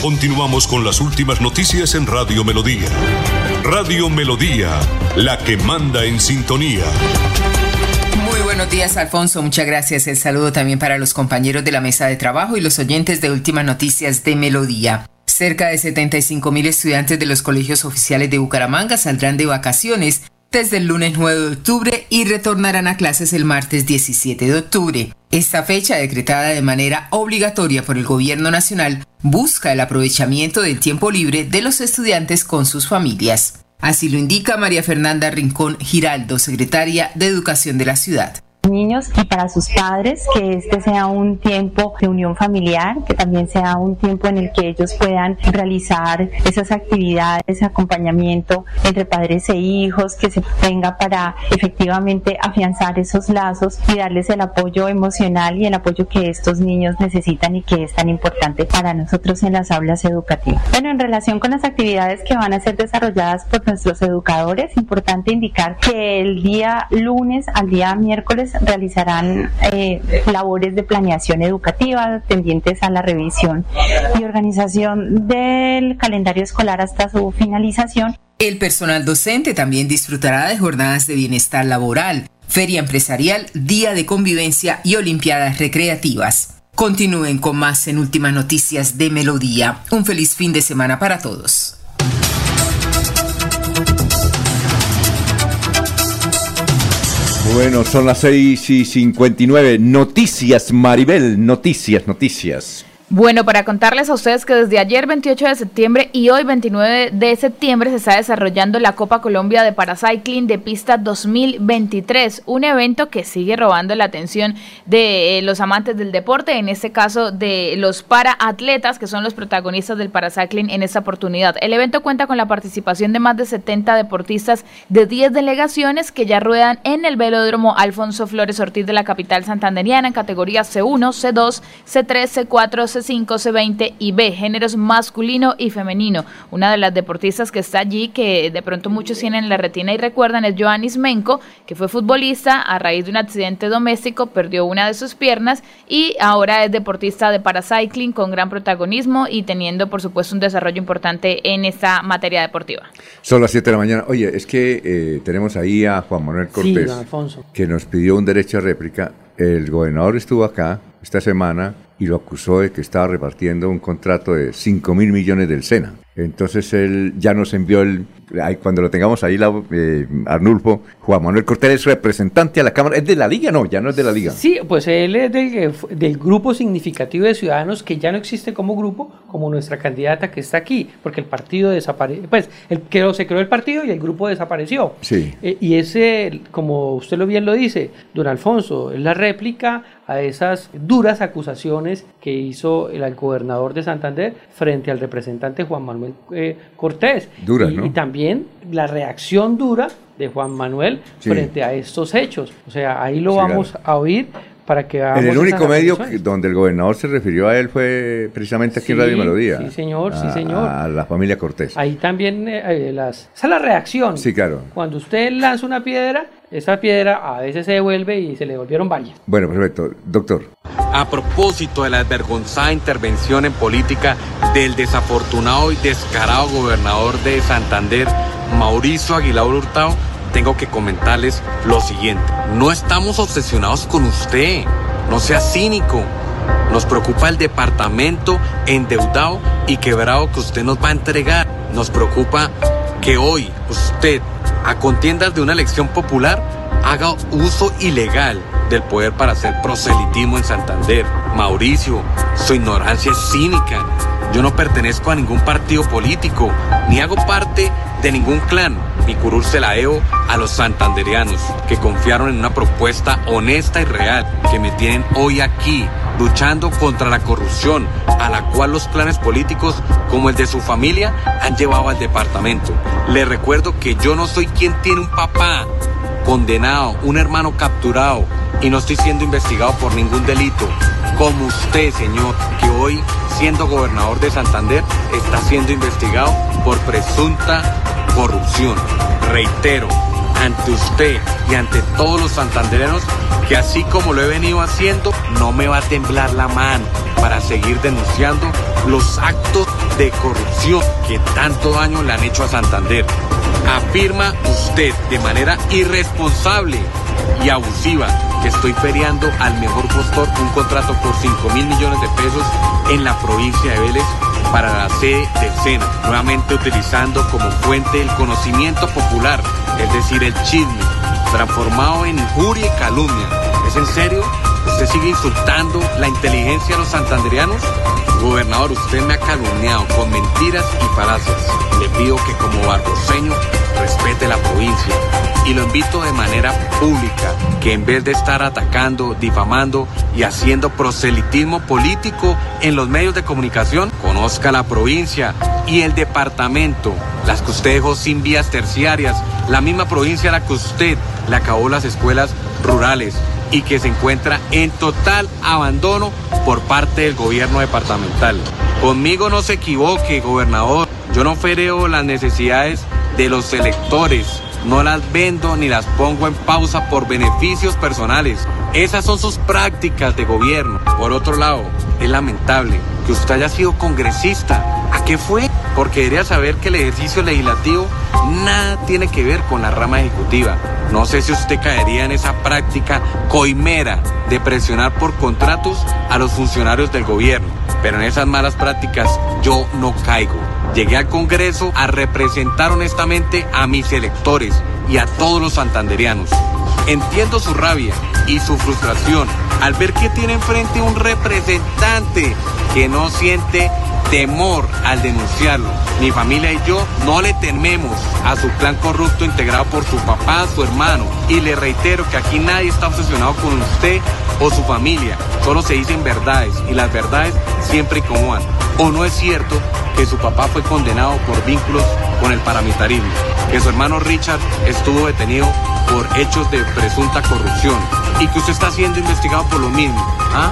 Continuamos con las últimas noticias en Radio Melodía. Radio Melodía, la que manda en sintonía. Muy buenos días, Alfonso. Muchas gracias. El saludo también para los compañeros de la mesa de trabajo y los oyentes de Últimas Noticias de Melodía. Cerca de 75 mil estudiantes de los colegios oficiales de Bucaramanga saldrán de vacaciones desde el lunes 9 de octubre y retornarán a clases el martes 17 de octubre. Esta fecha, decretada de manera obligatoria por el Gobierno Nacional, busca el aprovechamiento del tiempo libre de los estudiantes con sus familias. Así lo indica María Fernanda Rincón Giraldo, secretaria de Educación de la ciudad niños y para sus padres, que este sea un tiempo de unión familiar, que también sea un tiempo en el que ellos puedan realizar esas actividades, acompañamiento entre padres e hijos, que se tenga para efectivamente afianzar esos lazos y darles el apoyo emocional y el apoyo que estos niños necesitan y que es tan importante para nosotros en las aulas educativas. Bueno, en relación con las actividades que van a ser desarrolladas por nuestros educadores, importante indicar que el día lunes al día miércoles realizarán eh, labores de planeación educativa tendientes a la revisión y organización del calendario escolar hasta su finalización. El personal docente también disfrutará de jornadas de bienestar laboral, feria empresarial, día de convivencia y olimpiadas recreativas. Continúen con más en Últimas Noticias de Melodía. Un feliz fin de semana para todos. Bueno, son las 6 y 59. Noticias, Maribel. Noticias, noticias. Bueno, para contarles a ustedes que desde ayer 28 de septiembre y hoy 29 de septiembre se está desarrollando la Copa Colombia de Paracycling de Pista 2023, un evento que sigue robando la atención de eh, los amantes del deporte, en este caso de los paraatletas que son los protagonistas del Paracycling en esta oportunidad. El evento cuenta con la participación de más de 70 deportistas de 10 delegaciones que ya ruedan en el velódromo Alfonso Flores Ortiz de la capital santanderiana en categorías C1, C2, C3, C4, C C5, C20 y B, géneros masculino y femenino. Una de las deportistas que está allí, que de pronto muchos tienen en la retina y recuerdan, es Joannis Menko, que fue futbolista a raíz de un accidente doméstico, perdió una de sus piernas y ahora es deportista de paracycling con gran protagonismo y teniendo, por supuesto, un desarrollo importante en esta materia deportiva. Son las 7 de la mañana. Oye, es que eh, tenemos ahí a Juan Manuel Cortés, sí, que nos pidió un derecho a réplica. El gobernador estuvo acá esta semana y lo acusó de que estaba repartiendo un contrato de 5 mil millones del SENA. Entonces él ya nos envió el, cuando lo tengamos ahí, la, eh, Arnulfo, Juan Manuel Cortés es representante a la Cámara, ¿es de la Liga? No, ya no es de la Liga. Sí, pues él es del, del grupo significativo de ciudadanos que ya no existe como grupo, como nuestra candidata que está aquí, porque el partido desapareció, pues el, que se creó el partido y el grupo desapareció. Sí. Eh, y ese, como usted lo bien lo dice, don Alfonso, es la réplica a esas duras acusaciones que hizo el gobernador de Santander frente al representante Juan Manuel eh, Cortés. Duras, y, ¿no? y también la reacción dura de Juan Manuel Sí. frente a estos hechos. O sea, ahí lo Sí, vamos a oír para que En el único medio donde el gobernador se refirió a él fue precisamente aquí en Radio Melodía. sí, señor, sí, señor. A la familia Cortés. Ahí también eh, eh, las, esa es la reacción. Sí, claro. Cuando usted lanza una piedra, esa piedra a veces se devuelve y se le devolvieron varias. Bueno, perfecto. Doctor. A propósito de la desvergonzada intervención en política del desafortunado y descarado gobernador de Santander, Mauricio Aguilar Hurtado, tengo que comentarles lo siguiente. No estamos obsesionados con usted. No sea cínico. Nos preocupa el departamento endeudado y quebrado que usted nos va a entregar. Nos preocupa que hoy usted, a contiendas de una elección popular, haga uso ilegal del poder para hacer proselitismo en Santander. Mauricio, su ignorancia es cínica. Yo no pertenezco a ningún partido político, ni hago parte de ningún clan. Mi curul se la debo a los santanderianos que confiaron en una propuesta honesta y real, que me tienen hoy aquí, luchando contra la corrupción, a la cual los clanes políticos, como el de su familia, han llevado al departamento. Les recuerdo que yo no soy quien tiene un papá condenado, un hermano capturado, y no estoy siendo investigado por ningún delito, como usted, señor, que hoy, siendo gobernador de Santander, está siendo investigado por presunta corrupción. Reitero, ante usted y ante todos los santandereanos, que así como lo he venido haciendo, no me va a temblar la mano para seguir denunciando los actos de corrupción que tanto daño le han hecho a Santander. Afirma usted de manera irresponsable y abusiva que estoy feriando al mejor postor un contrato por 5 mil millones de pesos en la provincia de Vélez para la sede del SENA, nuevamente utilizando como fuente el conocimiento popular, es decir, el chisme, transformado en injuria y calumnia. ¿Es en serio? ¿Usted sigue insultando la inteligencia de los santanderianos? Gobernador, usted me ha calumniado con mentiras y falacias. Le pido que como barboseño respete la provincia y lo invito de manera pública que en vez de estar atacando, difamando y haciendo proselitismo político en los medios de comunicación, conozca la provincia y el departamento, las que usted dejó sin vías terciarias, la misma provincia a la que usted le acabó las escuelas rurales y que se encuentra en total abandono por parte del gobierno departamental. Conmigo no se equivoque, gobernador. Yo no fereo las necesidades de los electores no las vendo ni las pongo en pausa por beneficios personales. Esas son sus prácticas de gobierno. Por otro lado, es lamentable que usted haya sido congresista. ¿A qué fue? Porque debería saber que el ejercicio legislativo nada tiene que ver con la rama ejecutiva. No sé si usted caería en esa práctica coimera de presionar por contratos a los funcionarios del gobierno. Pero en esas malas prácticas yo no caigo. Llegué al Congreso a representar honestamente a mis electores y a todos los santanderianos. Entiendo su rabia y su frustración al ver que tiene enfrente un representante que no siente temor al denunciarlo. Mi familia y yo no le tememos a su plan corrupto integrado por su papá, su hermano. Y le reitero que aquí nadie está obsesionado con usted o su familia. Solo se dicen verdades y las verdades siempre incomodan. ¿O no es cierto que su papá fue condenado por vínculos con el paramilitarismo? Que su hermano Richard estuvo detenido por hechos de presunta corrupción y que usted está siendo investigado por lo mismo. ¿Ah?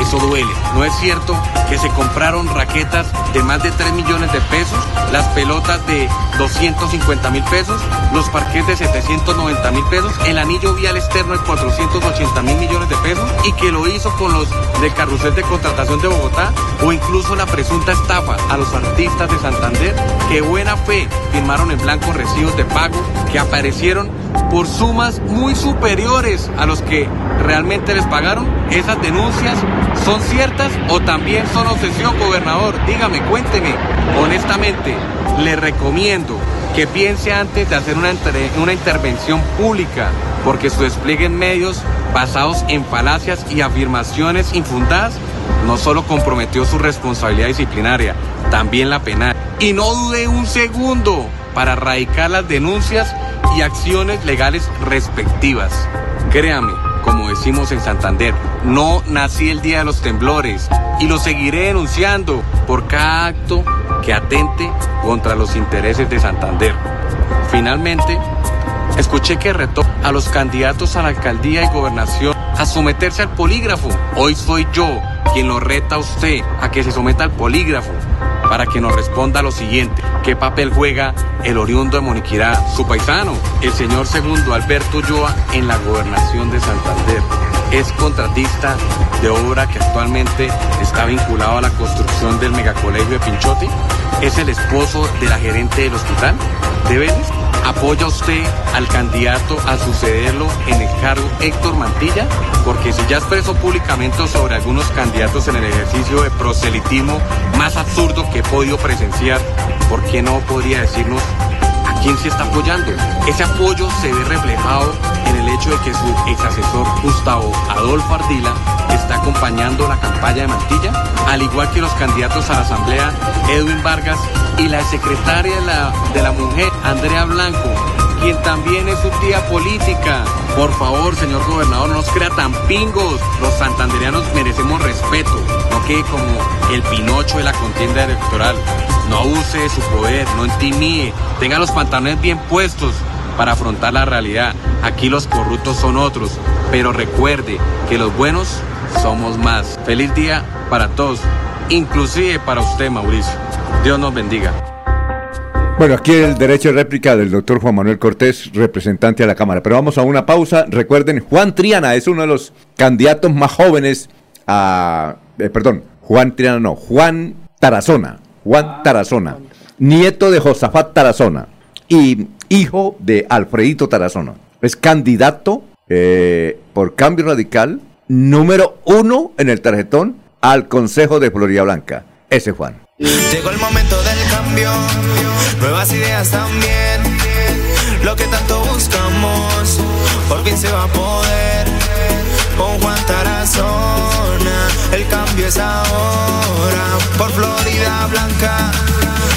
Eso duele. ¿No es cierto que se compraron raquetas de más de 3 millones de pesos, las pelotas de 250 mil pesos, los parques de 790 mil pesos, el anillo vial externo de 480 mil millones de pesos y que lo hizo con los de carrusel de contratación de Bogotá o incluso la presunta estafa a los artistas de Santander que buena fe firmaron en blanco recibos de pago que aparecieron por sumas muy superiores a los que realmente les pagaron? ¿Esas denuncias son ciertas o también son obsesión, gobernador? Dígame, cuénteme. Honestamente, le recomiendo que piense antes de hacer una, una intervención pública, porque su despliegue en medios basados en falacias y afirmaciones infundadas no solo comprometió su responsabilidad disciplinaria, también la penal. Y no dude un segundo para erradicar las denuncias y acciones legales respectivas. Créame, decimos en Santander, no nací el día de los temblores y lo seguiré denunciando por cada acto que atente contra los intereses de Santander. Finalmente, escuché que retó a los candidatos a la alcaldía y gobernación a someterse al polígrafo. Hoy soy yo quien lo reta a usted a que se someta al polígrafo para que nos responda lo siguiente. ¿Qué papel juega el oriundo de Moniquirá, su paisano, el señor segundo Alberto Ulloa, en la gobernación de Santander? Es contratista de obra que actualmente está vinculado a la construcción del megacolegio de Pinchote. Es el esposo de la gerente del hospital de Vélez. ¿Apoya usted al candidato a sucederlo en el cargo Héctor Mantilla? Porque si ya expresó públicamente sobre algunos candidatos en el ejercicio de proselitismo más absurdo que he podido presenciar, ¿por qué no podría decirnos a quién se está apoyando? Ese apoyo se ve reflejado en el hecho de que su ex asesor Gustavo Adolfo Ardila está acompañando la campaña de Mantilla, al igual que los candidatos a la Asamblea Edwin Vargas y la secretaria de la, de la mujer, Andrea Blanco, quien también es su tía política. Por favor, señor gobernador, no nos crea tan pingos. Los santanderianos merecemos respeto, no quede como el pinocho de la contienda electoral. No abuse de su poder, no intimide, tenga los pantalones bien puestos para afrontar la realidad. Aquí los corruptos son otros, pero recuerde que los buenos somos más. Feliz día para todos, inclusive para usted, Mauricio. Dios nos bendiga. Bueno, aquí el derecho de réplica del doctor Juan Manuel Cortés, representante de la Cámara. Pero vamos a una pausa. Recuerden, Juan Triana es uno de los candidatos más jóvenes a... eh, perdón, Juan Triana no, Juan Tarazona. Juan Tarazona, nieto de Josafat Tarazona y hijo de Alfredito Tarazona. Es candidato eh, por cambio radical número uno en el tarjetón al Consejo de Florida Blanca. Ese Juan. Llegó el momento del cambio, nuevas ideas también. Lo que tanto buscamos, por fin se va a poder. Con Juan Tarazona, el cambio es ahora. Por Florida Blanca,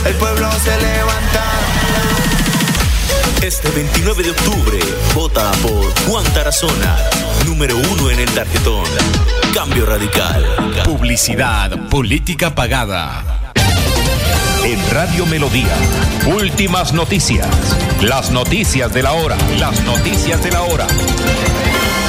el pueblo se levanta. Este 29 de octubre, vota por Juan Tarazona, número uno en el tarjetón. Cambio radical. Publicidad, política pagada. En Radio Melodía, últimas noticias. Las noticias de la hora. Las noticias de la hora.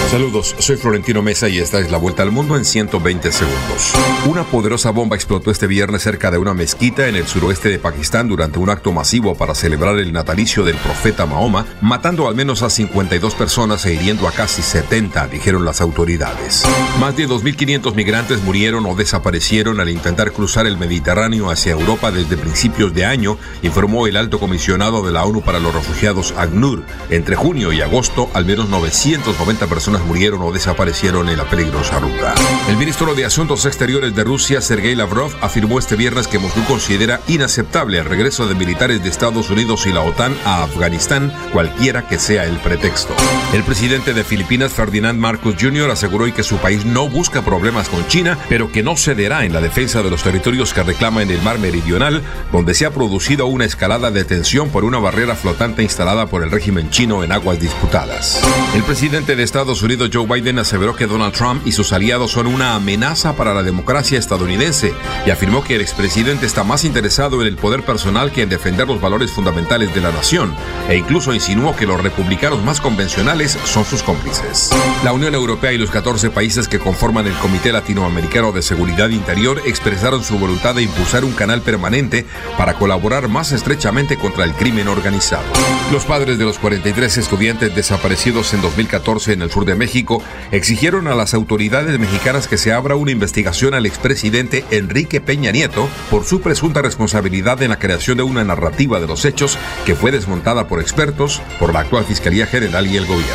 Saludos, soy Florentino Mesa y esta es la vuelta al mundo en 120 segundos. Una poderosa bomba explotó este viernes cerca de una mezquita en el suroeste de Pakistán durante un acto masivo para celebrar el natalicio del profeta Mahoma, matando al menos a 52 personas e hiriendo a casi 70, dijeron las autoridades. Más de 2.500 migrantes murieron o desaparecieron al intentar cruzar el Mediterráneo hacia Europa desde principios de año, informó el alto comisionado de la ONU para los refugiados ACNUR. Entre junio y agosto, al menos 990 personas murieron o desaparecieron en la peligrosa ruta. El ministro de Asuntos Exteriores de Rusia, Sergei Lavrov, afirmó este viernes que Moscú considera inaceptable el regreso de militares de Estados Unidos y la OTAN a Afganistán, cualquiera que sea el pretexto. El presidente de Filipinas, Ferdinand Marcos Jr., aseguró que su país no busca problemas con China, pero que no cederá en la defensa de los territorios que reclama en el mar meridional, donde se ha producido una escalada de tensión por una barrera flotante instalada por el régimen chino en aguas disputadas. El presidente de Estados Unidos, Joe Biden, aseveró que Donald Trump y sus aliados son una amenaza para la democracia estadounidense y afirmó que el expresidente está más interesado en el poder personal que en defender los valores fundamentales de la nación, e incluso insinuó que los republicanos más convencionales son sus cómplices. La Unión Europea y los 14 países que conforman el Comité Latinoamericano de Seguridad Interior expresaron su voluntad de impulsar un canal permanente para colaborar más estrechamente contra el crimen organizado. Los padres de los 43 estudiantes desaparecidos en 2014 en el sur de México exigieron a las autoridades mexicanas que se abra una investigación al expresidente Enrique Peña Nieto por su presunta responsabilidad en la creación de una narrativa de los hechos que fue desmontada por expertos, por la actual Fiscalía General y el gobierno.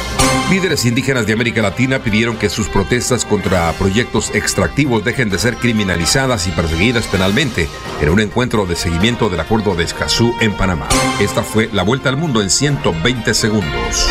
Líderes indígenas de América Latina pidieron que sus protestas contra proyectos extractivos dejen de ser criminalizadas y perseguidas penalmente en un encuentro de seguimiento del Acuerdo de Escazú en Panamá. Esta fue la vuelta al mundo en 120 segundos.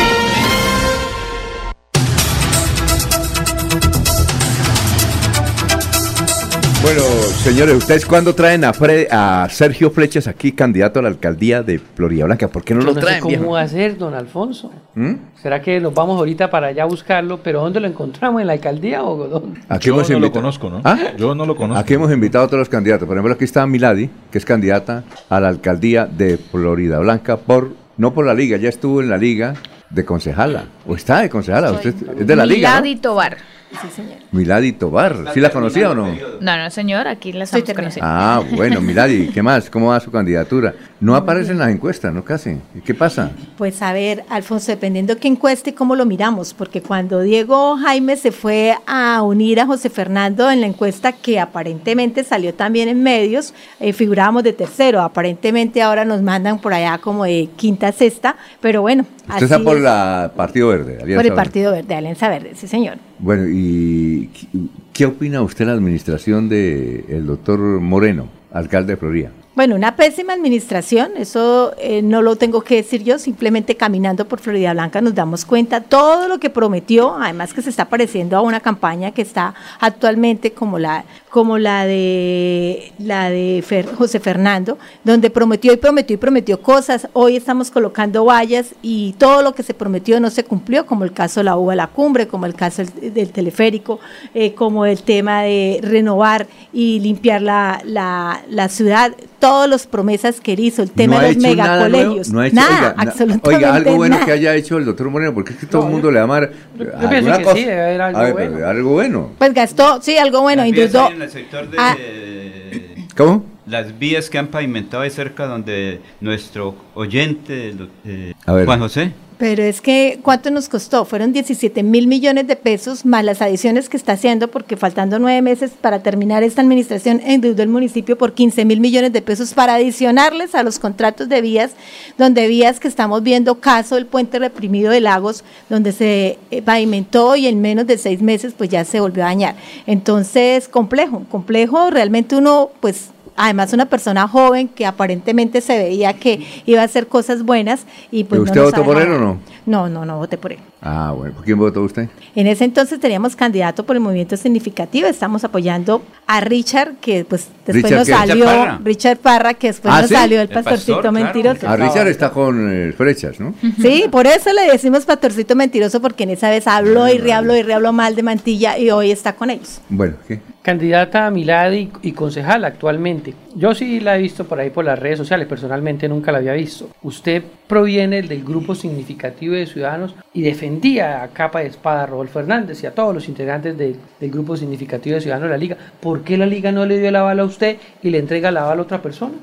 Bueno, señores, ¿ustedes cuándo traen a, Fre- a Sergio Flechas aquí, candidato a la alcaldía de Florida Blanca? ¿Por qué no Yo lo no sé traen, cómo va a ser, don Alfonso. ¿Mm? ¿Será que nos vamos ahorita para allá a buscarlo? ¿Pero dónde lo encontramos? ¿En la alcaldía o dónde? Aquí Yo hemos no lo conozco, ¿no? ¿Ah? Yo no lo conozco. Aquí hemos invitado a todos los candidatos. Por ejemplo, aquí está Milady, que es candidata a la alcaldía de Florida Blanca por no por la liga, ya estuvo en la liga de concejala. ¿O está de concejala? ¿Usted es de la liga? ¿no? Milady Tobar. Sí, señor. Milady Tobar. ¿Sí la conocía o no? No, no, señor, aquí la estamos conociendo. Ah, bueno, Milady, ¿qué más? ¿Cómo va su candidatura? No aparece en las encuestas, ¿no? Casi. ¿Y qué pasa? Pues a ver, Alfonso, dependiendo qué encueste y cómo lo miramos, porque cuando Diego Jaime se fue a unir a José Fernando en la encuesta que aparentemente salió también en medios, eh, figurábamos de tercero, aparentemente ahora nos mandan por allá como de quinta, sexta, pero bueno, Usted está por es. la Partido Verde. Alianza por el. Partido Verde, Alianza Verde, sí señor. Bueno, ¿y qué- opina usted de la administración del doctor Moreno, alcalde de Florida? Bueno, una pésima administración, eso eh, no lo tengo que decir yo, simplemente caminando por Florida Blanca nos damos cuenta todo lo que prometió, además que se está pareciendo a una campaña que está actualmente como la como la de la de Fer- José Fernando, donde prometió y prometió y prometió cosas. Hoy estamos colocando vallas y todo lo que se prometió no se cumplió, como el caso de la uva la cumbre, como el caso del, del teleférico, eh, como el tema de renovar y limpiar la, la, la ciudad, todas las promesas que él hizo, el tema ¿No ha de los hecho nada megacolegios. No ha hecho- nada, oiga, absolutamente Oiga, algo bueno nada. que haya hecho el doctor Moreno, porque es que todo el mundo le ama yo pienso que sí, debe haber algo A ver, bueno. pero algo bueno. Pues gastó, sí, algo bueno, endeudó. en el sector de Ah. ¿Cómo? las vías que han pavimentado ahí cerca donde nuestro oyente, eh, A ver. Juan José, Pero es que, ¿cuánto nos costó? Fueron 17 mil millones de pesos más las adiciones que está haciendo, porque faltando nueve meses para terminar esta administración, endeudó el municipio por 15 mil millones de pesos para adicionarles a los contratos de vías, donde vías que estamos viendo, caso el puente reprimido de Lagos, donde se eh, pavimentó y en menos de seis meses pues ya se volvió a dañar. Entonces, complejo, complejo, realmente uno pues además una persona joven que aparentemente se veía que iba a hacer cosas buenas y pues ¿Pero no usted nos votó por él o no? No, no, no voté por él. Ah, bueno. ¿Por quién votó usted? En ese entonces teníamos candidato por el movimiento significativo, estamos apoyando a Richard, que pues después ¿Richard nos qué? salió, Richard Parra. Richard Parra, que después ¿Ah, nos sí? salió el El pastor, pastorcito claro. mentiroso. A Richard está con eh, flechas, ¿no? Sí, por eso le decimos pastorcito mentiroso, porque en esa vez habló y rehabló y rehabló mal de Mantilla y hoy está con ellos. Bueno, ¿qué? candidata a Milad y, y concejal actualmente. Yo sí la he visto por ahí por las redes sociales, personalmente nunca la había visto. Usted proviene del grupo significativo de ciudadanos y defendía a capa de espada a Rodolfo Hernández y a todos los integrantes de- del grupo significativo de ciudadanos de la liga. ¿Por qué la liga no le dio el aval a usted y le entrega el aval a otra persona?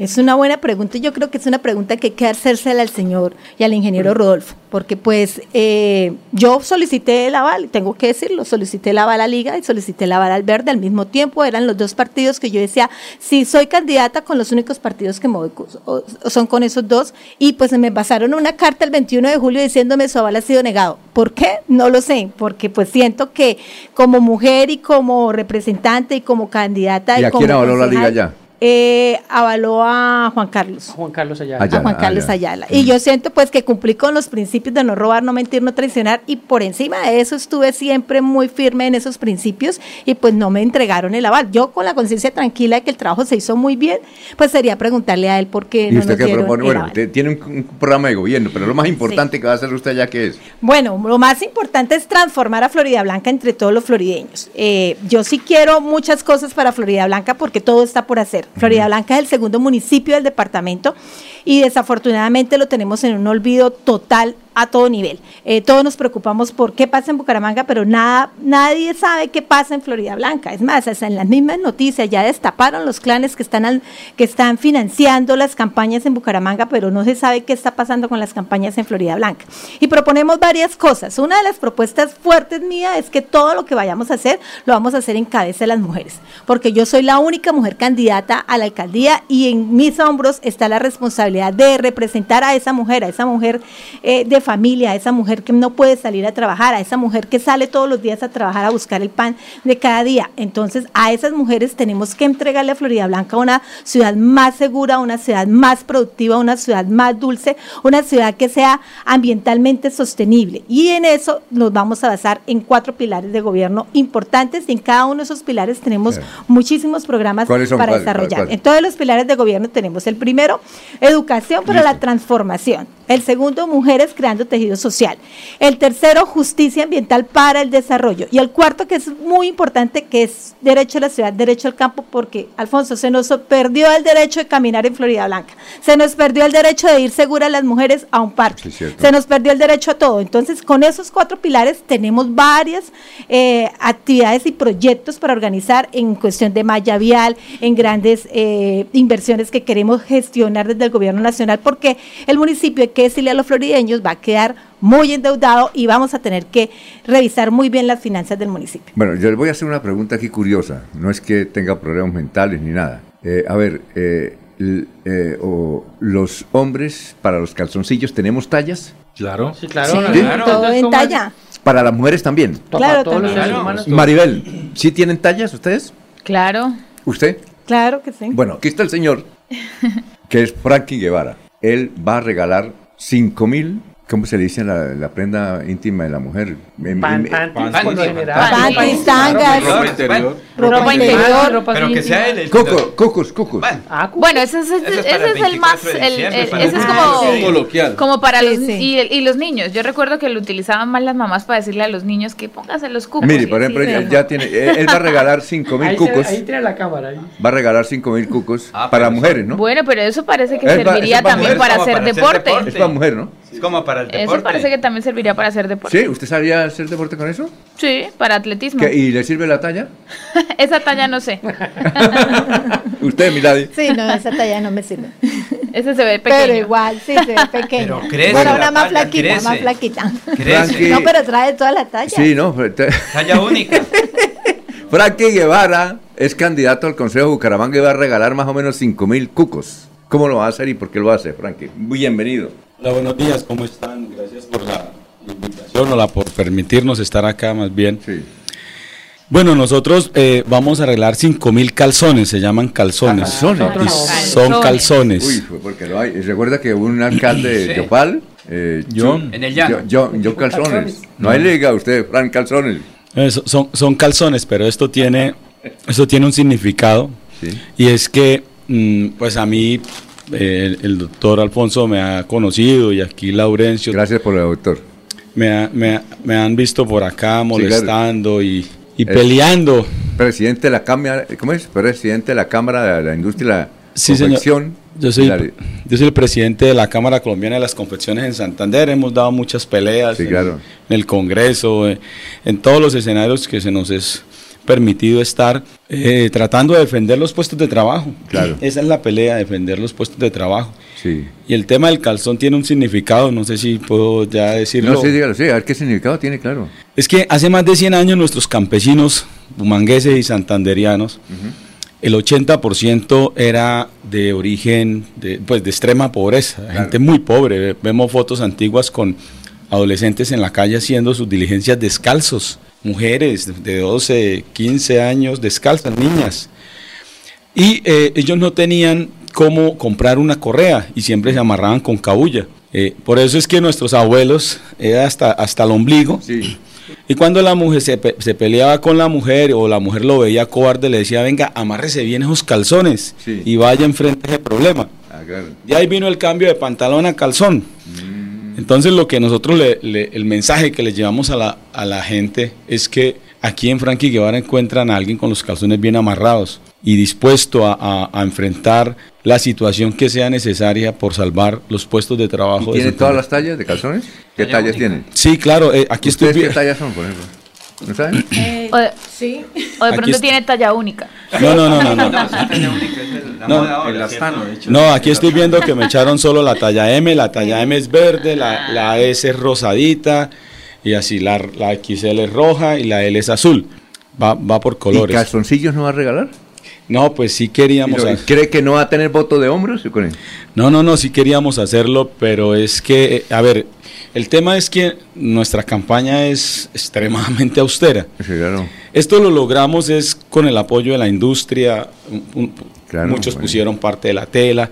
Es una buena pregunta. Yo creo que es una pregunta que hay que hacérsela al señor y al ingeniero Rodolfo, porque pues eh, yo solicité el aval, tengo que decirlo, solicité el aval a Liga y solicité el aval al Verde al mismo tiempo. Eran los dos partidos que yo decía, si soy candidata con los únicos partidos que me voy, o- o son con esos dos, y pues me pasaron una carta el 21 de julio diciéndome su aval ha sido negado. ¿Por qué? No lo sé, porque pues siento que como mujer y como representante y como candidata ¿Y a como quién avaló la liga ya? Eh, avaló a Juan Carlos. Juan Carlos Ayala. Ayala, a Juan Carlos ya. Ayala. Y yo siento pues que cumplí con los principios de no robar, no mentir, no traicionar y por encima de eso estuve siempre muy firme en esos principios y pues no me entregaron el aval. Yo con la conciencia tranquila de que el trabajo se hizo muy bien, pues sería preguntarle a él por qué ¿Y no usted nos qué dieron propone? el Bueno, aval. usted tiene un, un programa de gobierno, pero lo más importante que va a hacer usted allá, ¿qué es? Bueno, lo más importante es transformar a Florida Blanca entre todos los florideños. Eh, yo sí quiero muchas cosas para Florida Blanca porque todo está por hacer. Florida Blanca es el segundo municipio del departamento y desafortunadamente lo tenemos en un olvido total a todo nivel. Eh, todos nos preocupamos por qué pasa en Bucaramanga, pero nada, nadie sabe qué pasa en Florida Blanca. Es más, hasta en las mismas noticias ya destaparon los clanes que están, que están financiando las campañas en Bucaramanga, pero no se sabe qué está pasando con las campañas en Florida Blanca. Y proponemos varias cosas. Una de las propuestas fuertes mía es que todo lo que vayamos a hacer, lo vamos a hacer en cabeza de las mujeres, porque yo soy la única mujer candidata a la alcaldía y en mis hombros está la responsabilidad de representar a esa mujer, a esa mujer eh, de familia, a esa mujer que no puede salir a trabajar, a esa mujer que sale todos los días a trabajar a buscar el pan de cada día. Entonces, a esas mujeres tenemos que entregarle a Florida Blanca una ciudad más segura, una ciudad más productiva, una ciudad más dulce, una ciudad que sea ambientalmente sostenible. Y en eso nos vamos a basar en cuatro pilares de gobierno importantes y en cada uno de esos pilares tenemos muchísimos programas para ¿Cuál- cuál- desarrollar. cuál? En todos los pilares de gobierno tenemos el primero, educación para la transformación. El segundo, mujeres tejido social. El tercero, justicia ambiental para el desarrollo. Y el cuarto, que es muy importante, que es derecho a la ciudad, derecho al campo, porque, Alfonso, se nos perdió el derecho de caminar en Florida Blanca. Se nos perdió el derecho de ir seguras las mujeres a un parque. Sí. Se nos perdió el derecho a todo. Entonces, con esos cuatro pilares tenemos varias eh, actividades y proyectos para organizar en cuestión de malla vial, en grandes eh, inversiones que queremos gestionar desde el gobierno nacional, porque el municipio, hay que decirle a los florideños, va a quedar muy endeudado y vamos a tener que revisar muy bien las finanzas del municipio. Bueno, yo le voy a hacer una pregunta aquí curiosa. No es que tenga problemas mentales ni nada. Eh, a ver, eh, eh, o los hombres para los calzoncillos tenemos tallas. Claro. Sí, claro, Sí, claro. todo en talla. Para las mujeres también. Claro, todos los humanos. Maribel, ¿sí tienen tallas ustedes? Claro. ¿Usted? Claro que sí. Bueno, aquí está el señor, que es Frankie Guevara. Él va a regalar 5 mil, ¿cómo se le dice la, la prenda íntima de la mujer? Pan, pan, pan, pan, por lo pan, general. Panties, Ropa tangas, interior. Ropa interior. ropa interior. ropa Pero que sea el Coco, cocos, cocos. Ah, cu- Bueno, ese es, ese, Ese es para ese el es el más, 24 de el- diciembre, el- para ese es como, como para Sí, los sí. y, y los niños. Yo recuerdo que lo utilizaban más las mamás para decirle a los niños que póngase los cupos. Mire, por ejemplo, ya tiene, él él va a regalar 5 mil cucos. ahí tiene la cámara. Va a regalar 5 mil cucos para mujeres, ¿no? Bueno, pero eso parece que serviría también para hacer deporte. deporte. Es para mujer, ¿no? Es como para el deporte. Eso parece que también serviría para hacer deporte. Sí, ¿usted sabía hacer deporte con eso? Sí, para atletismo. ¿Qué- ¿Y le sirve la talla? Esa talla no sé. Usted, Milady. Sí, no, esa talla no me sirve. Ese se ve pequeño. Pero igual, sí, se ve pequeño. Pero crece Bueno, una más flaquita, crece. más flaquita. Crece. No, pero trae toda la talla. Sí, no. te- Talla única. Frankie Guevara es candidato al Consejo de Bucaramanga y va a regalar más o menos 5 mil cucos. ¿Cómo lo va a hacer y por qué lo hacer, Frankie? Bienvenido. Hola, buenos días, ¿cómo están? Gracias por la invitación o la por permitirnos estar acá más bien. Sí. Bueno, nosotros eh, vamos a arreglar 5000 calzones, se llaman calzones. Calzones. Y son calzones. Uy, fue porque lo hay. Y Recuerda que hubo un alcalde de Sí. Yopal, eh, John. En el llano. John, John Calzones. No hay liga usted, Frank Calzones. Eh, so- son, son calzones, pero esto tiene, esto tiene un significado. Sí. Y es que, mm, pues a mí, el, el doctor Alfonso me ha conocido y aquí Laurencio. Gracias por el doctor. Me, ha- me ha- me han visto por acá molestando y, y Es- peleando. Presidente de la Cámara, ¿cómo es? Presidente de la Cámara de la Industria de la Sí, señor. Confección. Yo soy, La- yo soy el presidente de la Cámara Colombiana de las Confecciones en Santander. Hemos dado muchas peleas Sí, en, claro. en el Congreso, eh, en todos los escenarios que se nos es permitido estar eh, tratando de defender los puestos de trabajo. Claro. Esa es la pelea, defender los puestos de trabajo. Sí. Y el tema del calzón tiene un significado, no sé si puedo ya decirlo. No, sí, dígalo, sí, a ver qué significado tiene, claro. Es que hace más de 100 años nuestros campesinos bumangueses y santanderianos, el 80% era de origen, de, pues de extrema pobreza, gente muy pobre. Vemos fotos antiguas con adolescentes en la calle haciendo sus diligencias descalzos, mujeres de 12, 15 años descalzas, niñas. Y eh, ellos no tenían cómo comprar una correa y siempre se amarraban con cabulla. Eh, por eso es que nuestros abuelos era hasta, hasta el ombligo. Y cuando la mujer se, pe- se peleaba con la mujer o la mujer lo veía cobarde, le decía, venga, amárrese bien esos calzones Sí. y vaya enfrente a ese problema. Ah, claro. Y ahí vino el cambio de pantalón a calzón. Entonces lo que nosotros, le, le- el mensaje que le llevamos a la, a la gente es que aquí en Frankie Guevara encuentran a alguien con los calzones bien amarrados y dispuesto a, a- a enfrentar la situación que sea necesaria por salvar los puestos de trabajo. ¿Y de tiene su todas las tallas de calzones? ¿Qué tallas tienen? Sí, claro, eh, aquí estoy ¿Ustedes qué tallas son, por ejemplo? ¿No saben? O de, sí. o de pronto tiene talla única. No, no, no, no, no. No, No, aquí estoy viendo que me echaron solo la talla M, la talla M es verde, la, la S es rosadita y así, la, la XL es roja y la L es azul. Va, va por ¿Y colores. calzoncillos no va a regalar? No, pues sí queríamos... ¿Y ha- ¿Cree que no va a tener voto de hombros? con él? No, no, no, sí queríamos hacerlo, pero es que, eh, a ver, el tema es que nuestra campaña es extremadamente austera. Sí, claro. Esto lo logramos es con el apoyo de la industria, Claro, muchos bueno. pusieron parte de la tela.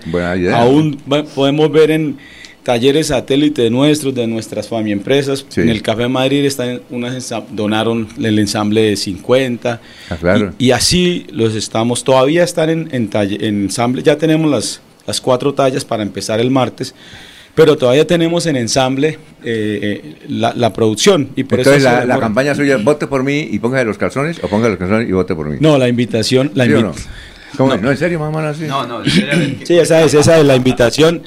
Aún podemos ver en talleres satélite nuestros, de nuestras family empresas. Sí. En el Café Madrid están unas donaron el ensamble de 50. Ah, claro. Y, y así los estamos, todavía están en, en, talle- en ensamble, ya tenemos las, las cuatro tallas para empezar el martes. Pero todavía tenemos en ensamble eh, eh, la, la producción. Y por Entonces eso la, campaña suya es vote por mí y póngase los calzones o póngase los calzones y vote por mí. No, la invitación. La ¿Sí invi- no? ¿Cómo es? no, en serio, mamá, así. No, no, Sí, esa es, esa es la invitación.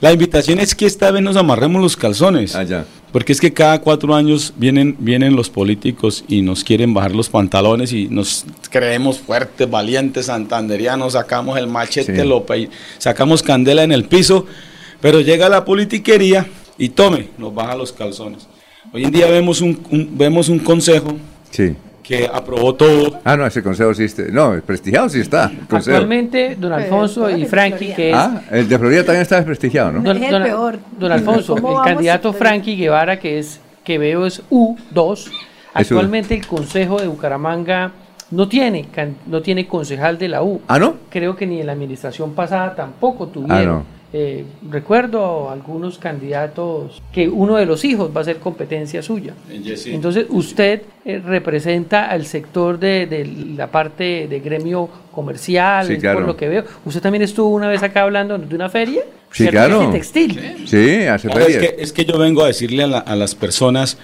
La invitación es que esta vez nos amarremos los calzones. Ah, ya. Porque es que cada cuatro años vienen, vienen los políticos y nos quieren bajar los pantalones y nos creemos fuertes, valientes, santanderianos, sacamos el machete, Sí. lo sacamos candela en el piso, pero llega la politiquería y tome, nos baja los calzones. Hoy en día vemos un, un- vemos un consejo Sí. que aprobó todo. Ah, no, ese consejo sí está. No, el prestigiado sí está. Actualmente, don Alfonso y Frankie, que es Ah, el de Florida también está desprestigiado, ¿no? Don, Es el don- peor. don Alfonso, ¿Cómo el candidato a- Frankie Guevara, que es que veo es U2, actualmente el Consejo de Bucaramanga no tiene, can- no tiene concejal de la U. ¿Ah, no? Creo que ni en la administración pasada tampoco tuvieron. Ah, no. Eh, recuerdo algunos candidatos que uno de los hijos va a ser competencia suya. Entonces usted eh, representa al sector de, de la parte de gremio comercial, Sí, es claro. por lo que veo. Usted también estuvo una vez acá hablando de una feria. Sí, claro. De textil. Sí, hace Claro, es, ferias. que, es que yo vengo a decirle a, la- a las personas,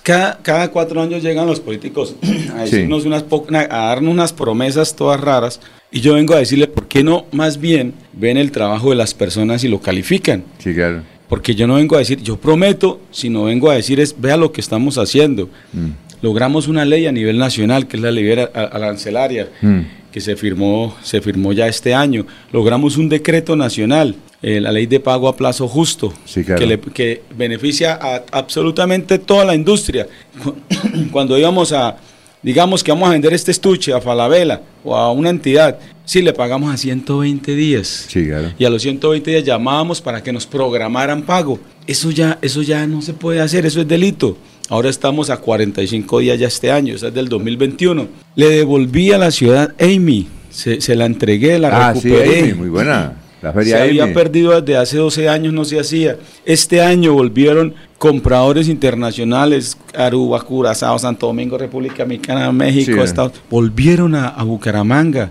cada, cada cuatro años llegan los políticos a, Sí. decirnos unas a darnos unas promesas todas raras y yo vengo a decirle, ¿por qué no más bien ven el trabajo de las personas y lo califican? Sí, claro. Porque yo no vengo a decir, yo prometo, sino vengo a decir es, vea lo que estamos haciendo. Mm. Logramos una ley a nivel nacional, que es la ley arancelaria, Mm. Que se firmó, se firmó ya este año. Logramos un decreto nacional, eh, la ley de pago a plazo justo, Sí, claro. que, le- que beneficia a absolutamente toda la industria. Cu- Cuando íbamos a, digamos que vamos a vender este estuche a Falabella o a una entidad, sí le pagamos a 120 días. Sí, claro. Y a los 120 días llamábamos para que nos programaran pago. Eso ya, eso ya no se puede hacer, eso es delito. Ahora estamos a 45 días ya este año, eso es del 2021. Le devolví a la ciudad Amy, se, se la entregué, la Ah, sí, recuperé. Amy, muy buena. La Se feria había Amy. perdido desde hace 12 años, no se hacía. Este año volvieron compradores internacionales, Aruba, Curazao, Santo Domingo, República Dominicana, México, Sí. Estados volvieron a, a Bucaramanga.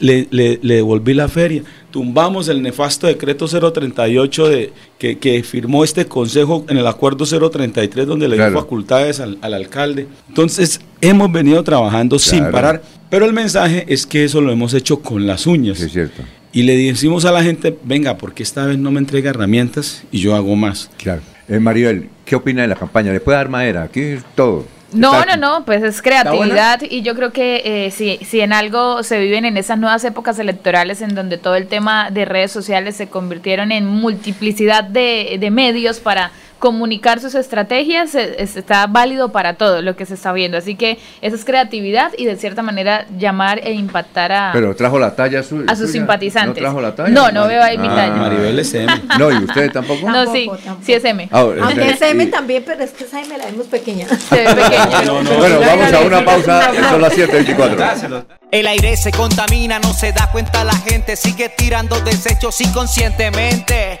Le, le- le devolví la feria. Tumbamos el nefasto decreto 038 de, que, que firmó este consejo en el acuerdo 033 donde le dio facultades al, al alcalde. Entonces hemos venido trabajando sin parar, pero el mensaje es que eso lo hemos hecho con las uñas. Sí, es cierto. Y le decimos a la gente, venga, porque esta vez no me entrega herramientas y yo hago más. Claro. Eh, Maribel, ¿qué opina de la campaña? ¿Le puede dar madera? Aquí es todo. No, no, no, pues es creatividad y yo creo que eh, si, si en algo se viven en esas nuevas épocas electorales en donde todo el tema de redes sociales se convirtieron en multiplicidad de, de medios para comunicar sus estrategias, eh, es- está válido para todo lo que se está viendo. Así que esa es creatividad y de cierta manera llamar e impactar a, Pero trajo la talla su- a sus suya. simpatizantes. ¿No trajo la talla? No, no veo ahí mi Ah, talla. Maribel es M. No, ¿y usted tampoco? No, sí, sí es M. Ah, Aunque es M también, pero es que esa M la vemos pequeña. Bueno, vamos a una pausa. Son las 7.24. El aire se contamina, no se da cuenta la gente, sigue tirando desechos inconscientemente.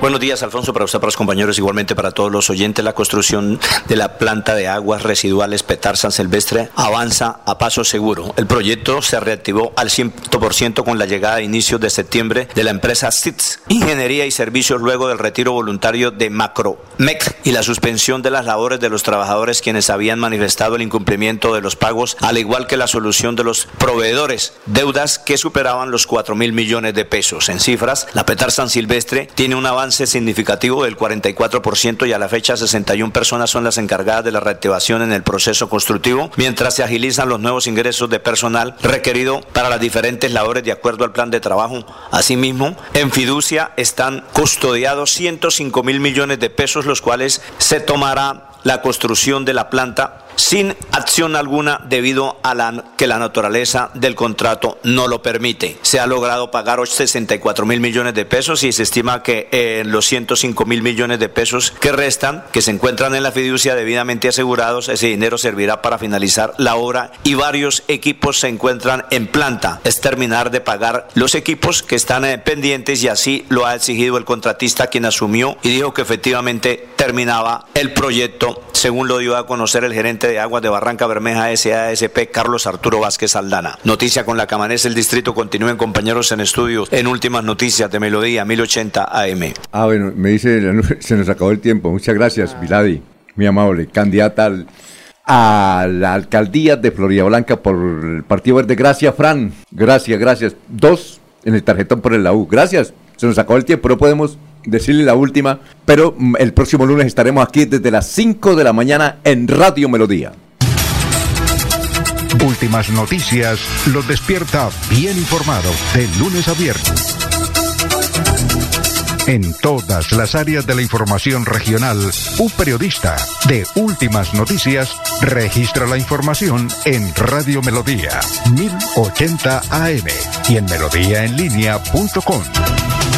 Buenos días, Alfonso, para usted, para los compañeros, igualmente para todos los oyentes. La construcción de la planta de aguas residuales Petar San Silvestre avanza a paso seguro. El proyecto se reactivó al 100% con la llegada a inicios de septiembre de la empresa SITS, Ingeniería y Servicios, luego del retiro voluntario de Macromec y la suspensión de las labores de los trabajadores quienes habían manifestado el incumplimiento de los pagos, al igual que la solución de los proveedores, deudas que superaban los 4 mil millones de pesos. En cifras, la Petar San Silvestre tiene un avance significativo del 44% y a la fecha 61 personas son las encargadas de la reactivación en el proceso constructivo, mientras se agilizan los nuevos ingresos de personal requerido para las diferentes labores de acuerdo al plan de trabajo. Asimismo, en fiducia están custodiados 105 mil millones de pesos, los cuales se tomará la construcción de la planta sin acción alguna debido a la, que la naturaleza del contrato no lo permite. Se ha logrado pagar 64 mil millones de pesos y se estima que eh, los 105 mil millones de pesos que restan, que se encuentran en la fiducia debidamente asegurados, ese dinero servirá para finalizar la obra y varios equipos se encuentran en planta. Es terminar de pagar los equipos que están eh, pendientes y así lo ha exigido el contratista quien asumió y dijo que efectivamente terminaba el proyecto, según lo dio a conocer el gerente de Aguas de Barranca Bermeja SASP, Carlos Arturo Vázquez Aldana. Noticia con la que amanece el distrito. Continúen compañeros en estudios en últimas noticias de Melodía 1080 AM. Ah, bueno, me dice, se nos acabó el tiempo. Muchas gracias, Viladi, muy amable. Candidata al- a la alcaldía de Florida Blanca por el Partido Verde. Gracias, Fran. Gracias, gracias. Dos en el tarjetón por el la U. Gracias. Se nos acabó el tiempo, no podemos decirle la última, pero mm, el próximo lunes estaremos aquí desde las 5 de la mañana en Radio Melodía. Últimas Noticias los despierta bien informado de lunes a viernes. En todas las áreas de la información regional, un periodista de Últimas Noticias registra la información en Radio Melodía 1080 AM y en melodíaenlínea.com.